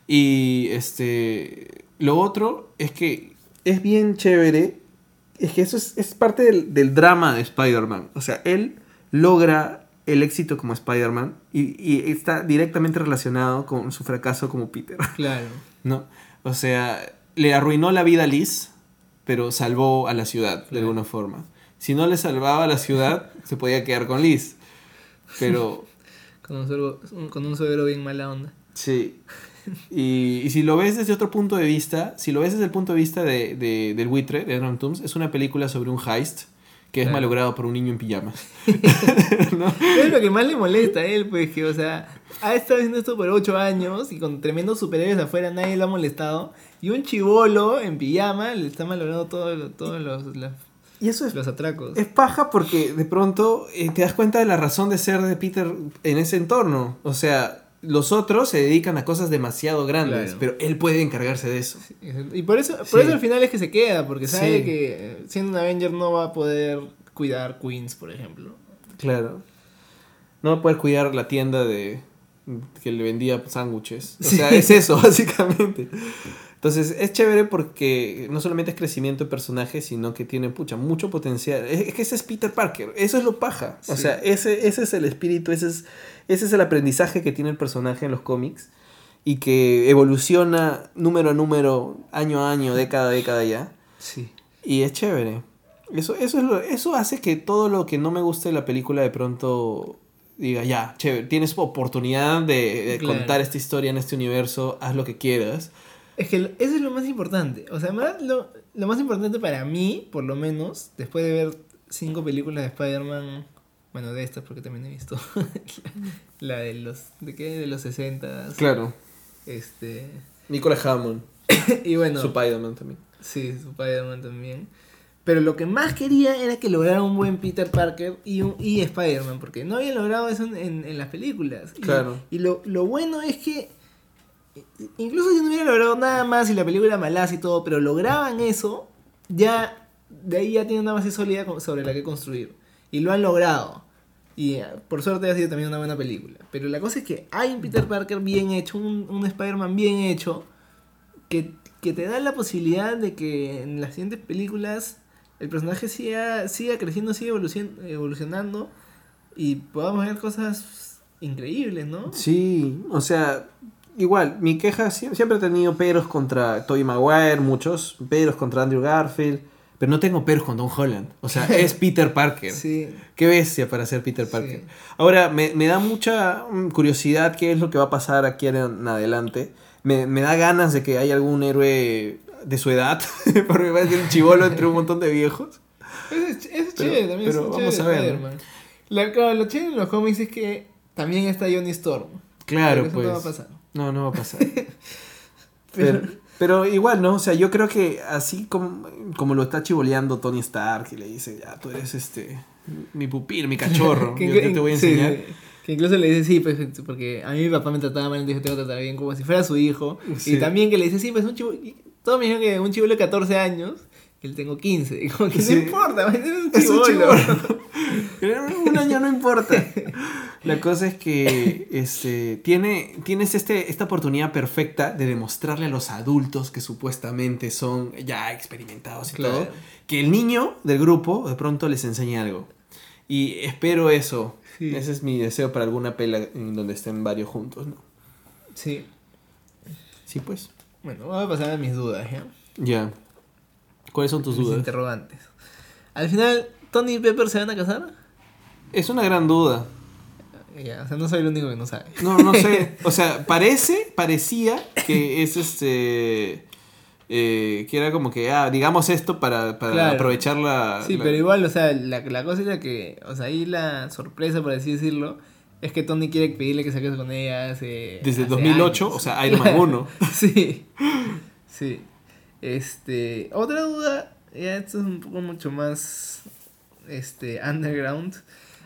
Y este lo otro es que es bien chévere. Es que eso es, es parte del, del drama de Spider-Man. O sea, él logra el éxito como Spider-Man y, y está directamente relacionado con su fracaso como Peter. Claro. ¿No? O sea, le arruinó la vida a Liz, pero salvó a la ciudad de Claro. alguna forma. Si no le salvaba a la ciudad, se podía quedar con Liz. Pero Con un, suegro, con un suegro bien mala onda. Sí. Y, y si lo ves desde otro punto de vista, si lo ves desde el punto de vista de, de- del buitre, de Adam Toomes, es una película sobre un heist que es Claro. malogrado por un niño en pijamas. ¿No? Es lo que más le molesta a él, pues, que, o sea, ha estado haciendo esto por 8 años y con tremendos superhéroes afuera nadie lo ha molestado. Y un chivolo en pijama le está malogrando todo lo- todos los, las- Y eso es, los atracos. es paja porque de pronto eh, te das cuenta de la razón de ser de Peter en ese entorno. O sea, los otros se dedican a cosas demasiado grandes, Claro. pero él puede encargarse de eso. Y por eso, por Sí. eso al final es que se queda, porque sabe Sí. que eh, siendo un Avenger no va a poder cuidar Queens, por ejemplo. Claro. No va a poder cuidar la tienda de que le vendía sándwiches. O sea, es eso, básicamente. Entonces, es chévere porque no solamente es crecimiento de personaje, sino que tiene, pucha, mucho potencial. Es, es que ese es Peter Parker. Eso es lo paja. O sea, ese, ese es el espíritu, ese es, ese es el aprendizaje que tiene el personaje en los cómics. y que evoluciona número a número, año a año, década a década ya. Sí. Y es chévere. Eso, eso, es lo- eso hace que todo lo que no me guste de la película de pronto diga, ya, chévere, tienes oportunidad de, de Claro. contar esta historia en este universo, haz lo que quieras. Es que eso es lo más importante. O sea, más- lo, lo más importante para mí, por lo menos, después de ver cinco películas de Spider-Man, bueno, de estas porque también he visto, la, la de los, ¿de qué? De los 60, Claro. este, Nicolas Hammond, y bueno, su Spider-Man también. sí, su Spider-Man también. Pero lo que más quería era que lograra un buen Peter Parker y, un, y Spider-Man, porque no habían logrado eso en, en- en las películas. Y, Claro. Y lo, lo bueno es que, incluso si no hubiera logrado nada más y la película era malaza y todo, pero lograban eso, ya de ahí ya tienen una base sólida sobre la que construir. Y lo han logrado. Y eh, por suerte ha sido también una buena película. Pero la cosa es que hay un Peter Parker bien hecho, un, un Spider-Man bien hecho, que, que te da la posibilidad de que en las siguientes películas el personaje siga, siga creciendo, siga evolucion- evolucionando y podamos ver cosas increíbles, ¿no? Sí, o sea, igual, mi queja sie- siempre he tenido peros contra Tobey Maguire, muchos, peros contra Andrew Garfield, pero no tengo peros con Tom Holland. O sea, es Peter Parker. Sí. Qué bestia para ser Peter Parker. Sí. Ahora, me, me da mucha mm, curiosidad qué es lo que va a pasar aquí en adelante. Me, me da ganas de que haya algún héroe de su edad, porque va a ser un chivolo entre un montón de viejos. Es, es Pero- chévere también. pero es vamos a ver. La- claro, lo chévere en los cómics es que también está Johnny Storm. Claro, eso pues. no va a pasar. No, no va a pasar. Pero- Pero, pero igual, ¿no? O sea, yo creo que así como, como lo está chivoleando Tony Stark y le dice, ya, tú eres este, mi pupil, mi cachorro, Que yo, te voy a enseñar. sí. Que incluso le dice, sí, pues, porque a mí mi papá me trataba mal, entonces yo tengo que tratar bien como si fuera su hijo. Sí. Y también que le dice, sí, pues un chivo, todos me dijeron que un chivolo de 14 años, que él tengo 15. Y como que Sí. no importa, es un Es un chivolo. chibolo. Pero un año no importa. La cosa es que este, tiene, tienes este, esta oportunidad perfecta de demostrarle a los adultos que supuestamente son ya experimentados y Claro. todo, que el niño del grupo de pronto les enseñe algo. Y espero eso. Sí. Ese es mi deseo para alguna pela en donde estén varios juntos, ¿no? Sí. Sí, pues. Bueno, voy a pasar a mis dudas, ¿ya? Ya. ¿Cuáles son tus Mis dudas? interrogantes. Al final, ¿Tony y Pepper se van a casar? Es una gran duda. Ya, o sea, no soy el único que no sabe. No, no sé. O sea, parece, parecía que es este. eh, que era como que, ah, digamos esto para, para Claro. aprovechar la. Sí, la- pero igual, o sea, la, la cosa era que, o sea, ahí la sorpresa, por así decirlo, es que Tony quiere pedirle que se case con ella hace. Desde hace 2008, años. o sea, Iron Man 1. sí, sí. Este, otra duda, ya esto es un poco mucho más, este, underground.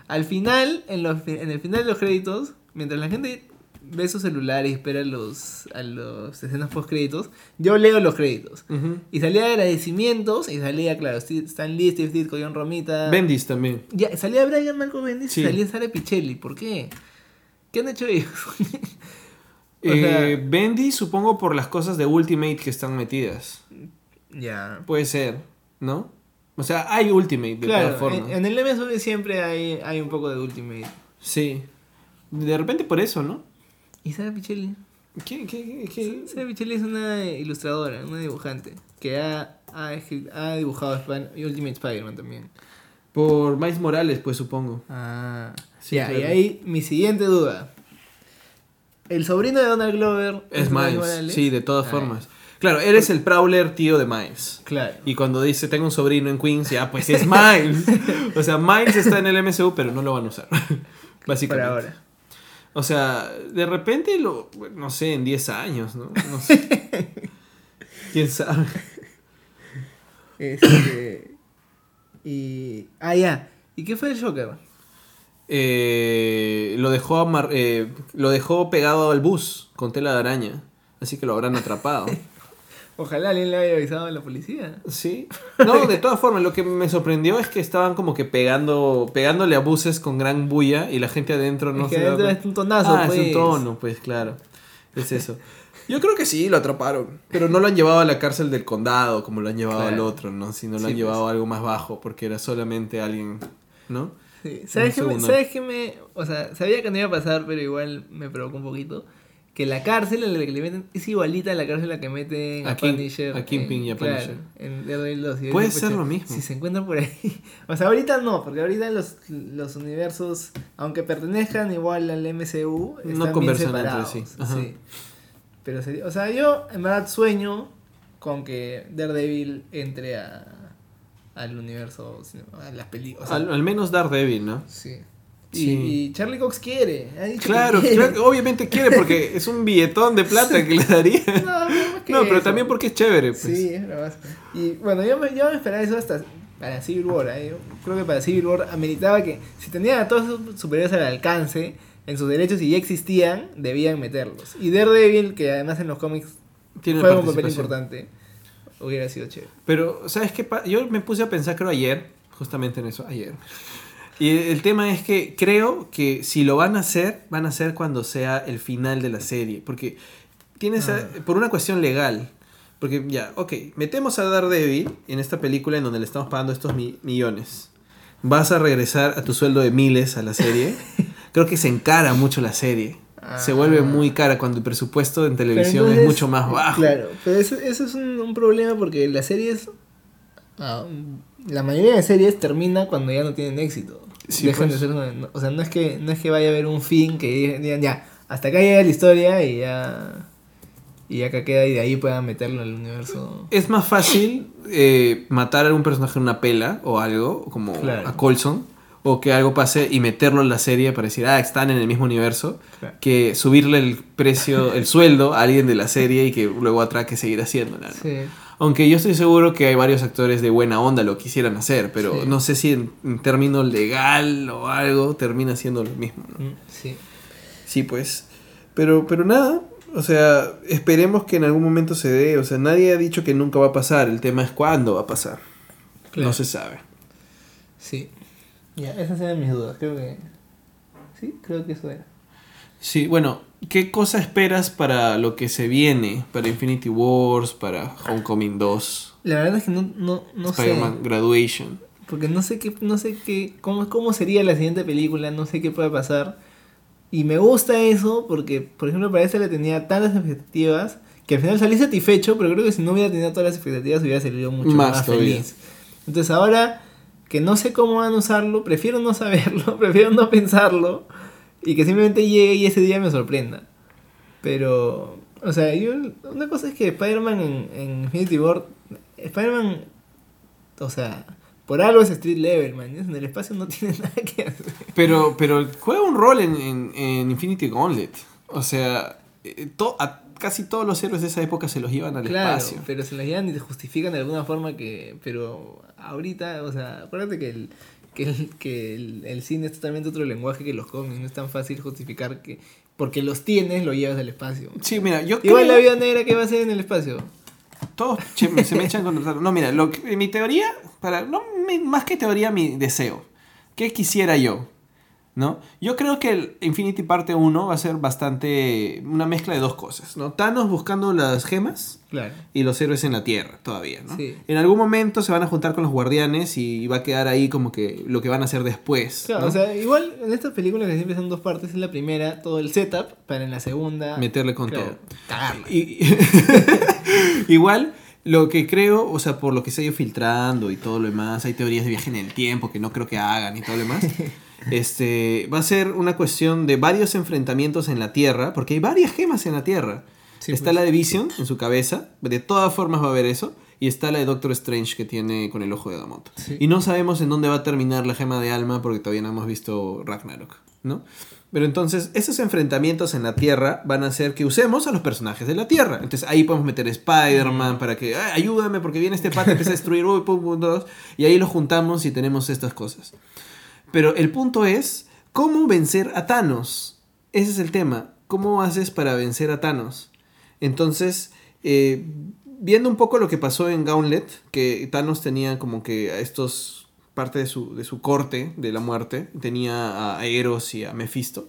Al final, en, los, en el final de los créditos, mientras la gente ve su celular y espera los, a los escenas post créditos, yo leo los créditos. Y salía agradecimientos y salía, claro, Stan Lee, Steve Ditko, John Romita. Bendis también. Ya, salía Brian Malcolm Bendis Sí. y salía Sara Pichelli. ¿Por qué? ¿Qué han hecho ellos? O Eh, Bendis, supongo por las cosas de Ultimate que están metidas. ya. Puede ser, ¿no? O sea, hay Ultimate de Claro, todas formas. en, en el MSV siempre hay, hay un poco de Ultimate. Sí. De repente por eso, ¿no? ¿Y Sara Pichelli? ¿Qué, qué, qué? Sara Pichelli es una ilustradora, una dibujante, que ha, ha, ha dibujado Sp- Ultimate Spider-Man también. Por Miles Morales, pues supongo. Ah, Sí, ya, y ahí mi siguiente duda. El sobrino de Donald Glover Es Miles Miles, sí, de todas Ah, formas. Claro, eres el Prowler tío de Miles. Claro. Y cuando dice tengo un sobrino en Queens, ya pues es Miles. o sea, Miles está en el MCU, pero no lo van a usar. Por Básicamente. ahora. O sea, de repente lo, no sé, en 10 años, ¿no? No sé. ¿Quién sabe? Este. y. Ah, ya. ¿Y qué fue el Joker? Eh, lo dejó amar- eh, lo dejó pegado al bus con tela de araña. Así que lo habrán atrapado. Ojalá alguien le haya avisado a la policía. Sí. No, de todas formas, lo que me sorprendió es que estaban como que pegando, pegándole a buses con gran bulla y la gente adentro no es que se adentro cuenta. es un tonazo, Ah, pues. es un tono, pues claro. Es eso. Yo creo que sí, lo atraparon. Pero no lo han llevado a la cárcel del condado como lo han llevado al otro, ¿no? Sino lo Sí, han llevado pues. a algo más bajo porque era solamente alguien, ¿no? Sí. ¿Sabes, qué me. ¿Sabes qué me.? O sea, sabía que no iba a pasar, pero igual me provocó un poquito. Que la cárcel a la que le meten es igualita a la cárcel a la que meten a, A King- Punisher. a Kingpin en- y a claro, Punisher. en Daredevil 2. Y yo Puede ser "Pucha, lo mismo". Si se encuentran por ahí. O sea, ahorita no, porque ahorita los, los universos, aunque pertenezcan igual al MCU, No están bien conversan entre separados. sí. Ajá. sí. Pero o sea, yo en verdad sueño con que Daredevil entre a, al universo, a las películas. Al, al menos Daredevil, ¿no? Sí. Y, Sí. y Charlie Cox quiere. Ha dicho que Claro, quiere. claro, obviamente quiere porque es un billetón de plata que le daría. No, que No, pero eso. también porque es chévere. Pues. Sí, es bravazo. Y bueno, yo me, yo me esperaba eso hasta para Civil War. ¿eh? Yo creo que para Civil War ameritaba que si tenían a todos esos superiores al alcance, en sus derechos y ya existían, debían meterlos. Y Daredevil, que además en los cómics Tiene juega un papel importante, hubiera sido chévere. Pero, ¿sabes qué? Yo me puse a pensar, creo, ayer, justamente en eso, ayer. Y el tema es que creo que si lo van a hacer, van a hacer cuando sea el final de la serie. Porque tienes, a- Ah. por una cuestión legal. Porque ya, ok, metemos a Daredevil en esta película en donde le estamos pagando estos mi- millones. Vas a regresar a tu sueldo de miles a la serie. Creo que se encara mucho la serie. Se Ah. vuelve muy cara cuando el presupuesto en televisión es mucho más bajo. Claro, pero eso, eso es un, un problema porque las series. ah, la mayoría de series termina cuando ya no tienen éxito. Sí, Dejan pues. de ser una- o sea, no es que no es que vaya a haber un fin que digan, ya, hasta acá llega la historia y ya y acá queda y de ahí puedan meterlo al universo. Es más fácil eh, matar a algún personaje en una pela o algo, como Claro. a Colson, o que algo pase y meterlo en la serie para decir, ah, están en el mismo universo, Claro. que subirle el precio, el sueldo a alguien de la serie y que luego atraque seguir haciéndola. ¿no? Sí. Aunque yo estoy seguro que hay varios actores de buena onda lo quisieran hacer, pero Sí. no sé si en, en términos legal o algo termina siendo lo mismo. ¿no? Mm, Sí. Sí, pues. Pero, pero nada, o sea, esperemos que en algún momento se dé. O sea, nadie ha dicho que nunca va a pasar. El tema es cuándo va a pasar. Claro. No se sabe. Sí. Ya, esas eran mis dudas, creo que Sí, creo que eso era. Sí, bueno, ¿qué cosa esperas para lo que se viene? Para Infinity Wars, para Homecoming 2, La verdad es que no no no sé. Graduation. Porque no sé qué, no sé qué, cómo, cómo sería la siguiente película, no sé qué puede pasar. Y me gusta eso porque, por ejemplo, para esta le tenía tantas expectativas que al final salí satisfecho, pero creo que si no hubiera tenido todas las expectativas hubiera salido mucho Más más, feliz. Entonces ahora que no sé cómo van a usarlo, prefiero no saberlo, prefiero no pensarlo y que simplemente llegue y ese día me sorprenda. Pero, o sea, yo, una cosa es que Spider-Man en, en Infinity War, Spider-Man, o sea, por algo es street level, man. En el espacio no tiene nada que hacer. Pero, pero juega un rol en, en- en Infinity Gauntlet. O sea, eh, to- a casi todos los héroes de esa época se los llevan al Claro, espacio. pero se las llevan y te justifican de alguna forma que, pero ahorita, o sea, acuérdate que el, que el, que el, el cine es totalmente otro lenguaje que los cómics, no es tan fácil justificar que porque los tienes lo llevas al espacio. Sí, mira, yo Igual creo- la vida negra que va a ser en el espacio. Todos se me echan contra No, mira, lo que- mi teoría, para, no, mi- más que teoría, mi deseo. ¿Qué quisiera yo? ¿No? Yo creo que el Infinity Parte 1 va a ser bastante una mezcla de dos cosas, ¿no? Thanos buscando las gemas Claro. y los héroes en la Tierra todavía, ¿no? Sí. En algún momento se van a juntar con los guardianes y va a quedar ahí como que lo que van a hacer después, Claro, ¿no? o sea, igual en estas películas que siempre son dos partes, en la primera todo el setup, para en la segunda Meterle con claro, todo. cagarla. Y- Igual, lo que creo, o sea, por lo que se ha ido filtrando y todo lo demás, hay teorías de viaje en el tiempo que no creo que hagan y todo lo demás. Este, va a ser una cuestión de varios enfrentamientos en la Tierra, porque hay varias gemas en la Tierra. Sí, está pues. la de Vision en su cabeza, de todas formas va a haber eso, y está la de Doctor Strange que tiene con el ojo de Damoto. Sí. Y no sabemos en dónde va a terminar la gema de alma porque todavía no hemos visto Ragnarok, ¿no? Pero entonces, esos enfrentamientos en la Tierra van a hacer que usemos a los personajes de la Tierra. Entonces ahí podemos meter Spider-Man para que, "Ay, ayúdame porque viene este pata, empieza a destruir, uy, pum, pum, dos", y ahí los juntamos y tenemos estas cosas. Pero el punto es, ¿cómo vencer a Thanos? Ese es el tema. ¿Cómo haces para vencer a Thanos? Entonces, eh, viendo un poco lo que pasó en Gauntlet, que Thanos tenía como que a estos parte de su, de su corte de la muerte, tenía a Eros y a Mephisto.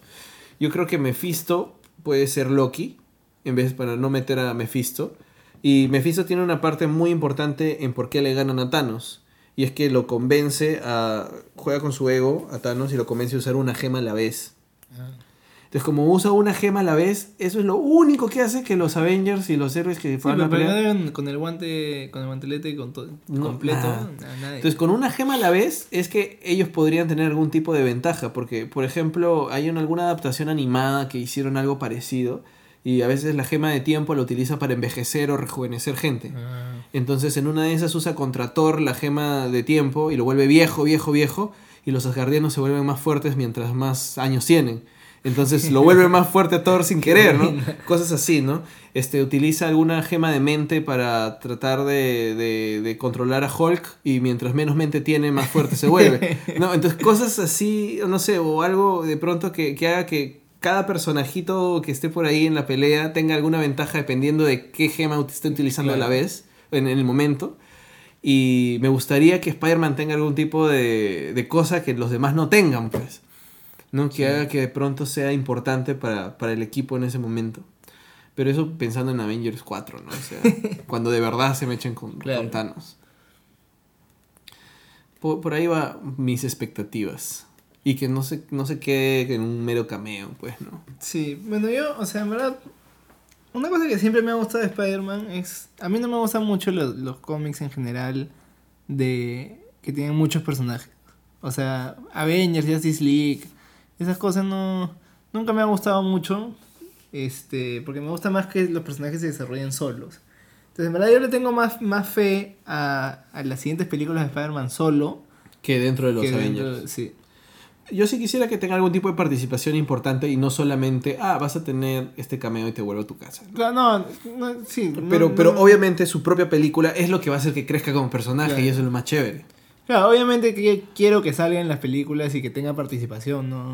Yo creo que Mephisto puede ser Loki, en vez para no meter a Mephisto. Y Mephisto tiene una parte muy importante en por qué le ganan a Thanos. Y es que lo convence a. juega con su ego a Thanos y lo convence a usar una gema a la vez. Entonces, como usa una gema a la vez, eso es lo único que hace que los Avengers y los héroes que Sí, fueron a pero pelear. con- el guante, con el guantelete con todo No, completo, nada. nada, nadie. Entonces, con una gema a la vez, es que ellos podrían tener algún tipo de ventaja. Porque, por ejemplo, hay una, alguna adaptación animada que hicieron algo parecido. Y a veces la gema de tiempo la utiliza para envejecer o rejuvenecer gente. Ah, Entonces, en una de esas usa contra Thor la gema de tiempo y lo vuelve viejo, viejo, viejo. Y los asgardianos se vuelven más fuertes mientras más años tienen. Entonces lo vuelve más fuerte a Thor sin querer, ¿no? Cosas así, ¿no? Este, utiliza alguna gema de mente para tratar de, de- de controlar a Hulk y mientras menos mente tiene, más fuerte se vuelve. ¿no? Entonces cosas así, no sé, o algo de pronto que, que haga que cada personajito que esté por ahí en la pelea tenga alguna ventaja dependiendo de qué gema esté utilizando a la vez, en, en el momento. Y me gustaría que Spider-Man tenga algún tipo de, de cosa que los demás no tengan, pues. ¿no? Que haga que de pronto sea importante para, para el equipo en ese momento. Pero eso pensando en Avengers 4, ¿no? O sea, cuando de verdad se me echen con, Claro. con Thanos. Por, por ahí va mis expectativas. Y que no se, no se quede en un mero cameo, pues, ¿no? Sí, bueno, yo, o sea, en verdad, una cosa que siempre me ha gustado de Spider-Man es, a mí no me gustan mucho los, los cómics en general de que tienen muchos personajes. O sea, Avengers, Justice League, esas cosas no, nunca me han gustado mucho, este, porque me gusta más que los personajes se desarrollen solos. Entonces, en verdad, yo le tengo más, más fe a, a las siguientes películas de Spider-Man solo Que dentro de los que dentro- Avengers. sí. Yo sí quisiera que tenga algún tipo de participación importante y no solamente, ah, vas a tener este cameo y te vuelvo a tu casa. ¿no? Claro, no, no, sí. no- Pero, pero obviamente su propia película es lo que va a hacer que crezca como personaje Claro. y eso es lo más chévere. Claro, obviamente que quiero que salga en las películas y que tenga participación, no,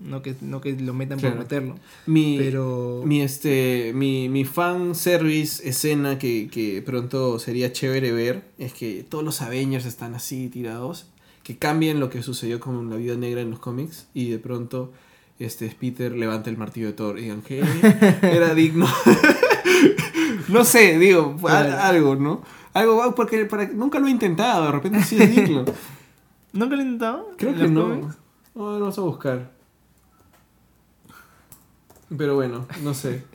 no, que, no que lo metan Claro. por meterlo. Mi, Pero... mi, este, mi, mi fan service escena que, que pronto sería chévere ver es que todos los Avengers están así tirados, que cambien lo que sucedió con la vida negra en los cómics y de pronto este Peter levanta el martillo de Thor y digan que era digno. no sé, digo, algo, ¿no? Algo, porque para, nunca lo he intentado, de repente sí es digno. ¿Nunca lo he intentado? Creo ¿En que no. cómics? No, lo vamos a buscar. Pero bueno, no sé.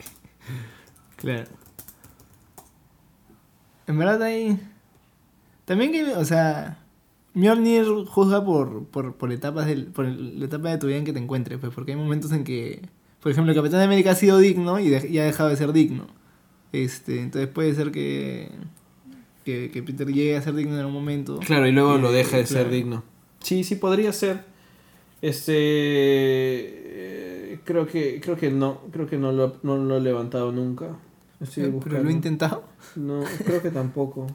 Claro. En verdad hay... También que, o sea... Mjolnir juzga por, por, por etapas del, por la etapa de tu vida en que te encuentres, pues, porque hay momentos en que, por ejemplo, el Capitán América ha sido digno y, de- y ha dejado de ser digno. Este, entonces puede ser que, que, que Peter llegue a ser digno en algún momento. Claro, y luego Eh, lo deja de ser digno. Sí, sí podría ser. Este eh, creo que creo que no, creo que no lo, no lo he levantado nunca. Estoy Pero lo he intentado. No, creo que tampoco.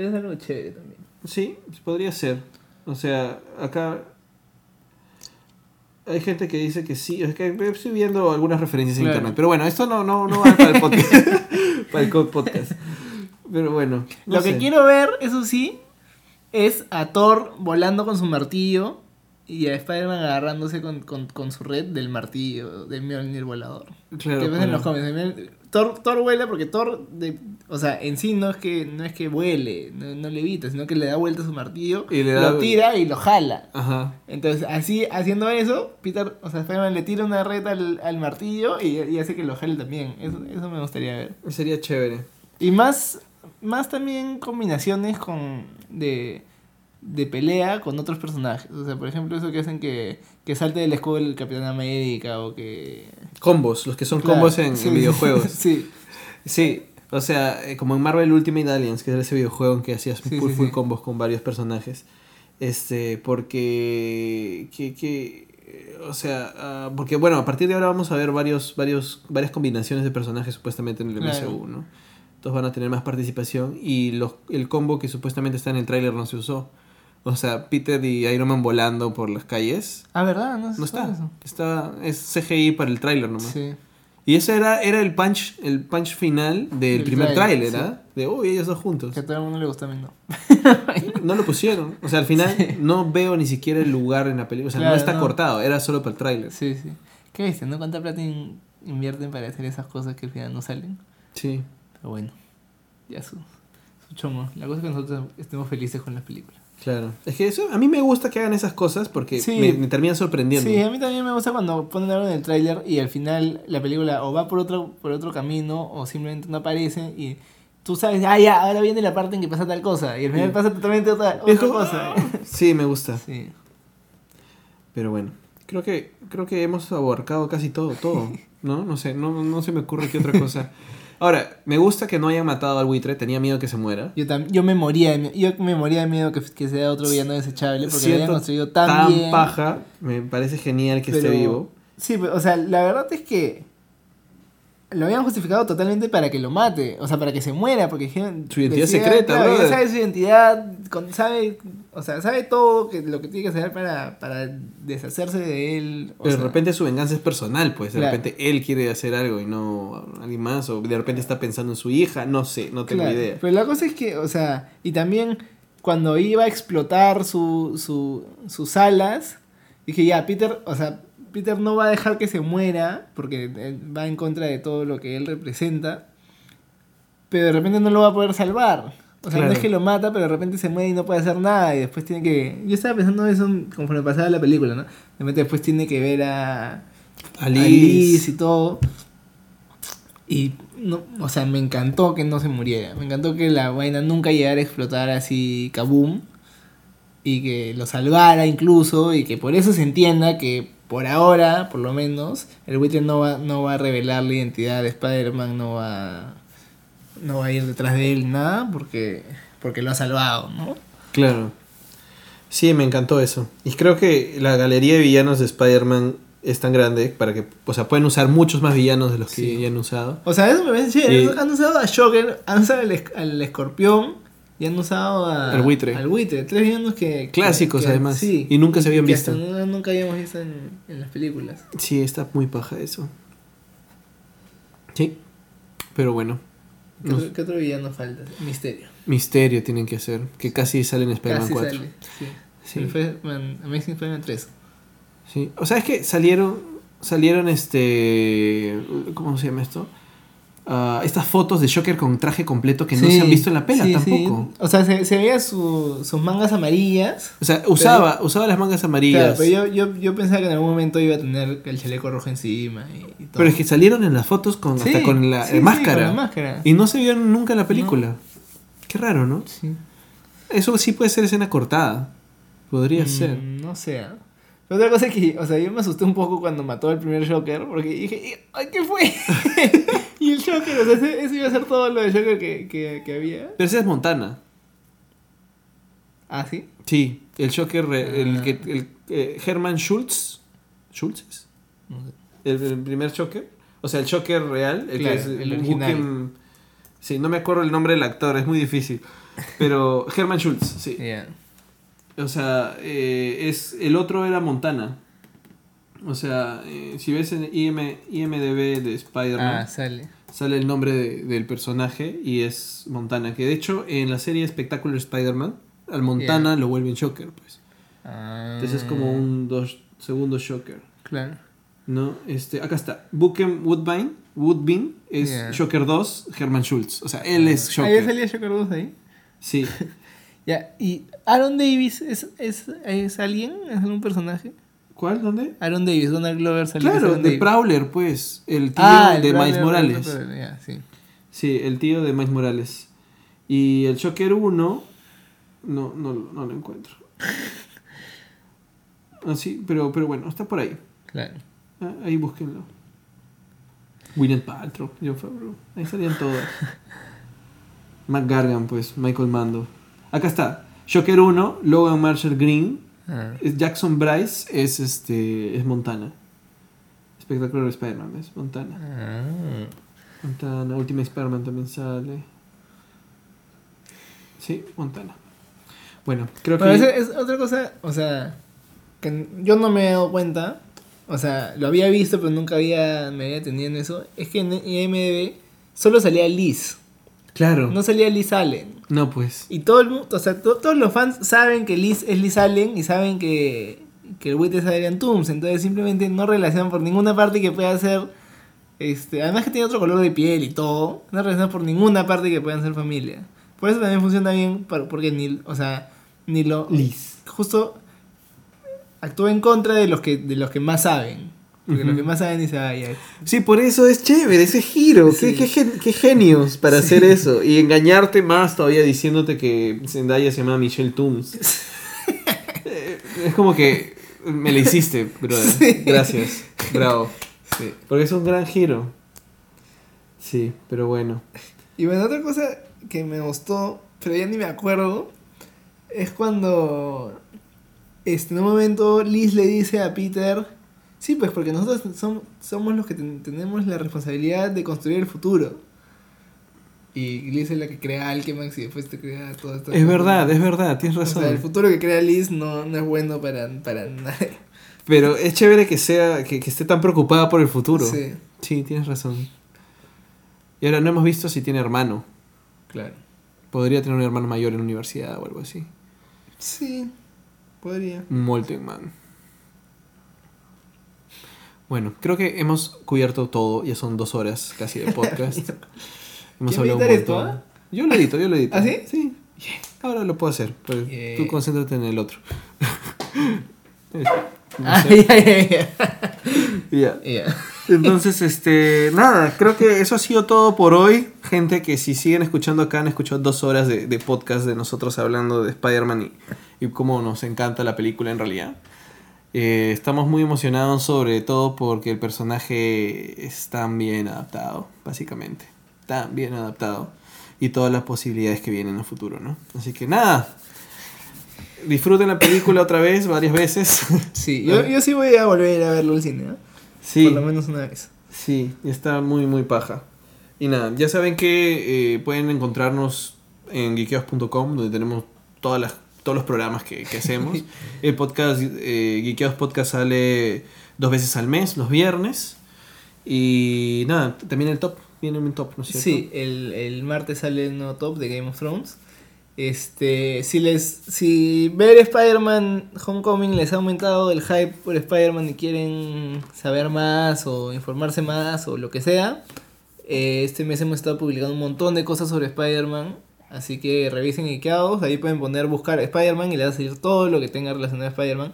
Puede ser algo chévere también. Sí, podría ser. O sea, acá hay gente que dice que sí. Es que estoy viendo algunas referencias en Claro. internet. Pero bueno, esto no, no, no va para el podcast. para el podcast. Pero bueno. no Lo que sé. quiero ver, eso sí, es a Thor volando con su martillo y a Spider-Man agarrándose con, con, con su red del martillo, del Mjolnir volador. Claro, que ves en los cómics. Thor, Thor vuela porque Thor, de, o sea, en sí no es que no es que vuele, no, no levita, sino que le da vuelta a su martillo, Y le da- lo tira y lo jala. Ajá. Entonces, así, haciendo eso, Peter, o sea, Spider-Man le tira una red al, al martillo y, y hace que lo jale también. Eso, eso me gustaría ver. Sería chévere. Y más, más también combinaciones con de, de pelea con otros personajes. O sea, por ejemplo, eso que hacen que, que salte del escudo el Capitán América o que... Combos, los que son Claro, combos en, videojuegos. sí, Sí, o sea, eh, como en Marvel Ultimate Alliance, que era ese videojuego en que hacías Sí, full, sí, full sí. combos con varios personajes. Este, porque. Que, que, eh, o sea, ah, porque bueno, a partir de ahora vamos a ver varios, varios, varias combinaciones de personajes supuestamente en el Claro. MCU, ¿no? Todos van a tener más participación y los, el combo que supuestamente está en el tráiler no se usó. O sea, Peter y Iron Man volando por las calles. Ah, ¿verdad? No, No está. eso. Está, es CGI para el tráiler nomás. Sí. Y ese era, era el punch, el punch final del Del primer tráiler, ¿ah? De uy, ellos dos juntos. Que a todo el mundo le gusta a mí, no. No lo pusieron. O sea, al final no veo ni siquiera el lugar en la película. O sea, no Claro, está no. cortado, era solo para el tráiler. Sí, sí. ¿Qué viste? ¿No? ¿Cuánta plata in- invierten para hacer esas cosas que al final no salen? Sí. Pero bueno, ya su, su chomo. La cosa es que nosotros estemos felices con las películas. Claro. Es que eso, a mí me gusta que hagan esas cosas porque Sí. me, me terminan sorprendiendo. Sí, a mí también me gusta cuando ponen algo en el tráiler y al final la película o va por otro, por otro camino o simplemente no aparece y tú sabes, ah, ya, ahora viene la parte en que pasa tal cosa y al final Sí. pasa totalmente otra, Es otra como, cosa. "Ah". Sí, me gusta. Sí. Pero bueno, creo que creo que hemos abarcado casi todo, todo, ¿no? No sé, no, no se me ocurre qué otra cosa. Ahora, me gusta que no hayan matado al buitre, tenía miedo que se muera. Yo, yo me moría de miedo, yo me moría de miedo que, que sea otro villano desechable porque lo habían Siento construido tan, bien. paja, me parece genial que esté vivo. Sí, pero, o sea, la verdad es que lo habían justificado totalmente para que lo mate, o sea, para que se muera, porque dijeron- Su identidad secreta, claro, brother. sabe su identidad, sabe, o sea, sabe todo que, lo que tiene que hacer para, para deshacerse de él. o Pero sea, de repente su venganza es personal, pues. De Claro. repente él quiere hacer algo y no alguien más. O de repente está pensando en su hija. No sé, no tengo claro, idea. Pero la cosa es que, o sea, y también cuando iba a explotar su, su, sus alas, dije, ya, Peter, o sea, Peter no va a dejar que se muera, porque eh, va en contra de todo lo que él representa, pero de repente no lo va a poder salvar. O sea, no es que lo mata, pero de repente se muere y no puede hacer nada, y después tiene que... Yo estaba pensando eso conforme pasaba la película, ¿no? De repente después tiene que ver a... a. Liz y todo. Y, no, o sea, me encantó que no se muriera. Me encantó que la vaina nunca llegara a explotar así, kaboom. Y que lo salvara incluso. Y que por eso se entienda que por ahora, por lo menos, el buitre no va, no va a revelar la identidad de Spider-Man. No va, no va a ir detrás de él, nada. Porque, porque lo ha salvado, ¿no? Claro. Sí, me encantó eso. Y creo que la galería de villanos de Spider-Man es tan grande para que, o sea, pueden usar muchos más villanos de los que Sí. ya han usado. O sea, eso me parece chévere. Sí. Han usado a Shocker, han usado al escorpión y han usado a, Al buitre. Al buitre. Tres villanos que. Clásicos, que- además. Sí. Y nunca se habían que visto. hasta nunca habíamos visto en, en las películas. Sí, está muy paja eso. Sí. Pero bueno. ¿Qué, No- otro, qué otro villano falta? Misterio. Misterio tienen que hacer. Que casi sale en Spider-Man Casi 4. sale. Sí. Sí. Spider-Man- Amazing Spider-Man 3. Sí. O sea, es que salieron. Salieron este. ¿Cómo se llama esto? Ah, estas fotos de Shocker con traje completo que no Sí, se han visto en la pela sí, sí. tampoco. O sea, se, se veía su- sus mangas amarillas. O sea, usaba, usaba las mangas Claro, amarillas. pero yo, yo, yo pensaba que en algún momento iba a tener el chaleco rojo encima y, y todo. Pero es que salieron en las fotos con, hasta con la eh, máscara. con la máscara. Y no se vieron nunca en la película. Qué raro, ¿no? Sí. Eso sí puede ser escena cortada. Podría Mm, ser. No sé. Pero otra cosa es que, o sea, yo me asusté un poco cuando mató al primer Joker, porque dije, ay, ¿qué fue? y el Joker, o sea, ese- eso iba a ser todo lo de Joker que, que, que había. Pero esa es Montana. Ah, sí. Sí, el Shocker, eh, el Ah. que el, eh, Herman Schultz. ¿Schultz? es? No sé. El, el primer Shocker. O sea, el Shocker real. El Claro, que es el original. Buken- Sí, no me acuerdo el nombre del actor, es muy difícil. Pero Herman Schultz, sí. Ya. O sea, eh, es el otro era Montana. O sea, eh, si ves en IM, IMDB de Spider-Man, Ah, sale. sale el nombre de- del personaje y es Montana. Que de hecho en la serie Spectacular Spider-Man, al Montana lo vuelven Shocker, pues. Ah, Entonces es como un dos, segundo Shocker. Claro. ¿No? Este, acá está. Booken Woodbine, Woodbine es Yeah. Shocker 2, Herman Schultz. O sea, él es Ah, ya Shocker. salía Joker 2 ahí. Sí. Ya, y Aaron Davis es, es, es alguien, es algún personaje. ¿Cuál? ¿Dónde? Aaron Davis, Donald Glover salió. Claro, de. Prowler, pues. El tío Ah, de Miles Morales. Prowler, sí. Sí, el tío de Miles Morales. Y el Shocker 1, no, no, no lo encuentro. Ah, sí, pero, pero bueno, está por ahí. Claro. Ah, ahí búsquenlo. Gwyneth Paltrow, John Favreau. Ahí salían todas. Mac Gargan, pues, Michael Mando. Acá está. Shocker 1, Logan Marshall Green. Ah. es Jackson Bryce es este. es Montana. Espectacular Spider-Man, es Montana. Ah. Montana, Ultimate Spider-Man también sale. Sí, Montana. Bueno, creo que. Esa es otra cosa, o sea, que yo no me he dado cuenta, o sea, lo había visto pero nunca había, me había tenido en eso, es que en IMDb solo salía Liz, Claro. No, salía Liz Allen. Pues. Y todo el mundo, o sea, to- todos los fans saben que Liz es Liz Allen y saben que, que el Wit es Adrian Toomes, entonces simplemente no relacionan por ninguna parte que pueda ser, este, además que tiene otro color de piel y todo, no relacionan por ninguna parte que puedan ser familia. Por eso también funciona bien, por- porque ni, o sea, ni lo. Liz. Justo actúa en contra de los que, de los que más saben. Porque Ujú. los que más saben ay, ay. Sí, por eso es chévere ese giro. Sí. Qué, qué qué genios para Sí. hacer eso. Y engañarte más todavía diciéndote que Zendaya se llama Michelle Tooms. Eh, es como que me la hiciste, brother. Sí. Gracias. Bravo. Sí. Porque es un gran giro. Sí, pero bueno. Y bueno, otra cosa que me gustó, pero ya ni me acuerdo, es cuando este, en un momento Liz le dice a Peter, sí, pues porque nosotros som- somos los que ten- tenemos la responsabilidad de construir el futuro. Y Liz es la que crea Alchemax y después te crea todo esto. Es verdad, es verdad, tienes O razón. sea, el futuro que crea Liz no, no es bueno para, para nadie. Pero es chévere que sea, que, que esté tan preocupada por el futuro. Sí, Sí, tienes razón. Y ahora no hemos visto si tiene hermano. claro. Podría tener un hermano mayor en la universidad o algo así. Sí, podría. Molten Man. Bueno, creo que hemos cubierto todo. Ya son dos horas casi de podcast. hemos ¿Quién va a hablado un esto, ah? Yo lo edito, yo lo edito. ¿Ah, sí? Sí. Ahora lo puedo hacer. pero Yeah. Tú concéntrate en el otro. Ah. Entonces, este, nada, creo que eso ha sido todo por hoy. Gente que si siguen escuchando acá han escuchado dos horas de, de podcast de nosotros hablando de Spider-Man y, y cómo nos encanta la película en realidad. Eh, estamos muy emocionados sobre todo porque el personaje es tan bien adaptado, básicamente. Tan bien adaptado. Y todas las posibilidades que vienen en el futuro, ¿no? Así que nada. Disfruten la película otra vez, varias veces. Sí, yo, yo sí voy a volver a verlo al cine, ¿no? sí. Por lo menos una vez. Sí, está muy, muy paja. Y nada, ya saben que eh, pueden encontrarnos en geekeos.com, donde tenemos todas las, todos los programas que, que hacemos. El podcast, eh, Podcast sale dos veces al mes, los viernes. Y nada, también el top, viene un top, ¿no es cierto? Sí, el, el martes sale el nuevo top de Game of Thrones. Este, si les, si ver Spider-Man Homecoming les ha aumentado el hype por Spider-Man y quieren saber más o informarse más o lo que sea, eh, este mes hemos estado publicando un montón de cosas sobre Spider-Man. Así que revisen Ikeados, ahí pueden poner buscar Spider-Man y les va a salir todo lo que tenga relacionado a Spider-Man.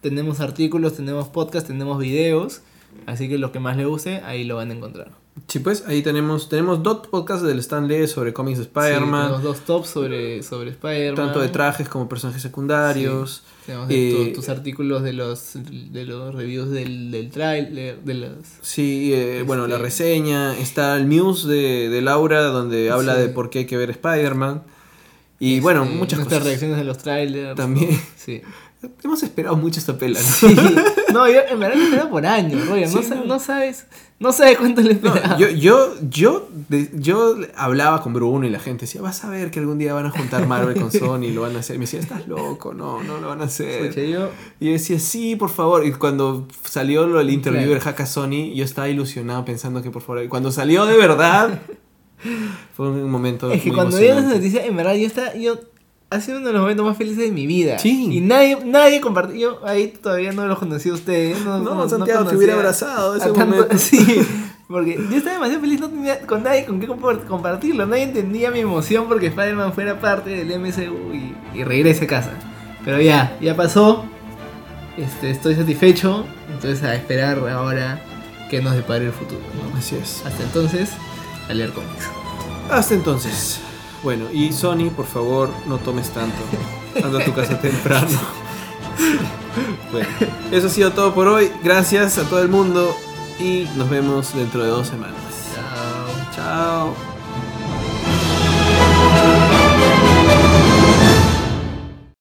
Tenemos artículos, tenemos podcasts, tenemos videos. Así que lo que más les guste, ahí lo van a encontrar. Sí, pues ahí tenemos, tenemos dos podcasts del Stan Lee sobre cómics de Sí, Spider-Man. tenemos dos tops sobre, sobre Spider-Man. tanto de trajes como personajes secundarios. Tenemos Eh, tu- tus artículos de los, de los reviews del, del trailer, de los... Sí, eh, bueno, la Este- reseña, está el news de, de Laura donde habla Sí. de por qué hay que ver Spider-Man. Y bueno, este, muchas nuestras cosas. reacciones de los trailers. También. Sí. Hemos esperado mucho esta pela, ¿no? Sí. No, yo en verdad lo esperaba por años, Roger. no, sa- no. no sabes, no sabes cuánto le No, esperaba. yo, yo, yo, de- yo hablaba con Bruno y la gente decía, vas a ver que algún día van a juntar Marvel con Sony y lo van a hacer. Y me decía, estás loco, no, no lo van a hacer. Yo, Y yo decía, sí, por favor. Y cuando salió lo del interview Claro. del Hack a Sony, yo estaba ilusionado pensando que por favor. Y cuando salió de verdad, fue un momento. es que cuando dieron esa noticia, en verdad, yo estaba, yo, ha sido uno de los momentos más felices de mi vida. Sí. Y nadie, nadie compartió, yo ahí todavía no los conocí a ustedes. No, No, Santiago, te hubiera abrazado ese tanto- momento. Sí, porque yo estaba demasiado feliz, no tenía con nadie con qué compar- compartirlo. Nadie entendía mi emoción porque Spider-Man fuera parte del MCU y, y regrese a casa. Pero ya, ya pasó. Este, estoy satisfecho. Entonces a esperar ahora que nos depare el futuro. ¿no? Así es. Hasta entonces, a leer cómics. Hasta entonces. Bueno, y Sony, por favor, no tomes tanto. Anda a tu casa temprano. Bueno, eso ha sido todo por hoy. Gracias a todo el mundo y nos vemos dentro de dos semanas. Chao. Chao.